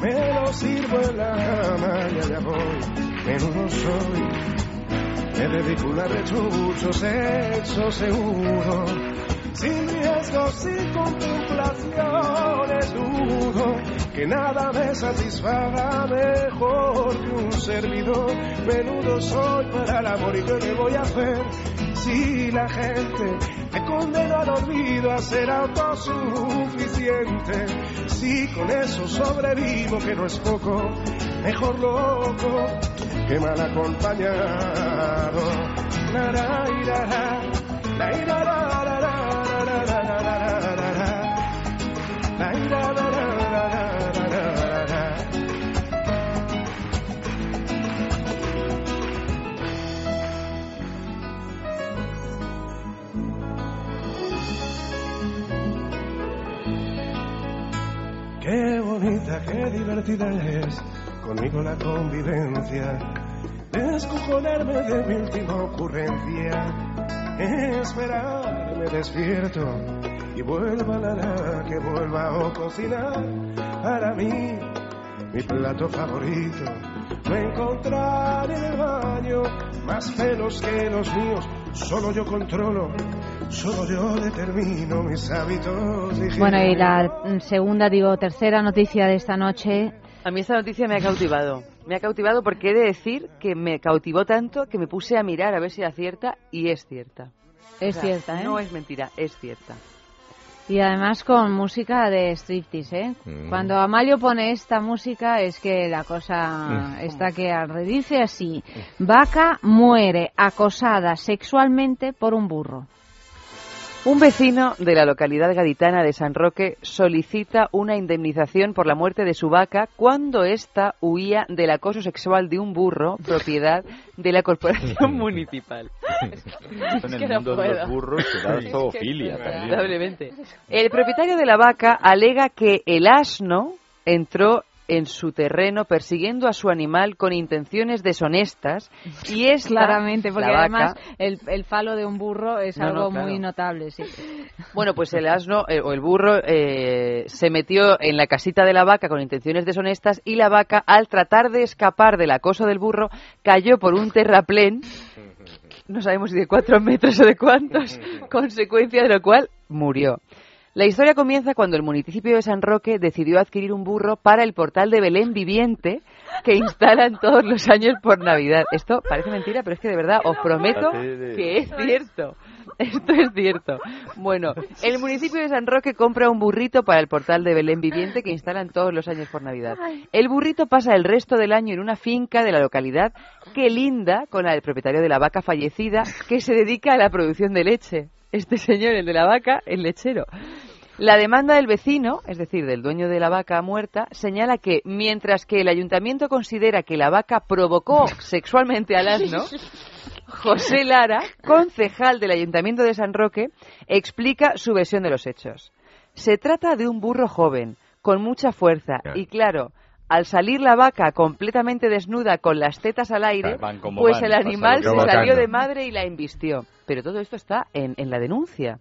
me lo sirvo en la cama y allá voy, menudo soy, dedico una rechucho, sexo seguro, sin riesgo, sin contemplaciones, dudo que nada me satisfaga mejor que un servidor, menudo soy para el amor y yo qué voy a hacer si la gente me condena al olvido a ser autosuficiente. Si con eso sobrevivo, que no es poco, mejor loco que mal acompañado. La, Qué bonita, qué divertida es conmigo la convivencia. Descojonarme de mi última ocurrencia. Esperarme despierto y vuelva la la que vuelva a cocinar para mí mi plato favorito. Me encontrar en el baño más pelos que los míos. Solo yo controlo, solo yo determino mis hábitos. Bueno, y la mm, segunda, digo, tercera noticia de esta noche. A mí esta noticia me ha cautivado. Me ha cautivado porque he de decir que me cautivó tanto que me puse a mirar a ver si era cierta y es cierta. Es cierta, ¿eh? No es mentira, es cierta. Y además con música de striptease, ¿eh? Mm. Cuando Amalio pone esta música es que la cosa Mm. está que. Dice así, vaca muere acosada sexualmente por un burro. Un vecino de la localidad gaditana de San Roque solicita una indemnización por la muerte de su vaca cuando ésta huía del acoso sexual de un burro, propiedad de la corporación municipal. En el que no mundo de los puedo. burros se da zoofilia también. Lamentablemente. El propietario de la vaca alega que el asno entró en su terreno persiguiendo a su animal con intenciones deshonestas y es Claramente, porque la además vaca, el, el falo de un burro es No, no, algo claro. muy notable, sí. Bueno, pues el asno eh, o el burro eh, se metió en la casita de la vaca con intenciones deshonestas y la vaca, al tratar de escapar del acoso del burro, cayó por un terraplén, no sabemos si de cuatro metros o de cuántos, consecuencia de lo cual murió. La historia comienza cuando el municipio de San Roque decidió adquirir un burro para el portal de Belén viviente que instalan todos los años por Navidad. Esto parece mentira, pero es que de verdad os prometo que es cierto. Esto es cierto. Bueno, el municipio de San Roque compra un burrito para el portal de Belén viviente que instalan todos los años por Navidad. El burrito pasa el resto del año en una finca de la localidad que linda con la del propietario de la vaca fallecida que se dedica a la producción de leche. Este señor, el de la vaca, el lechero. La demanda del vecino, es decir, del dueño de la vaca muerta, señala que mientras que el ayuntamiento considera que la vaca provocó sexualmente al asno, José Lara, concejal del Ayuntamiento de San Roque, explica su versión de los hechos. Se trata de un burro joven, con mucha fuerza, y claro, al salir la vaca completamente desnuda con las tetas al aire, pues van, el animal se salió de madre y la embistió. Pero todo esto está en, en la denuncia.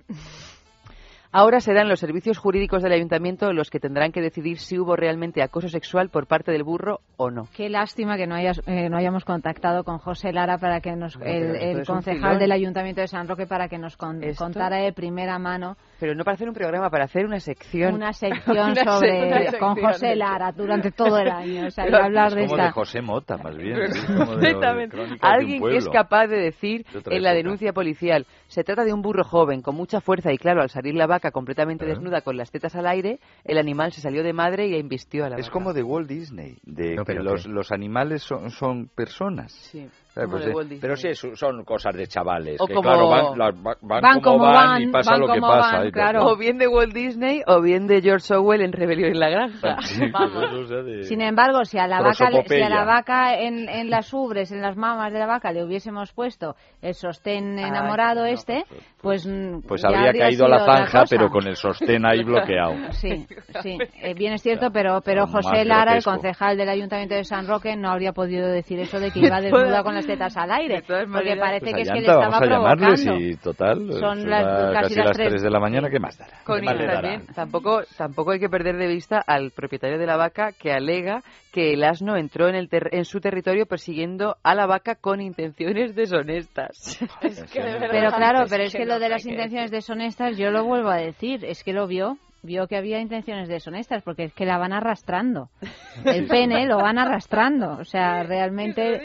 Ahora serán los servicios jurídicos del ayuntamiento los que tendrán que decidir si hubo realmente acoso sexual por parte del burro o no. Qué lástima que no, hayas, eh, no hayamos contactado con José Lara para que nos, pero el, concejal del Ayuntamiento de San Roque para que nos con- contara de primera mano Pero no para hacer un programa, para hacer una sección. una sección Una sobre sección. con José Lara durante todo el año, o sea, hablar de Es como esta de José Mota, más bien. como de- de Alguien que es capaz de decir en la denuncia policial, se trata de un burro joven con mucha fuerza y claro, al salir la vaca completamente ¿Eh? desnuda con las tetas al aire, el animal se salió de madre y embistió a la Es vaca. como de Walt Disney, de No, que los, los animales son, son personas. Sí. Pues, eh, Walt Disney. pero sí, son cosas de chavales. O que como- claro, van, las- va- van Van como, van, van, y pasa van lo que pasa. y claro. O bien de Walt Disney o bien de George Orwell en Rebelión en la Granja. Sí, pues de- Sin embargo, si a la vaca, le- si a la vaca en, en las ubres, en las mamas de la vaca, le hubiésemos puesto el sostén Ah, enamorado no, este, pues mm, Pues ya habría habría caído a la zanja, pero con el sostén ahí bloqueado. Sí, sí, eh, bien es cierto, pero pero José Lara, el concejal del Ayuntamiento de San Roque, no habría podido decir eso de que iba desnuda con las tetas al aire, porque parece Pues que es que le estaba vamos a llamarles provocando. y total, Son las- casi casi las las tres. 3 de la mañana, ¿qué más dará? Con ¿Qué más también. Tampoco, tampoco hay que perder de vista al propietario de la vaca que alega que el asno entró en, el ter- en su territorio persiguiendo a la vaca con intenciones deshonestas. Pero claro, pero es que lo de las intenciones deshonestas, yo lo vuelvo a decir, es que lo vio, vio que había intenciones deshonestas, porque es que la van arrastrando. El pene lo van arrastrando, o sea, realmente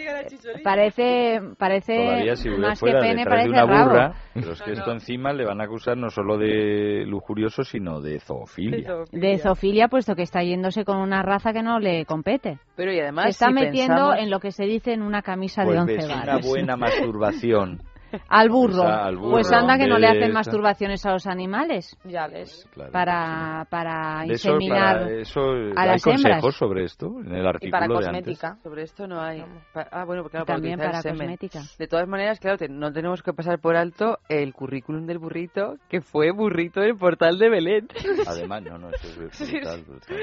parece, parece si más que pene, parece de una rabo. burra, pero es que esto encima le van a acusar no solo de lujurioso, sino de zoofilia. De zoofilia, puesto que está yéndose con una raza que no le compete. Pero y además Se está si metiendo pensamos- en lo que se dice en una camisa de Pues once ves, una varas. buena masturbación. Al burro. Esa, al burro, Pues anda que no le hacen masturbaciones a los animales Ya ves. Claro. para, para De eso, inseminar para eso, a ¿hay las consejos hembras. sobre esto en el artículo Y para de antes? cosmética. Sobre esto no hay. Ah, bueno, claro, Y también para cosmética. De todas maneras, claro, te- no tenemos que pasar por alto el currículum del burrito, que fue burrito en el portal de Belén. Además, no, no, eso es brutal, brutal.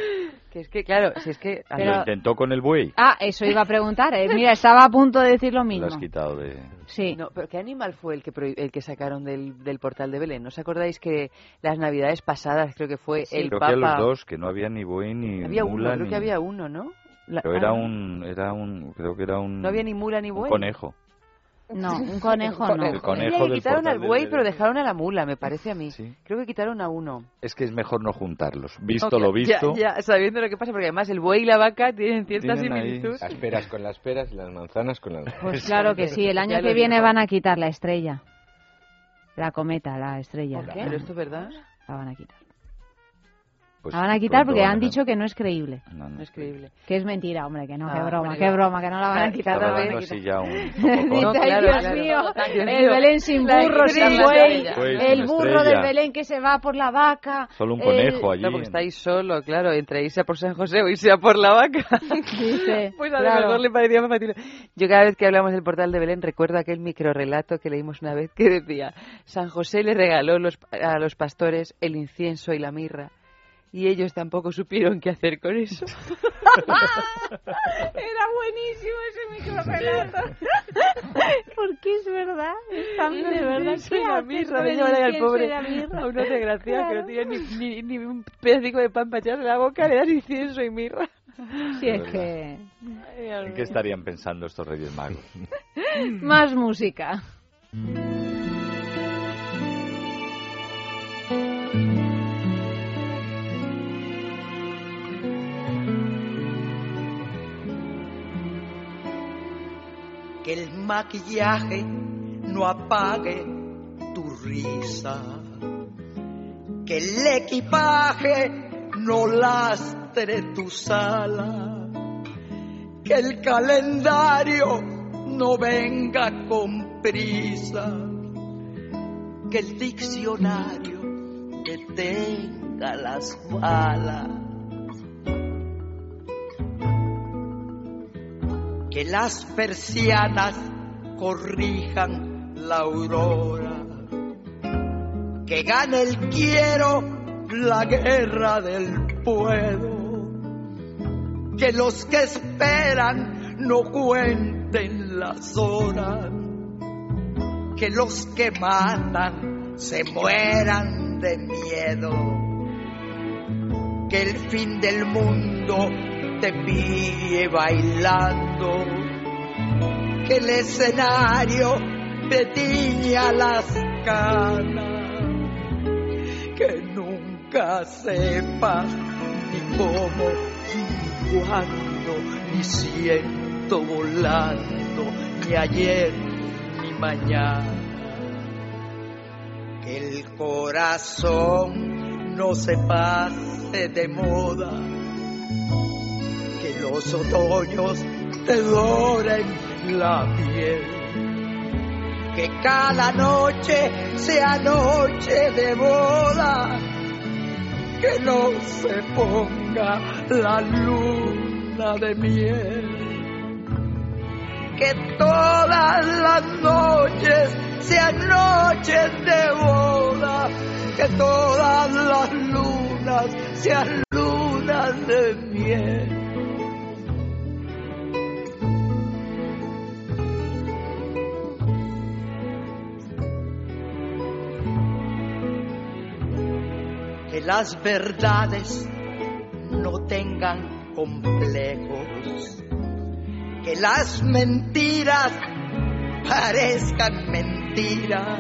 que es que, claro, si es que... Pero- Lo intentó con el buey. Ah, eso iba a preguntar. eh. Mira, estaba a punto de decir lo Lo mismo. has quitado de... Sí. No, pero ¿qué animal fue el que, prohi- el que sacaron del, del portal de Belén? ¿No os acordáis que las navidades pasadas creo que fue el Creo Papa... que a los dos, que no había ni buey ni Había uno, mula creo ni... que había uno, ¿no? La- Pero era ah, un, era un, creo que era un... No había ni mula ni un buey. conejo. No, un conejo no. El conejo del quitaron al del buey, Belén. pero dejaron a la mula, me parece a mí. Sí. Creo que quitaron a uno. Es que es mejor no juntarlos. Visto Ok, lo visto... Ya, ya, sabiendo lo que pasa, porque además el buey y la vaca tienen cierta Tienen ahí- similitud. Las peras con las peras y las manzanas con las Pues claro que sí. El año que viene van a quitar la estrella. La cometa, la estrella. ¿Por qué? ¿Pero esto es verdad? La van a quitar. Pues la van a quitar porque a- han dicho que no es creíble. No, no. No es creíble. Que es mentira, hombre, que no, Ah, qué broma, hombre, qué ya. broma, que no la van a quitar. la van a quitar. un sofocón. No, "Ay, claro, Dios claro. mío, el. Belén sin burro, sin buey, Pues el burro del Belén que se va por la vaca. Solo un el- conejo allí. Claro, porque estáis solo, claro, entre irse a por San José o irse a por la vaca. Dice, Pues a lo claro. mejor le parecía más fácil. Yo cada vez que hablamos del portal de Belén recuerdo aquel microrelato que leímos una vez que decía San José le regaló los- a los pastores el incienso y la mirra y ellos tampoco supieron qué hacer con eso. Era buenísimo ese microrelato. Porque es verdad, es tan de verdad. Y ¿Qué la haces mirra, con me el pobre y la mirra? a una desgraciada que Claro. no tiene ni, ni, ni un pedacico de pan para echarle a la boca, le das incienso y mirra. Sí, es que... ¿En qué estarían pensando estos Reyes Magos? Más música. Maquillaje no apague tu risa, que el equipaje no lastre tu sala, que el calendario no venga con prisa, que el diccionario detenga las balas. que las persianas corrijan la aurora, que gane el quiero la guerra del puedo, que los que esperan no cuenten las horas, que los que matan se mueran de miedo. Que el fin del mundo te pille bailando. Que el escenario te tiña las canas. Que nunca sepas ni cómo ni cuándo ni siento volando ni ayer ni mañana que el corazón no se pase de moda, que los otoños te doren la piel, que cada noche sea noche de boda, que no se ponga la luna de miel, que todas las noches sean noches de boda, que todas las lunas sean lunas de miel. Que las verdades no tengan complejos, que las mentiras parezcan mentiras,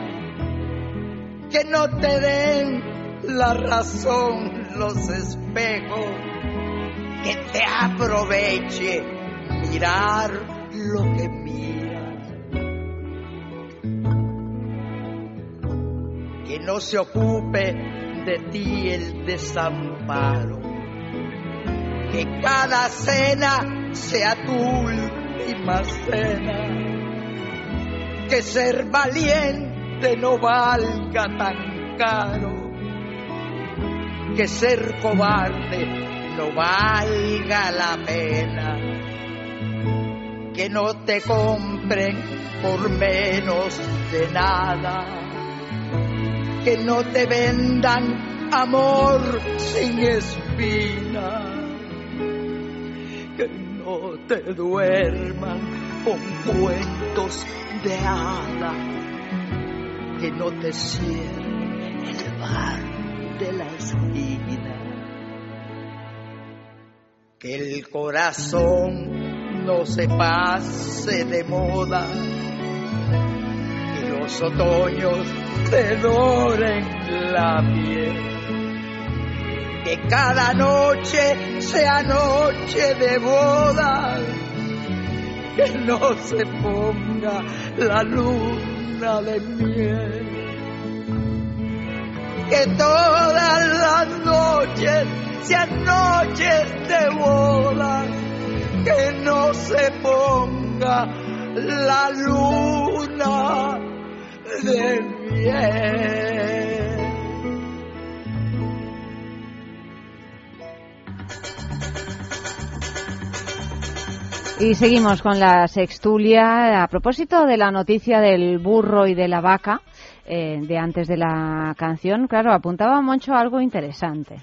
que no te den la razón los espejos, que te aproveche mirar lo que miras, que no se ocupe de ti el desamparo, que cada cena sea tu última cena. Que ser valiente no valga tan caro, que ser cobarde no valga la pena, que no te compren por menos de nada, que no te vendan amor sin espina, que no te duerman con cuentos de hada, que no te cierren el bar de la esquina, que el corazón no se pase de moda, los otoños te doren la piel. Que cada noche sea noche de bodas que no se ponga la luna de miel. Que todas las noches sean noches de boda, que no se ponga la luna de miel. Y seguimos con la sextulia. A propósito de la noticia del burro y de la vaca, eh, de antes de la canción, claro, apuntaba Moncho algo interesante.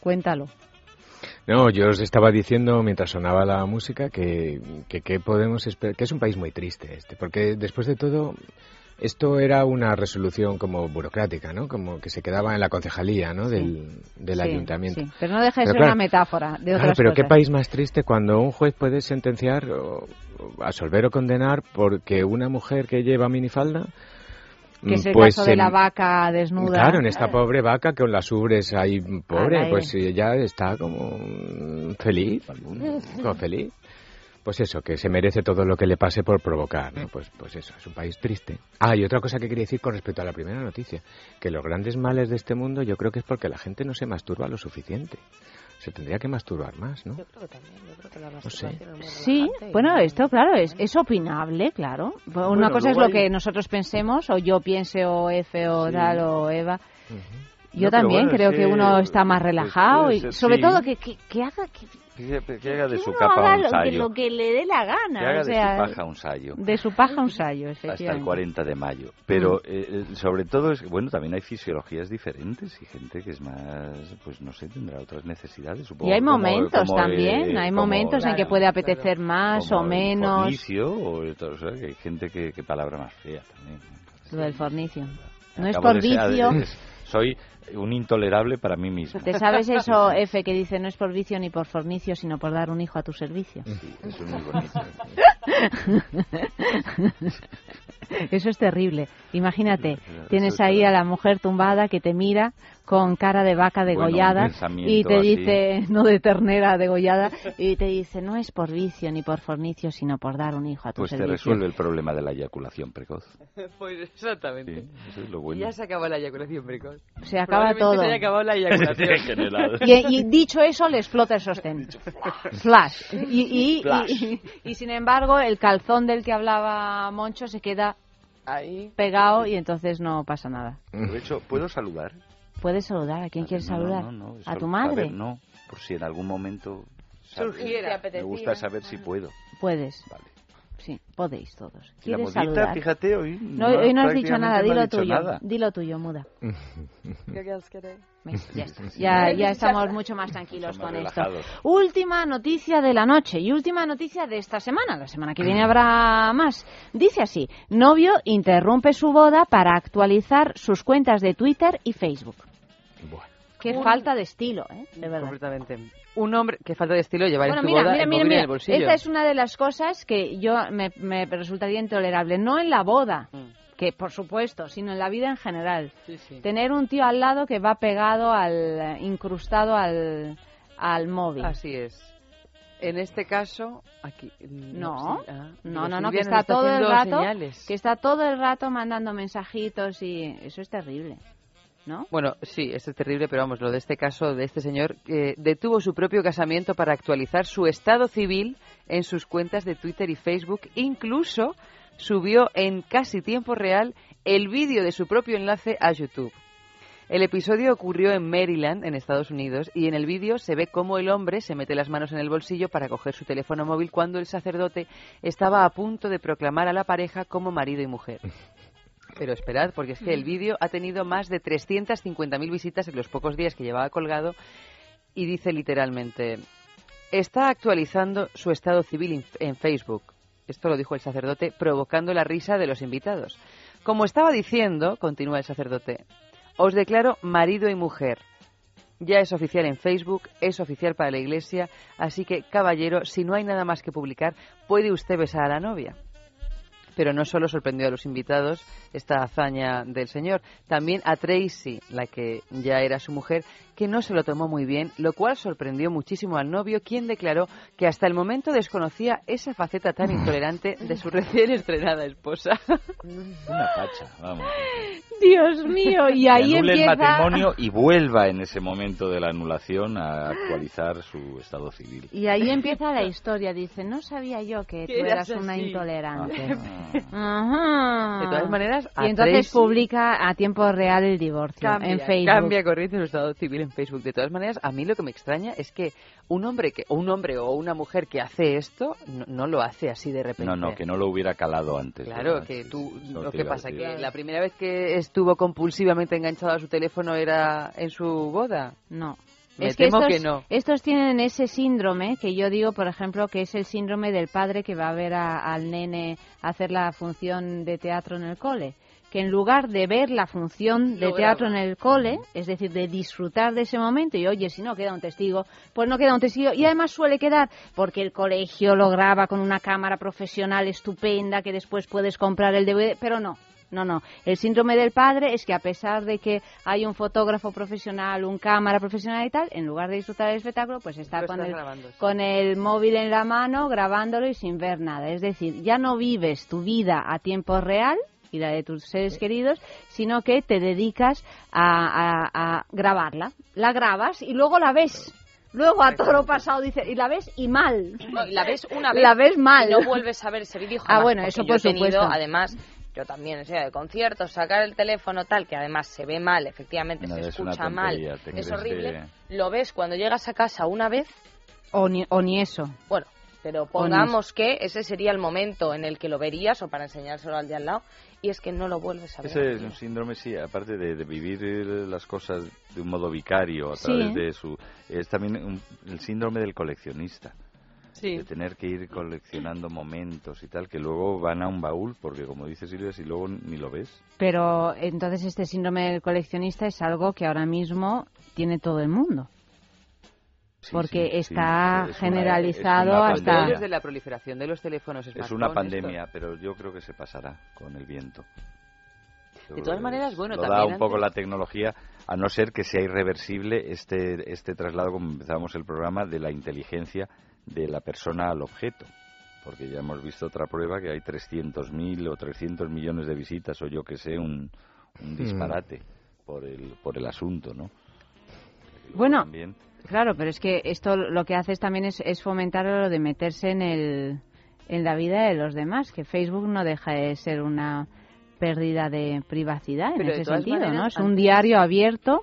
Cuéntalo. No, yo os estaba diciendo mientras sonaba la música que, que, que podemos esper- que es un país muy triste este, porque después de todo esto era una resolución como burocrática, ¿no? Como que se quedaba en la concejalía, ¿no? Del, del Sí, ayuntamiento. sí. Pero no deja de Pero ser claro, una metáfora de Claro, pero qué país más triste cuando un juez puede sentenciar o o absolver o condenar porque una mujer que lleva minifalda Que es el pues caso de en- la vaca desnuda. Claro, en esta pobre vaca con las ubres ahí pobre, pues ella está como feliz, como feliz. Pues eso, que se merece todo lo que le pase por provocar, ¿no? Pues, pues eso, es un país triste. Ah, y otra cosa que quería decir con respecto a la primera noticia, que los grandes males de este mundo yo creo que es porque la gente no se masturba lo suficiente. Se tendría que masturbar más, ¿no? Yo creo que también, yo creo que la sé. masturbación es muy Sí, bueno, esto claro, es, es opinable, claro. Una Bueno, cosa es lo hay- que nosotros pensemos, o yo piense, o F, o Sí. tal, o Eva. Yo No, también bueno, creo sí, que uno está más pues relajado y sobre sí. todo que, que, que haga que, Que, que haga de su capa haga un lo sayo. lo que le dé la gana. Que haga o de sea, su paja un sayo. de su paja un sayo, Hasta el efectivamente. 40 de mayo. Pero eh, eh, sobre todo, es, bueno, también hay fisiologías diferentes y gente que es más, pues no sé, tendrá otras necesidades. Supongo, Y hay como- momentos como, también, eh, hay como- momentos en que puede apetecer más como o el menos. fornicio, o, o sea, que hay gente que, que palabra más fea también. Lo del fornicio. No es Acabo por de ser- vicio. es- Soy un intolerable para mí mismo. ¿Te sabes eso, F, que dice no es por vicio ni por fornicio, sino por dar un hijo a tu servicio? Sí, eso es muy bonito. Eso es terrible. Imagínate, tienes ahí a la mujer tumbada que te mira con cara de vaca degollada pensamiento y te así. dice, no de ternera degollada, y te dice, no es por vicio ni por fornicio, sino por dar un hijo a tu Pues te servicio. resuelve el problema de la eyaculación precoz. Pues exactamente. Sí, eso es lo bueno. Ya se acaba la eyaculación precoz. Se acaba todo. Se acabado la eyaculación. En general. Y, y dicho eso, le explota el sostén. Flash. Y, y- Flash. y- y, sin embargo, el calzón del que hablaba Moncho se queda Ahí. pegado y entonces no pasa nada. De hecho, ¿puedo saludar? ¿Puedes saludar? ¿A quién quieres No, no, saludar? no, no, ¿A tu madre? saber, no, por si en algún momento Surgiera. Me gusta saber si puedo. Puedes. Sí, podéis todos. La ¿Quieres modita, saludar? fíjate, hoy No, hoy no has dicho nada, dilo dicho tuyo. nada. Dilo tuyo, muda. ¿Qué quieres. Ya, está. ya, ya estamos mucho más tranquilos con esto. Última noticia de la noche y última noticia de esta semana. La semana que viene habrá más. Dice así, novio interrumpe su boda para actualizar sus cuentas de Twitter y Facebook. Qué Un- falta de estilo, ¿eh? De verdad. Completamente. Un hombre que falta de estilo llevar Bueno, en tu mira, boda mira, el mira, en el bolsillo. Esta es una de las cosas que yo me, me resultaría intolerable. No en la boda, que por supuesto, sino en la vida en general. Sí, sí. Tener un tío al lado que va pegado al, incrustado al, al móvil. Así es. En este caso, aquí. No, sí, ah, no, no, no, Silvia que nos está todo el haciendo rato, señales. que está todo el rato mandando mensajitos y eso es terrible, ¿no? Bueno, sí, esto es terrible, pero vamos, lo de este caso de este señor que detuvo su propio casamiento para actualizar su estado civil en sus cuentas de Twitter y Facebook, incluso subió en casi tiempo real el vídeo de su propio enlace a YouTube. El episodio ocurrió en Maryland, en Estados Unidos, y en el vídeo se ve cómo el hombre se mete las manos en el bolsillo para coger su teléfono móvil cuando el sacerdote estaba a punto de proclamar a la pareja como marido y mujer. Pero esperad, porque es que el vídeo ha tenido más de 350.000 visitas en los pocos días que llevaba colgado y dice literalmente, está actualizando su estado civil en- en Facebook. Esto lo dijo el sacerdote, provocando la risa de los invitados. Como estaba diciendo, continúa el sacerdote, os declaro marido y mujer. Ya es oficial en Facebook, es oficial para la iglesia, así que, caballero, si no hay nada más que publicar, puede usted besar a la novia. Pero no solo sorprendió a los invitados esta hazaña del señor, también a Tracy, la que ya era su mujer, que no se lo tomó muy bien, lo cual sorprendió muchísimo al novio, quien declaró que hasta el momento desconocía esa faceta tan intolerante de su recién estrenada esposa. Una pacha, vamos. Dios mío, y Que ahí anule empieza... el matrimonio y vuelva en ese momento de la anulación a actualizar su estado civil. Y ahí empieza la historia. Dice, no sabía yo que tú Que eras una así. intolerante. Ah. Ajá. De todas maneras, a Y entonces Tracy- publica a tiempo real el divorcio Cambia, en Facebook. cambia corriente su estado civil en Facebook. De todas maneras, a mí lo que me extraña es que un hombre que, o un hombre o una mujer que hace esto no, no lo hace así de repente. No, no, que no lo hubiera calado antes. Claro, ¿verdad? que tú, sí, lo que pasa decir. que la primera vez que estuvo compulsivamente enganchado a su teléfono era en su boda. No. Me es que temo estos, que no. estos tienen ese síndrome que yo digo, por ejemplo, que es el síndrome del padre que va a ver a- al nene hacer la función de teatro en el cole. Que en lugar de ver la función de teatro en el cole, es decir, de disfrutar de ese momento, y oye, si no queda un testigo, pues no queda un testigo. Y además suele quedar porque el colegio lo graba con una cámara profesional estupenda que después puedes comprar el DVD, pero no. No, no. El síndrome del padre es que a pesar de que hay un fotógrafo profesional, un cámara profesional y tal, en lugar de disfrutar del espectáculo, pues está con el, con el móvil en la mano, grabándolo y sin ver nada. Es decir, ya no vives tu vida a tiempo real y la de tus seres queridos, sino que te dedicas a, a- a grabarla. La grabas y luego la ves. Luego a toro pasado dice, y la ves y mal. No, y la ves una vez La ves mal. y no vuelves a ver ese vídeo Ah, bueno, eso yo por he tenido, supuesto. además, yo también, o sea, de conciertos, sacar el teléfono tal, que además se ve mal, efectivamente, No, se es escucha mal, tontería, es horrible. que- Lo ves cuando llegas a casa una vez, O ni, o ni eso. bueno, pero pongamos que ese sería el momento en el que lo verías o para enseñárselo al de al lado, y es que no lo vuelves a ver. Ese es un síndrome, sí, aparte de, de vivir las cosas de un modo vicario a Sí. través de su... Es también un- el síndrome del coleccionista. de tener que ir coleccionando momentos y tal, que luego van a un baúl, porque como dice Silvia, si luego ni lo ves. Pero entonces este síndrome del coleccionista es algo que ahora mismo tiene todo el mundo. Porque sí, sí, está una- generalizado es una hasta... Desde la proliferación de los teléfonos Es una esto. pandemia, pero yo creo que se pasará con el viento. Yo De todas que maneras, bueno, lo también da un poco la tecnología, a no ser que sea irreversible este, este traslado, como empezamos el programa, de la inteligencia de la persona al objeto. Porque ya hemos visto otra prueba que hay 300.000 o 300 millones de visitas, o yo que sé, un, un Hmm. disparate por, el, por el asunto, ¿no? Bueno, También. Claro, pero es que esto lo que hace es también es, es fomentar lo de meterse en, el, en la vida de los demás, que Facebook no deja de ser una pérdida de privacidad Pero en ese sentido, ¿no? Es un diario abierto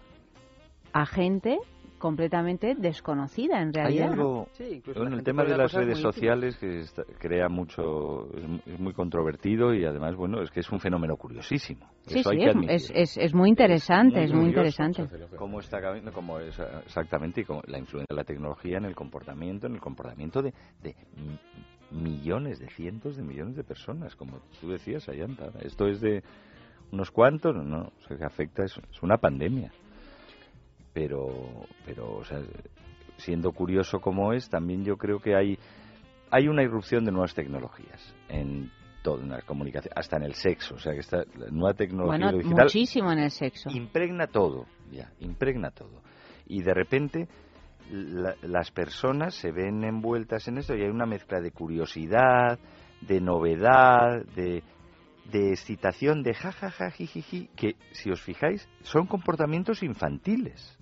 a gente completamente desconocida en Hay realidad. algo, Sí, incluso bueno, la el tema de las redes sociales que está- crea mucho, es, mu- es muy controvertido y además, bueno, es que es un fenómeno curiosísimo. Sí, Eso hay que es, es, es, muy interesante, es muy interesante. Cómo está cambiando, cómo es exactamente y cómo la influencia de la tecnología en el comportamiento, en el comportamiento de, de mi- millones, de cientos de millones de personas, como tú decías, Ayanta. Esto es de unos cuantos, no, no, o sea, que afecta, es, es una pandemia. Pero, pero, o sea, siendo curioso como es, también yo creo que hay, hay una irrupción de nuevas tecnologías en todo, en la comunicación, hasta en el sexo, o sea, que esta la nueva tecnología Bueno, digital muchísimo en el sexo. impregna todo, ya, impregna todo. Y de repente la- las personas se ven envueltas en esto y hay una mezcla de curiosidad, de novedad, de, de excitación, de jajaja, jijiji, que si os fijáis son comportamientos infantiles.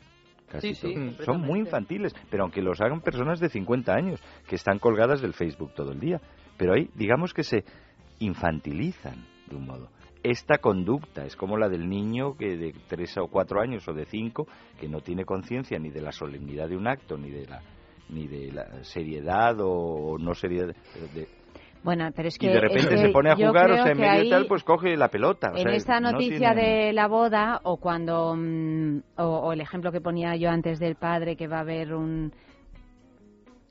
Casi Sí, sí, todos. Son muy infantiles, pero aunque los hagan personas de 50 años, que están colgadas del Facebook todo el día. Pero ahí, digamos que se infantilizan de un modo. Esta conducta es como la del niño que de 3 o 4 años o de 5 que no tiene conciencia ni de la solemnidad de un acto, ni de la ni de la seriedad o no seriedad de- Bueno, pero es que... y de es repente que se pone a jugar, o sea, en medio tal, pues coge la pelota. o en sea, esta no noticia tiene- de la boda o cuando mm, o, o el ejemplo que ponía yo antes del padre que va a haber un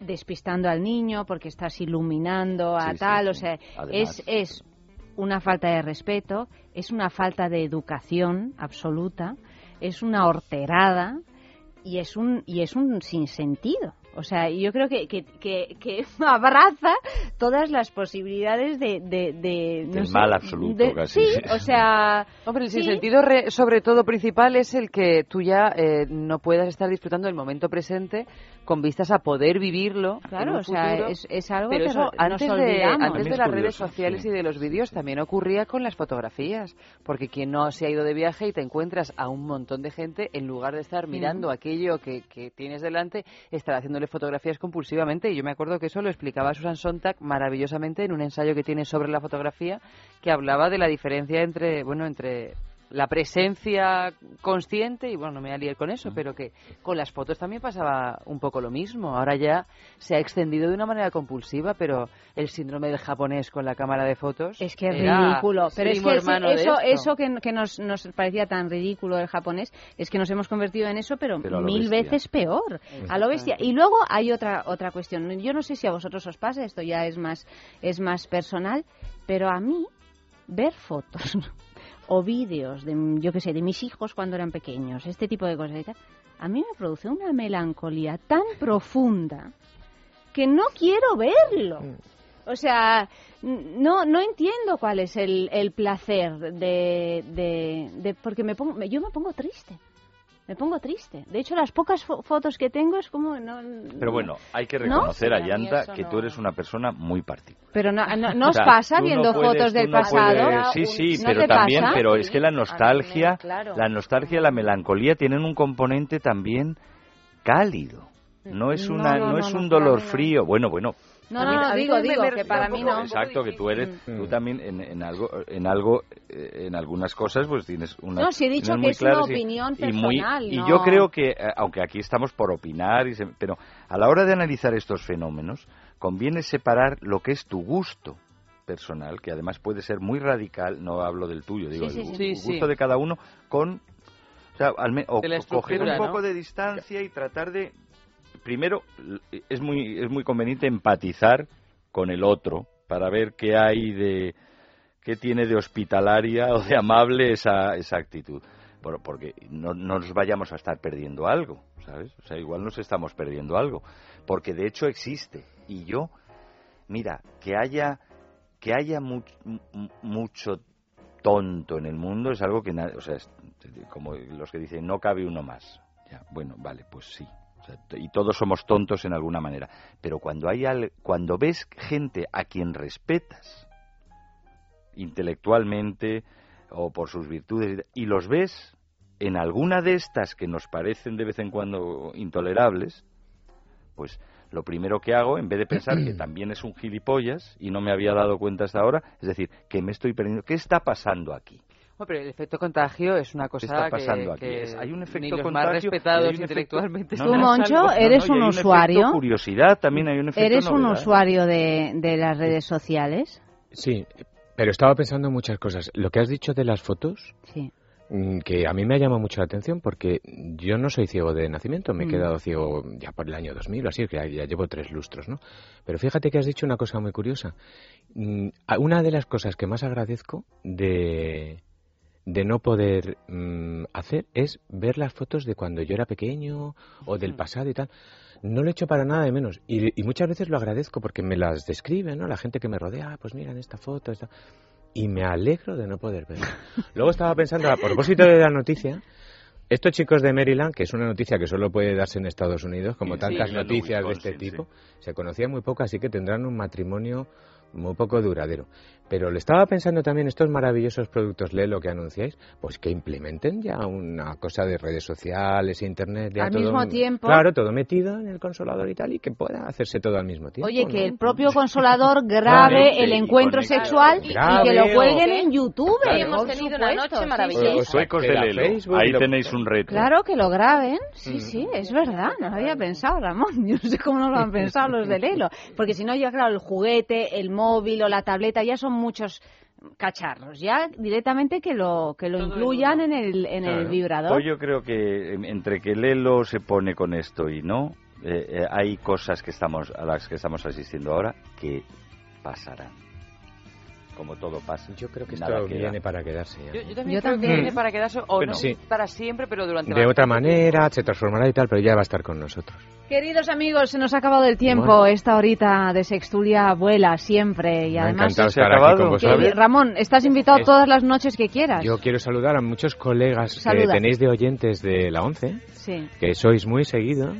despistando al niño porque estás iluminando a Sí, sí, tal, o sea, Además. es es una falta de respeto, es una falta de educación absoluta, es una horterada y es un y es un sinsentido. O sea, yo creo que, que, que, que abraza todas las posibilidades de... de, de, no Del sé, mal absoluto, de- casi. Sí, o sea... Hombre, el sí. sentido sobre todo principal es el que tú ya eh, no puedas estar disfrutando del momento presente con vistas a poder vivirlo. Claro, o sea, futuro. es- es algo Pero que eso no- nos antes de, antes de las curioso, redes sociales sí. y de los vídeos también ocurría con las fotografías. Porque quien no se ha ido de viaje y te encuentras a un montón de gente, en lugar de estar mirando aquello que, que tienes delante, estar fotografías compulsivamente. Y yo me acuerdo que eso lo explicaba Susan Sontag maravillosamente en un ensayo que tiene sobre la fotografía, que hablaba de la diferencia entre, bueno, entre la presencia consciente, y bueno, no me voy a liar con eso, pero que con las fotos también pasaba un poco lo mismo. Ahora ya se ha extendido de una manera compulsiva, pero el síndrome del japonés con la cámara de fotos. Es que es ridículo. Pero es que eso, eso que, que nos, nos parecía tan ridículo del japonés es que nos hemos convertido en eso, pero, mil bestia. veces peor. A lo bestia. Y luego hay otra, otra cuestión. Yo no sé si a vosotros os pasa, esto ya es más, es más personal, pero a mí ver fotos o vídeos de, yo qué sé, de mis hijos cuando eran pequeños, este tipo de cosas a mí me produce una melancolía tan profunda que no quiero verlo. O sea, no no entiendo cuál es el, el placer de, de, de- porque me pongo yo me pongo triste. Me pongo triste. De hecho, las pocas fo- fotos que tengo es como no Pero bueno, hay que ¿No? reconocer a Pero a mí Yanta eso que no. tú eres una persona muy particular. Pero no, no, no O os sea, pasa no viendo puedes- fotos del no pasado. puedes- sí, sí, ¿No pero también, pasa? pero es que la nostalgia, claro. la nostalgia y la melancolía tienen un componente también cálido. No es No, una, no, no, no, es no, un dolor mí no. frío. Bueno, bueno. No, no, digo, digo, que para mí no. Exacto, que tú eres, tú también en, en algo, en algo, eh, en algunas cosas, pues tienes una. No, si he dicho que es una opinión personal, y no. yo creo que, eh, aunque aquí estamos por opinar, y se- pero a la hora de analizar estos fenómenos, conviene separar lo que es tu gusto personal, que además puede ser muy radical, no hablo del tuyo, digo, Sí, el, sí, gu- sí. el Sí, gusto sí. de cada uno, con. O sea, al me- o coger un poco ¿no? de distancia y tratar de primero es muy es muy conveniente empatizar con el otro para ver qué hay de qué tiene de hospitalaria o de amable esa, esa actitud. Bueno, porque no, no nos vayamos a estar perdiendo algo, ¿sabes? O sea, igual nos estamos perdiendo algo, porque de hecho existe. Y yo, mira, que haya que haya mu- mu- mucho tonto en el mundo es algo que, o sea, es como los que dicen no cabe uno más. Ya, bueno, vale, pues sí. O sea, t- y todos somos tontos en alguna manera. Pero cuando hay al- cuando ves gente a quien respetas intelectualmente o por sus virtudes y los ves en alguna de estas que nos parecen de vez en cuando intolerables, pues lo primero que hago, en vez de pensar que también es un gilipollas y no me había dado cuenta hasta ahora, es decir, que me estoy perdiendo. ¿Qué está pasando aquí? Bueno, pero el efecto contagio es una cosa está que- pasando aquí? que hay un efecto ni los contagio más respetados hay un efecto- intelectualmente No, Tú, no, Moncho, no, eres un efecto usuario. curiosidad, también hay un efecto ¿Eres un novedad. usuario de, de las redes sociales? Sí, pero estaba pensando en muchas cosas. Lo que has dicho de las fotos, Sí. mm, que a mí me ha llamado mucho la atención porque yo no soy ciego de nacimiento, me he Mm. quedado ciego ya por el año 2000 o así, que ya, ya llevo tres lustros, ¿no? Pero fíjate que has dicho una cosa muy curiosa. Mm, Una de las cosas que más agradezco de, de no poder mm, hacer es ver las fotos de cuando yo era pequeño o del pasado y tal. No lo he hecho para nada de menos. Y, y muchas veces lo agradezco porque me las describen, ¿no? La gente que me rodea, "Ah, pues mira en esta foto, esta... Y me alegro de no poder verlo. Luego estaba pensando, a propósito de la noticia, estos chicos de Maryland, que es una noticia que solo puede darse en Estados Unidos, como Sí, tantas sí. noticias de este tipo, se conocían muy poco, así que tendrán un matrimonio muy poco duradero. Pero le estaba pensando también estos maravillosos productos Lelo que anunciáis, pues que implementen ya una cosa de redes sociales, internet, ya Al todo- mismo tiempo. Claro, todo metido en el consolador y tal, y que pueda hacerse todo al mismo tiempo. Oye, ¿no? que el propio consolador grabe el encuentro sexual y que lo o- cuelguen en YouTube. Claro. Hemos tenido una noche sí, maravillosa. sí. Los suecos de Lelo. Facebook, Ahí lo- tenéis un reto. Claro que lo graben, Mm. sí, sí, es verdad, no lo había pensado, Ramón, yo no sé cómo no lo han pensado los de Lelo, porque si no ya claro, el juguete, el móvil o la tableta ya son muchos cacharros, ya directamente que lo que lo incluyan en el en el Claro. vibrador. Pues yo creo que em, entre que Lelo se pone con esto y no, eh, eh, hay cosas que estamos a las que estamos asistiendo ahora que pasarán. Como todo pasa. Yo creo que nada esto queda. viene para quedarse. ya. Yo, yo también Yo creo también. que viene para quedarse, o Bueno, no sí. para siempre, pero durante De otra bastante tiempo. manera, se transformará y tal, pero ya va a estar con nosotros. Queridos amigos, se nos ha acabado el tiempo. Bueno. Esta horita de Sextulia vuela siempre y Me además encantado ¿se ha estar aquí con vosotros. Ramón, estás invitado Es- todas las noches que quieras. Yo quiero saludar a muchos colegas Saluda. que tenéis de oyentes de la 11, Sí. que sois muy seguidos,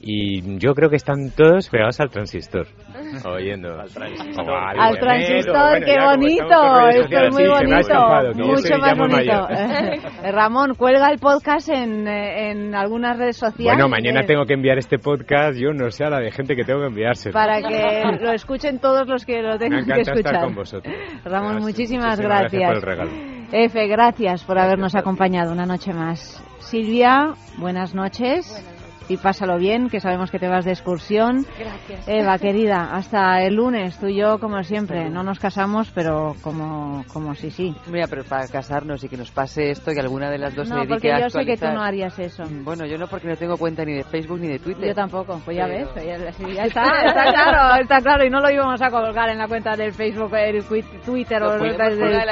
y yo creo que están todos pegados al transistor, oyendo. Al transistor. Al transistor, qué bonito, esto es muy bonito, mucho más bonito. Eh, Ramón, cuelga el podcast en, eh, en algunas redes sociales. Bueno, mañana eh, tengo que enviar este podcast, yo no sé a la de gente que tengo que enviárselo. Para que lo escuchen todos los que lo Me tengan que encanta estar escuchar. con vosotros. Ramón, Gracias, muchísimas muchísimas gracias. gracias por el regalo. Efe, gracias por habernos acompañado una noche más. Silvia, buenas noches. Y pásalo bien, que sabemos que te vas de excursión. Gracias. Eva, querida, hasta el lunes. Tú y yo, como siempre, no nos casamos, pero como, como sí, sí. Mira, pero para casarnos y que nos pase esto, que alguna de las dos se No, dedique porque a yo sé que tú no harías eso. Bueno, yo no, porque no tengo cuenta ni de Facebook ni de Twitter. Yo tampoco, pues ya Pero- ves, ya, está, está claro, está claro, y no lo íbamos a colgar en la cuenta del Facebook, el Twitter Lo o del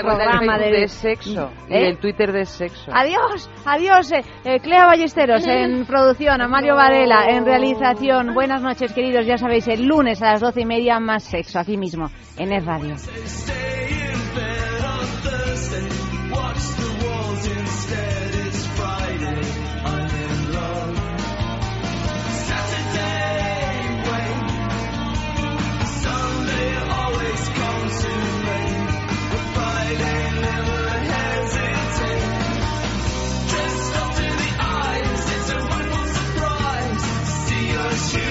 programa del- de sexo y ¿Eh? el Twitter de sexo. Adiós, adiós, eh, eh, Clea Ballesteros en producción, Amario Varela en realización. Buenas noches, queridos, ya sabéis, el lunes a las doce y media más sexo, aquí mismo, en Es Radio. this year.